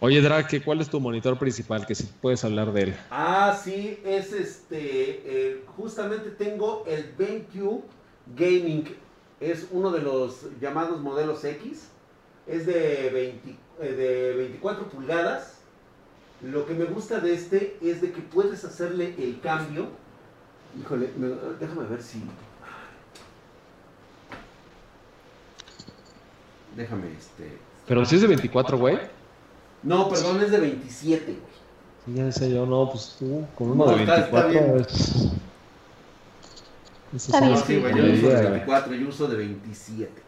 Oye, Drake, ¿cuál es tu monitor principal? Que si puedes hablar de él. Ah, sí, es este. Eh, justamente tengo el BenQ Gaming es uno de los llamados modelos X, es de, eh, de 24 pulgadas. Lo que me gusta de este es de que puedes hacerle el cambio. Híjole, déjame ver si... Déjame este... Pero si es de 24, güey. No, perdón, es de 27, güey. Sí, ya sé yo, no, pues tú con uno de 24 es... Está bien. Sí, güey, yo uso de 24, yo uso de 27.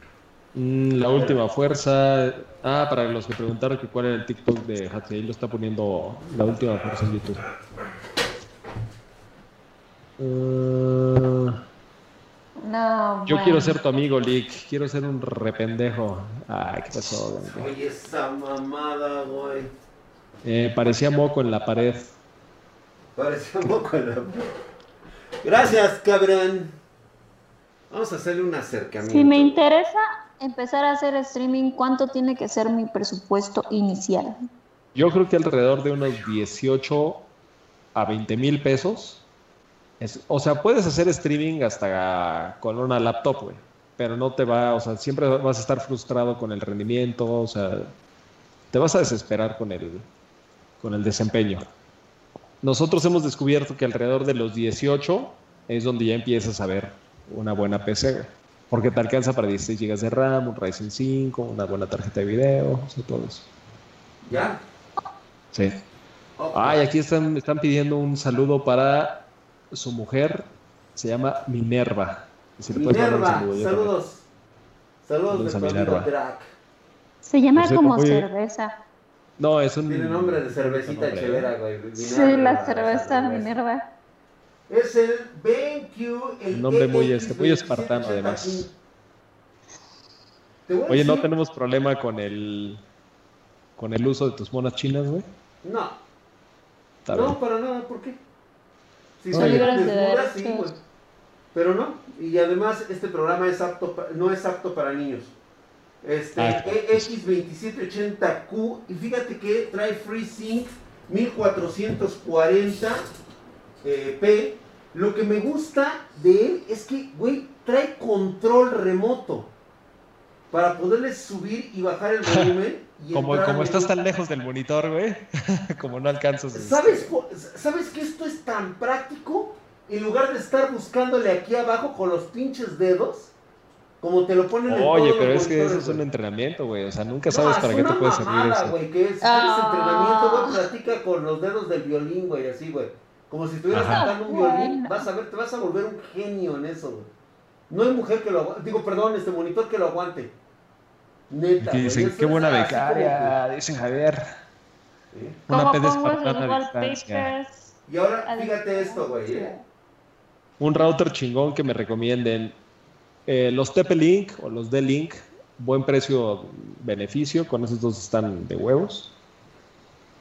Mm, la última fuerza. Ah, para los que preguntaron que cuál era el TikTok de Hatsei, lo está poniendo la última fuerza en YouTube. Uh, no, yo quiero ser tu amigo, Lick. Quiero ser un rependejo. Ay, ¿qué pasó? Oye, esa mamada, güey. Eh, parecía moco en la pared. Parecía moco en la pared. Gracias, cabrón. Vamos a hacerle un acercamiento. Si me interesa empezar a hacer streaming, ¿cuánto tiene que ser mi presupuesto inicial? Yo creo que alrededor de unos 18 a 20 mil pesos. o sea, puedes hacer streaming hasta con una laptop, güey. Pero no te va, o sea, siempre vas a estar frustrado con el rendimiento, o sea, te vas a desesperar con el, con el desempeño. Nosotros hemos descubierto que alrededor de los 18 es donde ya empiezas a ver una buena PC, porque te alcanza para 16 GB de RAM, un Ryzen 5, una buena tarjeta de video, o sea, todo eso. ¿Ya? Sí. Ay, aquí están, están pidiendo un saludo para su mujer, se llama Minerva. Minerva, saludos. Saludos, de Minerva. Se llama como cerveza. No, es un. Tiene nombre de cervecita chelera, güey. sí, la cerveza Minerva. Es el BenQ. El un nombre muy, este, muy espartano, además. Oye, ¿no tenemos problema con el. con el uso de tus monas chinas, güey? No. no, para nada, ¿por qué? Si son desnudas, sí, güey. Pero no. Y además, este programa es apto no es apto para niños. Este, ah, X2780Q, y fíjate que trae FreeSync 1440 eh, P. Lo que me gusta de él es que, güey, trae control remoto. para poderle subir y bajar el volumen. Y como como estás tan lejos del monitor, güey. como no alcanzas. ¿Sabes, ¿Sabes que esto es tan práctico? En lugar de estar buscándole aquí abajo con los pinches dedos, como te lo ponen en Oye, pero es que eso es un entrenamiento, güey. O sea, nunca No, sabes es para qué te puede servir eso. güey, que es, Ah. es entrenamiento, güey, platica con los dedos del violín, güey, así, güey. Como si estuvieras Ajá. tocando un violín, vas a ver, te vas a volver un genio en eso, güey. No hay mujer que lo aguante, digo, perdón, este monitor que lo aguante. Neta, güey, dicen, qué es buena como becaria, dice Javier. ¿eh? Una ¿Cómo P de pongo esos espartana a distancia. wallpapers? Y ahora, fíjate esto, güey, ¿eh? Un router chingón que me recomienden. Eh, los TP-Link o los D-Link, buen precio-beneficio, con esos dos están de huevos.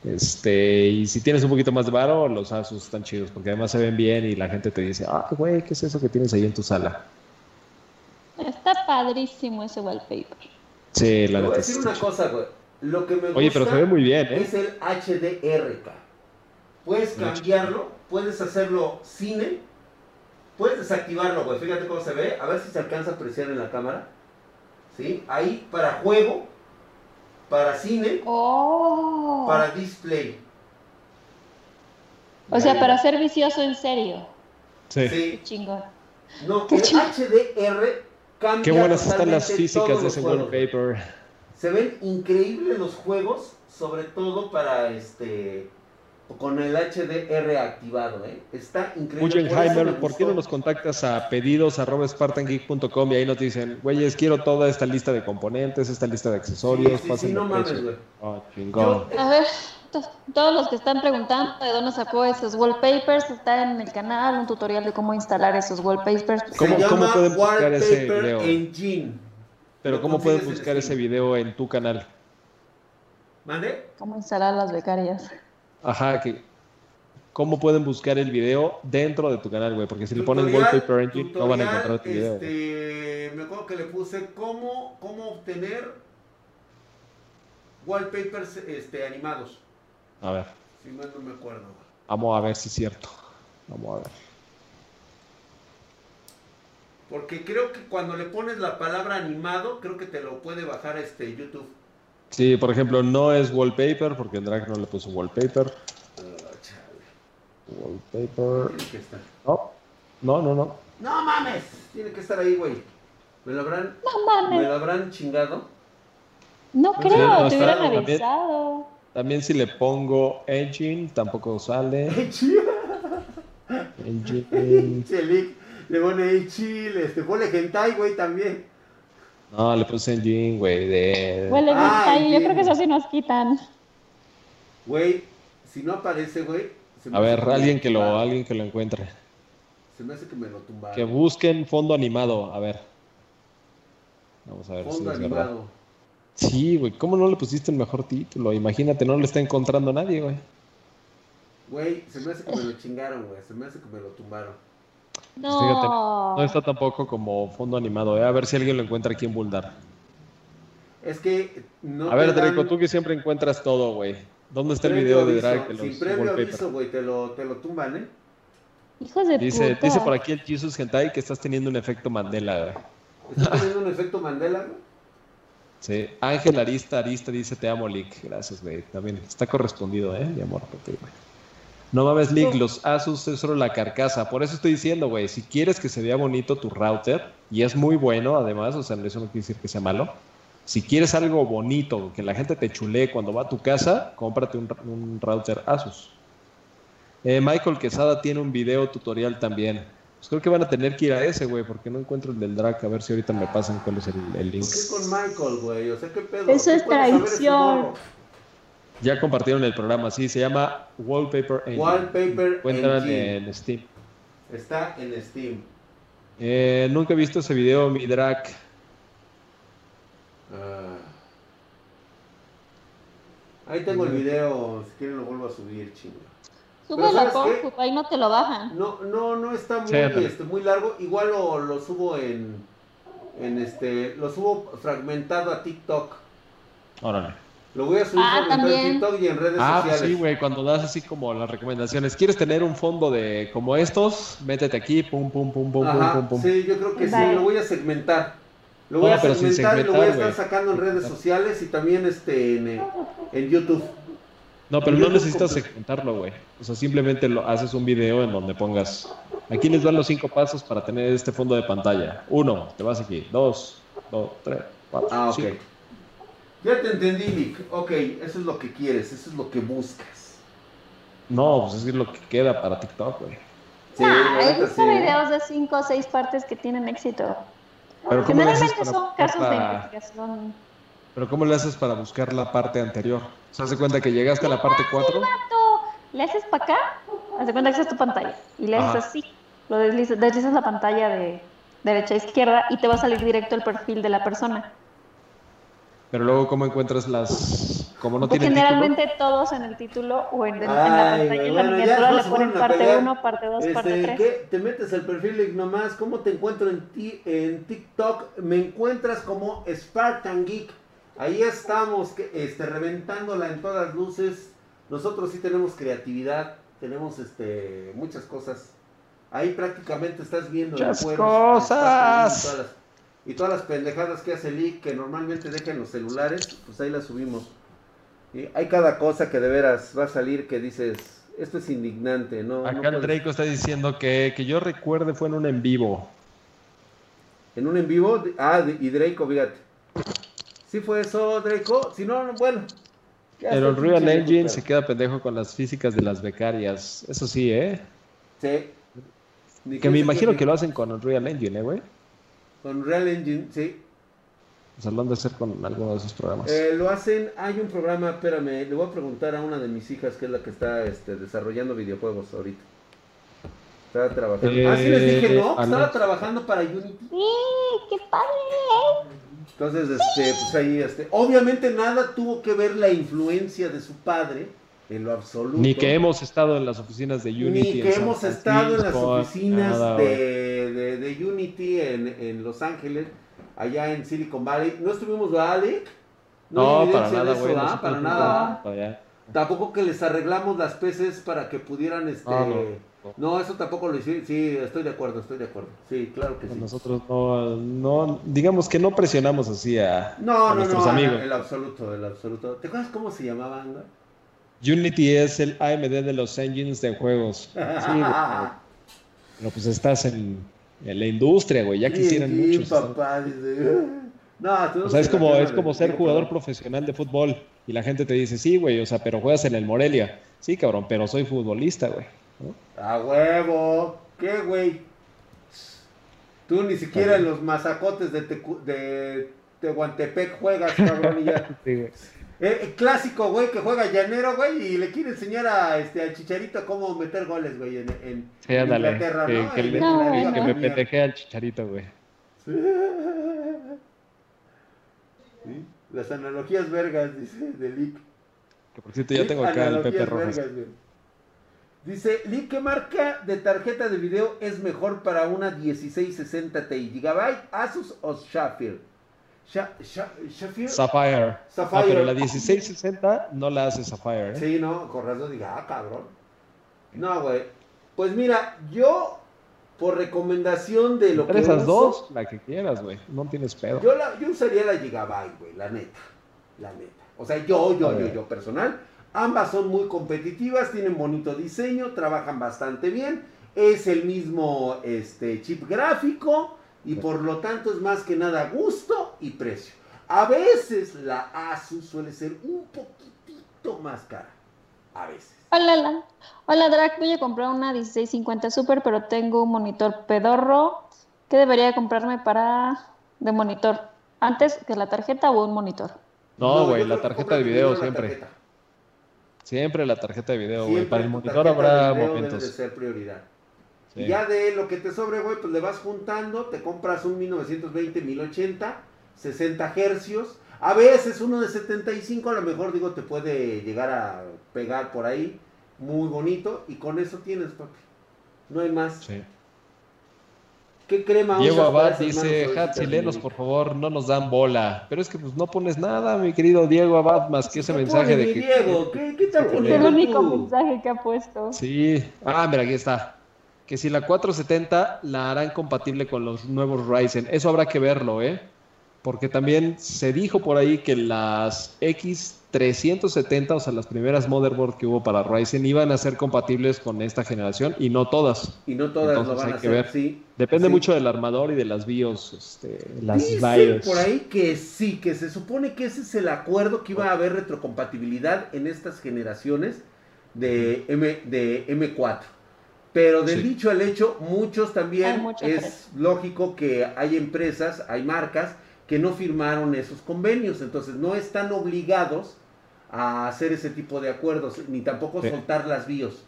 Este, y si tienes un poquito más de varo, los Asus están chidos, porque además se ven bien y la gente te dice, ah, güey, ¿qué es eso que tienes ahí en tu sala? Está padrísimo ese wallpaper. Sí, la Te voy a decir una chido. cosa, güey. Lo que me gusta Oye, pero se ve muy bien, ¿eh? es el HDRK. Puedes cambiarlo, puedes hacerlo cine, puedes desactivarlo, güey. Fíjate cómo se ve. A ver si se alcanza a apreciar en la cámara. ¿Sí? Ahí para juego, para cine, Oh. para display. O sea, para ser vicioso en serio. Sí. Sí. Chingón. No, Qué el. HDR cambia Qué buenas están las físicas de ese wallpaper. Se ven increíbles los juegos, sobre todo para este con el HDR activado, ¿eh? Está increíble. Por eso me Guggenheimer, ¿por qué no nos contactas a pedidos arroba spartangeek.com y ahí nos dicen, güeyes, quiero toda esta lista de componentes, esta lista de accesorios, Sí, sí, no mames, precio". güey. Ah, chingón. Yo- A ver, to- todos los que están preguntando de dónde sacó esos wallpapers, está en el canal un tutorial de cómo instalar esos wallpapers. ¿Cómo- Se cómo llama pueden buscar ese Wallpaper video? Engine. Pero ¿cómo pueden buscar ese video en tu canal? ¿Mande? Cómo instalar las becarias. Ajá, que ¿cómo pueden buscar el video dentro de tu canal, güey? Porque si le ponen Tutorial- Wallpaper Engine no van a tutorial, encontrar tu video. Este, me acuerdo que le puse cómo, cómo obtener wallpapers este, animados. A ver, Si mal no me acuerdo. vamos a ver si es cierto. Vamos a ver. Porque creo que cuando le pones la palabra animado, creo que te lo puede bajar este YouTube. Sí, por ejemplo, no es wallpaper porque en Drag no le puso wallpaper. Wallpaper. Tiene que estar. No, no, no, no. No mames, tiene que estar ahí, güey. ¿Me lo habrán, No me mames, lo habrán chingado? no Sí, creo, no, te hubieran también- avisado. También si le pongo engine, tampoco sale. Engine. Le pone chile, este, ponle hentai, güey, también. No, le puse engine, güey. De... Huele bien Ah, ahí, yo creo que eso sí nos quitan. Güey, si no aparece, güey. se me A hace ver, que alguien que lo, tumbaron. alguien que lo encuentre. Se me hace que me lo tumbaron. Que busquen fondo animado. A ver. Vamos a ver si Fondo es verdad. animado. Sí, güey. ¿Cómo no le pusiste el mejor título? Imagínate, no lo está encontrando nadie, güey. Güey, se me hace que me lo chingaron, güey. Se me hace que me lo tumbaron. No. Fíjate, No está tampoco como fondo animado, ¿eh? A ver si alguien lo encuentra aquí en Buldar. Es que no A ver, dan Draco, tú que siempre encuentras todo, güey. ¿Dónde está el video de. Drag los Sin previo wallpaper? aviso, güey, te lo, te lo tumban, ¿eh? Hijos de Dice, puta. dice por aquí el Jesus Hentai que estás teniendo un efecto Mandela, güey. ¿Está teniendo un efecto Mandela, güey? Sí. Ángel Arista, Arista dice te amo, Lick. Gracias, güey. También está correspondido, ¿eh? Mi amor, por ti, güey. No mames, Lick, los Asus es solo la carcasa. Por eso estoy diciendo, güey, si quieres que se vea bonito tu router, y es muy bueno además, o sea, eso no quiere decir que sea malo. Si quieres algo bonito, que la gente te chulee cuando va a tu casa, cómprate un, un router Asus. Eh, Michael Quesada tiene un video tutorial también. Pues creo que van a tener que ir a ese, güey, porque no encuentro el del drag. A ver si ahorita me pasan cuál es el, el link. ¿Por qué con Michael, güey? O sea, ¿qué pedo? Eso ¿Qué es traición. Ya compartieron el programa, sí, se llama Wallpaper Engine. Wallpaper Encuentran Engine. en Steam. Está en Steam. Eh, nunca he visto ese video, mi drag. Ah. Ahí tengo el video, si quieren lo vuelvo a subir, chingo. Sube la compu, ahí no te lo bajan. No, no, no está muy, Sí, este, muy largo. Igual lo, lo subo en, en este, lo subo fragmentado a TikTok. Órale. Lo voy a subir Ah, en también. TikTok y en redes Ah, pues sociales. sí, güey, cuando das así como las recomendaciones. ¿Quieres tener un fondo de como estos? Métete aquí, pum, pum, pum, pum, Ajá, pum, pum, pum. sí, yo creo que sí, lo voy a segmentar. Lo voy a segmentar y lo voy a estar sacando en redes sociales y también este en, en YouTube. No, pero no necesitas segmentarlo, güey. O sea, simplemente lo, haces un video en donde pongas. Aquí les dan los cinco pasos para tener este fondo de pantalla. Uno, te vas aquí. Dos, dos, tres, cuatro. Ah, ok. Ya te entendí, Nick. Ok, eso es lo que quieres, eso es lo que buscas. No, pues es lo que queda para TikTok, güey. Sí, ah, he visto videos de cinco o seis partes que tienen éxito. Pero Generalmente son casos de investigación. Pero ¿cómo le haces para buscar la parte anterior? ¿Se hace cuenta que llegaste a la parte 4? Le haces para acá, hace cuenta que es tu pantalla. Y le haces así. Lo deslizas, deslizas la pantalla de derecha a izquierda y te va a salir directo el perfil de la persona. Pero luego, ¿cómo encuentras las...? Como no Porque generalmente todos en el título o en, la pantalla en la miniatura le ponen parte 1, parte 2, parte 3. ¿qué? Te metes al perfil y nomás, ¿cómo te encuentro en, ti, en TikTok? Me encuentras como Spartan Geek. Ahí estamos, este, reventándola en todas luces. Nosotros sí tenemos creatividad, tenemos este, muchas cosas. Ahí prácticamente estás viendo muchas cosas. Y todas las pendejadas que hace Lee, que normalmente deja en los celulares, pues ahí las subimos. Y hay cada cosa que de veras va a salir que dices, esto es indignante, ¿no? Acá el Draco está diciendo que, que yo recuerde fue en un en vivo. ¿En un en vivo? Ah, y Draco, fíjate. Si fue eso, Draco. Si no, bueno. Pero el Real Engine se queda pendejo con las físicas de las becarias. Eso sí, ¿eh? Sí. que me imagino que, lo hacen con el Real Engine, ¿eh, güey? Con Real Engine, sí. O sea, lo han de hacer con alguno de esos programas. Eh, lo hacen, hay un programa, espérame, le voy a preguntar a una de mis hijas que es la que está este, desarrollando videojuegos ahorita. Estaba trabajando. ah, sí les dije, ¿no? Ah, Estaba trabajando para Unity. Sí, qué padre. Entonces, este, pues ahí, este, obviamente nada tuvo que ver la influencia de su padre en lo absoluto. Ni que hemos estado en las oficinas de Unity. Ni que hemos estado en las oficinas de, de, Unity en, en, Los Ángeles, allá en Silicon Valley. ¿No estuvimos, ¿vale? No, no para nada, güey. para nada. Tampoco que les arreglamos las peces para que pudieran, este... No, eso tampoco lo hicimos. Sí, estoy de acuerdo, estoy de acuerdo. Sí, claro que sí. Nosotros no, no, digamos que no presionamos así a, no, no, nuestros no, amigos. El absoluto, el absoluto. ¿Te acuerdas cómo se llamaban? Unity es el AMD de los engines de juegos. Sí, pero pues estás en, en, la industria, güey. Ya quisieran sí, muchos. papá, No, o sea, es como, es como ser jugador profesional de fútbol y la gente te dice, sí, güey, o sea, pero juegas en el Morelia. Sí, cabrón, pero soy futbolista, güey. A huevo. ¿Qué, güey? Tú ni siquiera en los mazacotes de, de Tehuantepec juegas, cabrón, y ya. Eh, clásico, güey, que juega llanero, güey, y le quiere enseñar a este al Chicharito cómo meter goles, güey, en, en, sí, Inglaterra, que, ¿no? Que, le, que, me pendejea al Chicharito, güey. Sí. Las analogías vergas, dice Delic. Que por cierto, ya tengo acá el Pepe Rojas. Dice, Lee, ¿qué marca de tarjeta de video es mejor para una 1660 Ti? ¿Gigabyte, Asus o Sapphire? Sapphire. Sapphire. Ah, pero la 1660 no la hace Sapphire. ¿eh? Sí, no, razón diga, ah, cabrón. No, güey. Pues mira, yo, por recomendación de lo que. Esas dos, la que quieras, güey. No tienes pedo. Yo, la, yo usaría la Gigabyte, güey, la neta. La neta. O sea, yo, yo, yo, yo, personal Ambas son muy competitivas, tienen bonito diseño, trabajan bastante bien. Es el mismo este, chip gráfico y por lo tanto es más que nada gusto y precio. A veces la Asus suele ser un poquitito más cara. A veces. Hola, hola. Hola, Drac. Voy a comprar una 1650 Super, pero tengo un monitor pedorro. ¿Qué debería comprarme para de monitor? ¿Antes que la tarjeta o un monitor? No, güey, la tarjeta de video siempre. Siempre la tarjeta de video, güey. Para el monitor habrá momentos. Debe ser prioridad. Y ya de lo que te sobre, güey, pues le vas juntando, te compras un 1920, 1080, 60 hercios. A veces uno de 75, a lo mejor digo, te puede llegar a pegar por ahí. Muy bonito. Y con eso tienes, papi. No hay más. Sí. ¿Qué crema Diego Abad dice, Hatzilenos, por favor, no nos dan bola. Pero es que pues no pones nada, mi querido Diego Abad, más que ese mensaje de que... Diego? ¿Qué, qué te Es el único mensaje que ha puesto. Sí. Ah, mira, aquí está. Que si la 470 la harán compatible con los nuevos Ryzen. Eso habrá que verlo, ¿eh? Porque también se dijo por ahí que las X370, o sea, las primeras motherboard que hubo para Ryzen, iban a ser compatibles con esta generación y no todas. Y no todas lo van a hacer, sí. Depende mucho del armador y de las BIOS, este, las BIOS. por ahí que sí, que se supone que ese es el acuerdo que iba a haber retrocompatibilidad en estas generaciones de, M, de M4. Pero del dicho al hecho, muchos también es lógico que hay empresas, hay marcas que no firmaron esos convenios, entonces no están obligados a hacer ese tipo de acuerdos, ni tampoco soltar las BIOS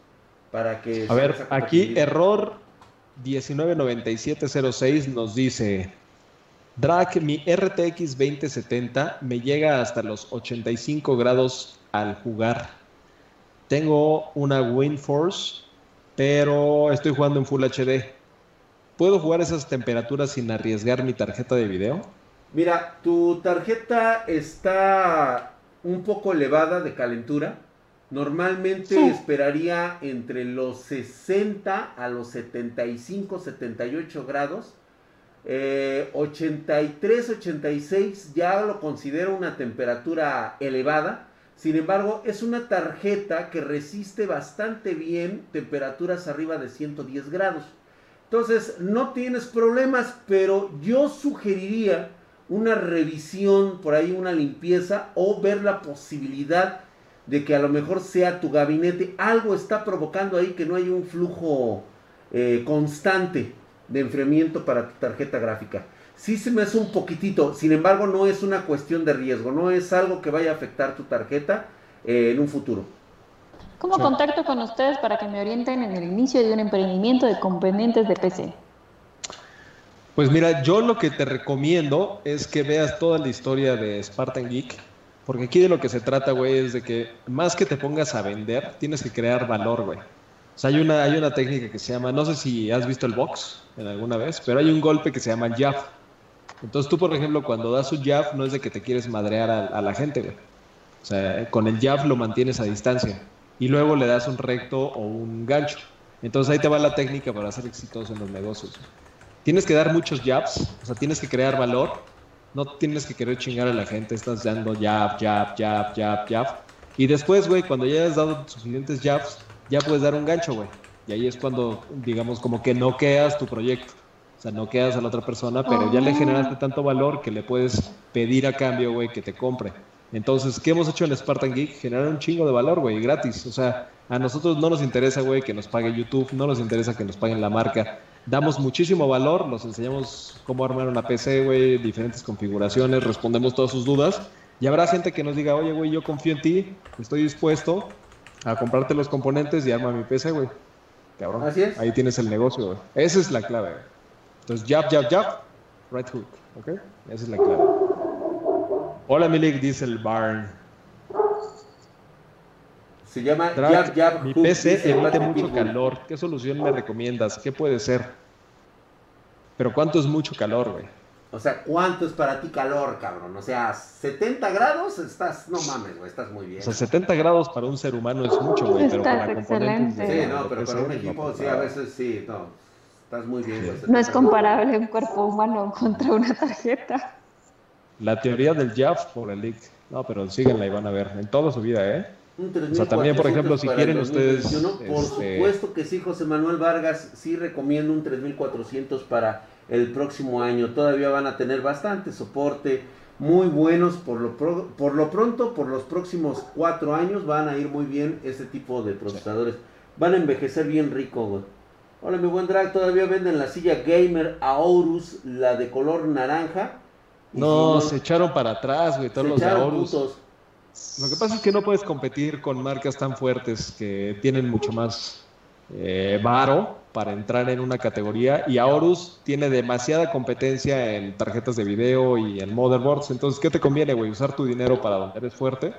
para que... A ver, aquí error 199706 nos dice, Drag, mi RTX 2070 me llega hasta los 85 grados al jugar. Tengo una WinForce, pero estoy jugando en Full HD. ¿Puedo jugar esas temperaturas sin arriesgar mi tarjeta de video? Mira, tu tarjeta está un poco elevada de calentura. Normalmente esperaría entre los 60 a los 75, 78 grados. 83, eh, 86 ya lo considero una temperatura elevada. Sin embargo, es una tarjeta que resiste bastante bien temperaturas arriba de 110 grados. Entonces, no tienes problemas, pero yo sugeriría una revisión, por ahí una limpieza o ver la posibilidad de que a lo mejor sea tu gabinete. Algo está provocando ahí que no hay un flujo eh, constante de enfriamiento para tu tarjeta gráfica. Sí se me hace un poquitito, sin embargo no es una cuestión de riesgo, no es algo que vaya a afectar tu tarjeta eh, en un futuro. ¿Cómo contacto con ustedes para que me orienten en el inicio de un emprendimiento de componentes de PC? Pues mira, yo lo que te recomiendo es que veas toda la historia de Spartan Geek, porque aquí de lo que se trata, güey, es de que más que te pongas a vender, tienes que crear valor, güey. O sea, hay una, hay una técnica que se llama, no sé si has visto el box en alguna vez, pero hay un golpe que se llama jab. Entonces tú, por ejemplo, cuando das un jab, no es de que te quieres madrear a, a la gente, güey. O sea, con el jab lo mantienes a distancia y luego le das un recto o un gancho. Entonces ahí te va la técnica para ser exitoso en los negocios tienes que dar muchos jabs, o sea, tienes que crear valor, no tienes que querer chingar a la gente, estás dando jab, jab, jab, jab, jab. Y después, güey, cuando ya has dado suficientes jabs, ya puedes dar un gancho, güey. Y ahí es cuando, digamos, como que no quedas tu proyecto. O sea, no quedas a la otra persona, pero ya le generaste tanto valor que le puedes pedir a cambio, güey, que te compre. Entonces, ¿qué hemos hecho en Spartan Geek? Generar un chingo de valor, güey, gratis. O sea, a nosotros no nos interesa, güey, que nos pague YouTube, no nos interesa que nos paguen la marca damos muchísimo valor, nos enseñamos cómo armar una PC, güey, diferentes configuraciones, respondemos todas sus dudas. Y habrá gente que nos diga, oye, güey, yo confío en ti, estoy dispuesto a comprarte los componentes y arma mi PC, güey. Cabrón. Así es. Ahí tienes el negocio, güey. Esa es la clave, güey. Entonces, jab, jab, jab, right hook, ¿ok? Esa es la clave. Hola, Milik, dice el Barn. Se llama Jab Jab Mi PC emite mucho calor. ¿Qué solución me recomiendas? ¿Qué puede ser? Pero ¿cuánto es mucho calor, güey? O sea, ¿cuánto es para ti calor, cabrón? O sea, 70 grados estás, no mames, güey, estás muy bien. O sea, 70 grados para un ser humano es mucho, güey, pero para componentes. Sí, no, pero para un equipo, sí, a veces sí, no. Estás muy bien, güey. No es comparable un cuerpo humano contra una tarjeta. La teoría del JAF por el leak. No, pero síguenla y van a ver. En toda su vida, ¿eh? o sea, también, por ejemplo, si quieren ustedes... Por este, supuesto que sí, José Manuel Vargas, sí recomiendo un 3400 para el próximo año. Todavía van a tener bastante soporte, muy buenos por lo, por lo pronto, por los próximos cuatro años van a ir muy bien ese tipo de procesadores. Van a envejecer bien rico, güey. Hola, mi buen drag, todavía venden la silla gamer Aorus, la de color naranja. No, se echaron para atrás, güey, todos los Aorus. Lo que pasa es que no puedes competir con marcas tan fuertes que tienen mucho más eh, varo para entrar en una categoría y Aorus tiene demasiada competencia en tarjetas de video y en motherboards. Entonces, ¿qué te conviene, güey? ¿Usar tu dinero para donde eres fuerte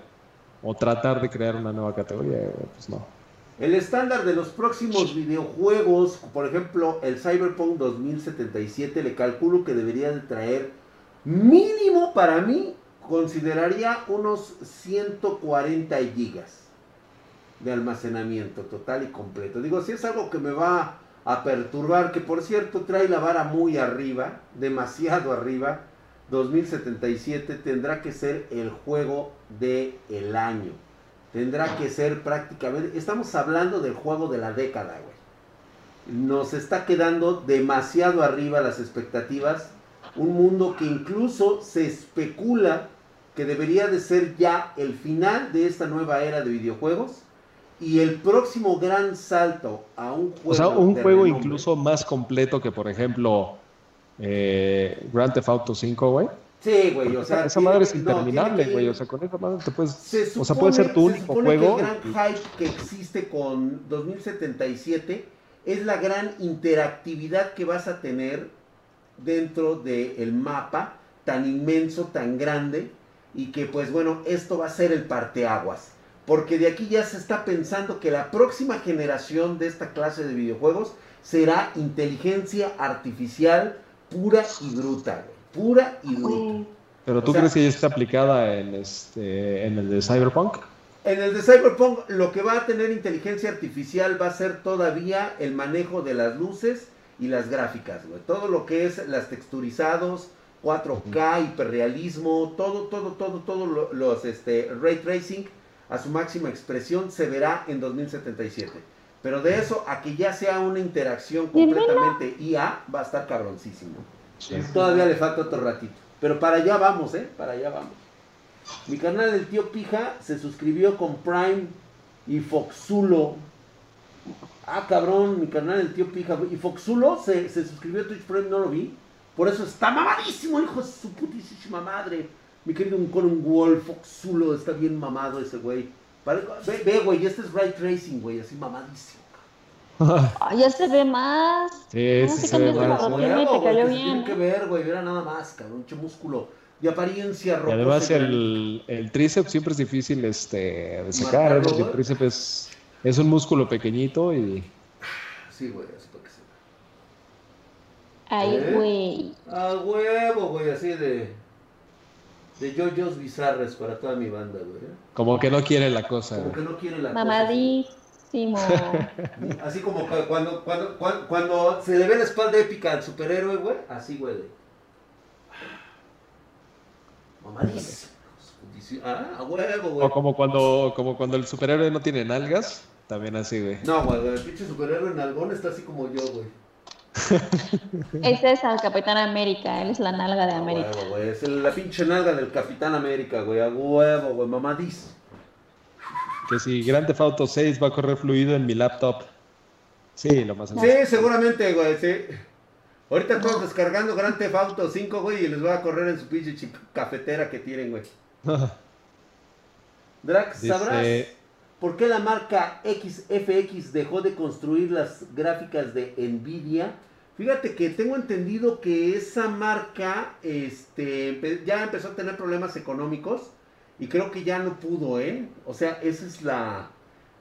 o tratar de crear una nueva categoría? Pues no. El estándar de los próximos videojuegos, por ejemplo, el Cyberpunk 2077, le calculo que debería de traer mínimo para mí consideraría unos 140 gigas de almacenamiento total y completo. Digo, si es algo que me va a perturbar, que por cierto trae la vara muy arriba, demasiado arriba, 2077 tendrá que ser el juego del el año. Tendrá que ser prácticamente, estamos hablando del juego de la década, güey. Nos está quedando demasiado arriba las expectativas. Un mundo que incluso se especula que debería de ser ya el final de esta nueva era de videojuegos y el próximo gran salto a un juego. O sea, un juego incluso más completo que, por ejemplo, eh, Grand Theft Auto 5, güey. Sí, güey, o sea. Esa madre es interminable, güey. o sea, con esa madre te puedes. o sea, puede ser tu único juego. Que el gran hype que existe con 2077 es la gran interactividad que vas a tener dentro del mapa tan inmenso, tan grande, y que, pues bueno, esto va a ser el parteaguas. Porque de aquí ya se está pensando que la próxima generación de esta clase de videojuegos será inteligencia artificial pura y bruta, Pura y bruta. ¿Pero tú crees que ya está aplicada en, este, en el de Cyberpunk? En el de Cyberpunk lo que va a tener inteligencia artificial va a ser todavía el manejo de las luces y las gráficas, güey. Todo lo que es las texturizados, 4K, hiperrealismo, todo, todo, todo, todo los este, ray tracing a su máxima expresión se verá en 2077. Pero de eso a que ya sea una interacción completamente IA, va a estar cabroncísimo. Todavía le falta otro ratito. Pero para allá vamos, ¿eh? Para allá vamos. Mi canal del tío Pija se suscribió con Prime y Foxulo. Ah, cabrón, mi canal del tío Pija. Y Foxulo se, se suscribió a Twitch Prime, no lo vi. Por eso está mamadísimo, hijo de su putísima madre. Mi querido un Wolf, Foxulo, está bien mamado ese güey. Ve, güey, este es Right Tracing, güey, así mamadísimo. Ay, ya se ve más. Sí, sí se ve más. te cayó bien. Tiene que ver, güey, era nada más, cabrón, mucho músculo de apariencia roja. Y además el, el, tríceps siempre es difícil este, de sacar, porque el tríceps es, es, un músculo pequeñito y... Sí, güey, así para que se Ay, ¿Eh? güey. A huevo, güey, así de de JoJo's bizarres para toda mi banda, güey. Como que no quiere la cosa. Como que no quiere la Así como cuando, cuando, cuando, se le ve la espalda épica al superhéroe, güey. Así, güey. Mamadísimo. Ah, a huevo, güey. O como cuando, como cuando el superhéroe no tiene nalgas. También así, güey. No, güey, el pinche superhéroe nalgón está así como yo, güey. Ese es el Capitán América, él es la nalga de América. A huevo, güey, es la pinche nalga del Capitán América, güey, a huevo, güey, mamadís. Que si Grand Theft Auto 6 va a correr fluido en mi laptop. Sí, lo más Sí, seguramente, güey, sí. Ahorita todos descargando Grand Theft Auto 5, güey, y les va a correr en su pinche cafetera que tienen, güey. Drax, ¿sabrás por qué la marca XFX dejó de construir las gráficas de Nvidia? Fíjate que tengo entendido que esa marca este, ya empezó a tener problemas económicos y creo que ya no pudo, ¿eh? O sea, esa es la,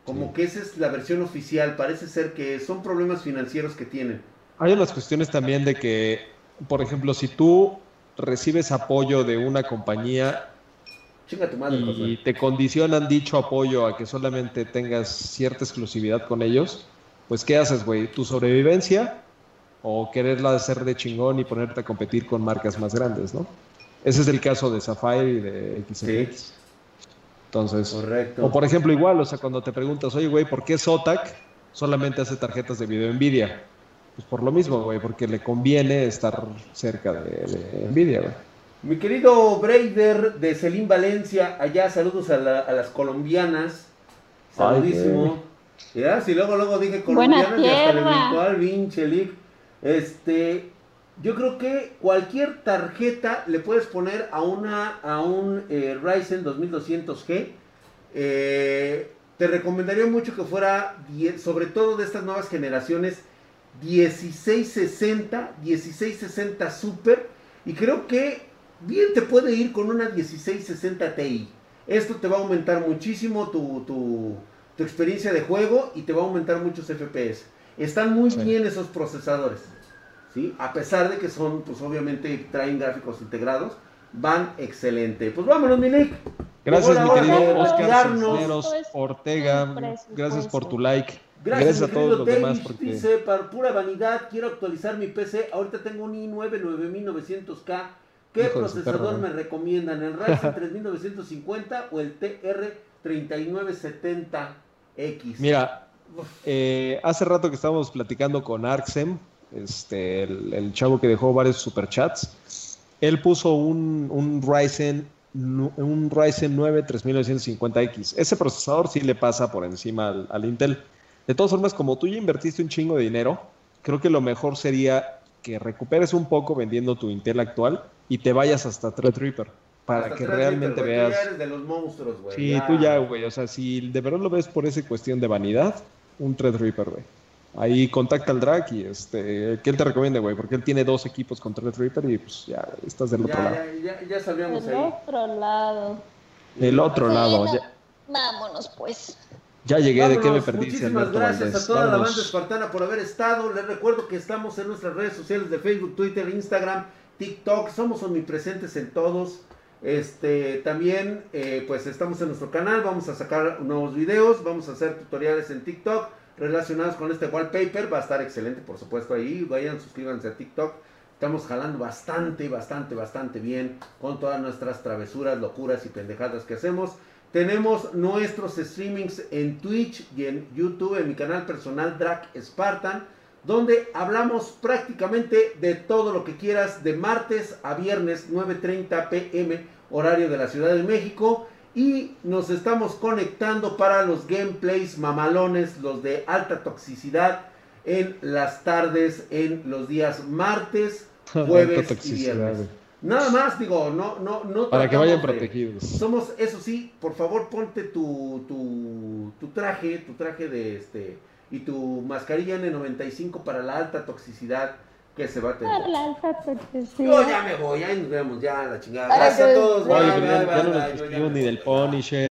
como que esa es la versión oficial. Parece ser que son problemas financieros que tienen. Hay unas cuestiones también de que, por ejemplo, si tú recibes apoyo de una compañía y te condicionan dicho apoyo a que solamente tengas cierta exclusividad con ellos, pues ¿qué haces, güey? ¿Tu sobrevivencia o quererla hacer de chingón y ponerte a competir con marcas más grandes, ¿no? Ese es el caso de Sapphire y de XFX. Entonces, Correcto. o por ejemplo, igual, o sea, cuando te preguntas, oye, güey, ¿por qué Zotac solamente hace tarjetas de video Nvidia? Pues por lo mismo, güey, porque le conviene estar cerca de, de Nvidia, güey. Mi querido Braider de Celín Valencia, allá saludos a, las colombianas. Saludísimo. ya, si luego luego dije colombianas y hasta le brincó al pinche Este, yo creo que cualquier tarjeta le puedes poner a una a un eh, Ryzen 2200G. Eh, te recomendaría mucho que fuera, sobre todo de estas nuevas generaciones, 1660, 1660 Super. Y creo que bien te puede ir con una 1660 Ti. Esto te va a aumentar muchísimo tu, tu, experiencia de juego y te va a aumentar muchos FPS. Están muy bien esos procesadores. ¿Sí? A pesar de que son, pues obviamente traen gráficos integrados, van excelente. Pues vámonos, mi Gracias, mi querido Oscar Ortega. Gracias por tu like. Gracias, a todos los demás. Porque... Dice, para pura vanidad, quiero actualizar mi PC. Ahorita tengo un i9 9900K ¿Qué procesador me recomiendan? ¿El Ryzen 3950 o el TR3970X? Mira, eh, hace rato que estábamos platicando con Arxem, este, el, chavo que dejó varios superchats. Él puso un, un Ryzen un Ryzen 9 3950X. Ese procesador sí le pasa por encima al, al, Intel. De todas formas, como tú ya invertiste un chingo de dinero, creo que lo mejor sería que recuperes un poco vendiendo tu Intel actual y te vayas hasta Threadripper para que realmente veas. Tú de los monstruos, güey. Sí, tú ya, güey. O sea, si de verdad lo ves por esa cuestión de vanidad, un Threadripper, güey. Ahí contacta al drag y este, ¿qué él te recomienda, güey? Porque él tiene dos equipos con Threadripper y pues ya estás del otro lado. Ya, ya, ya sabíamos del otro lado. Del otro lado. Ya. Vámonos, pues. Ya llegué, ¿de qué me perdí? Muchísimas gracias a toda la banda espartana por haber estado. Les recuerdo que estamos en nuestras redes sociales de Facebook, Twitter, Instagram TikTok, somos omnipresentes en todos. Este, también, eh, pues estamos en nuestro canal, vamos a sacar nuevos videos, vamos a hacer tutoriales en TikTok relacionados con este wallpaper, va a estar excelente, por supuesto, ahí, vayan, suscríbanse a TikTok. Estamos jalando bastante, bastante, bastante bien con todas nuestras travesuras, locuras y pendejadas que hacemos. Tenemos nuestros streamings en Twitch y en YouTube, en mi canal personal Drag Spartan donde hablamos prácticamente de todo lo que quieras de martes a viernes 9.30 pm horario de la Ciudad de México y nos estamos conectando para los gameplays mamalones, los de alta toxicidad en las tardes en los días martes, jueves y viernes. Nada más digo, no no no para que vayan protegidos. Somos eso sí, por favor, ponte tu tu, tu traje, tu traje de este y tu mascarilla N95 para la alta toxicidad que se va a tener. Yo ya me voy, ahí nos vemos, ya la chingada. Gracias a todos. Oye, ya, no nos ni del Punisher.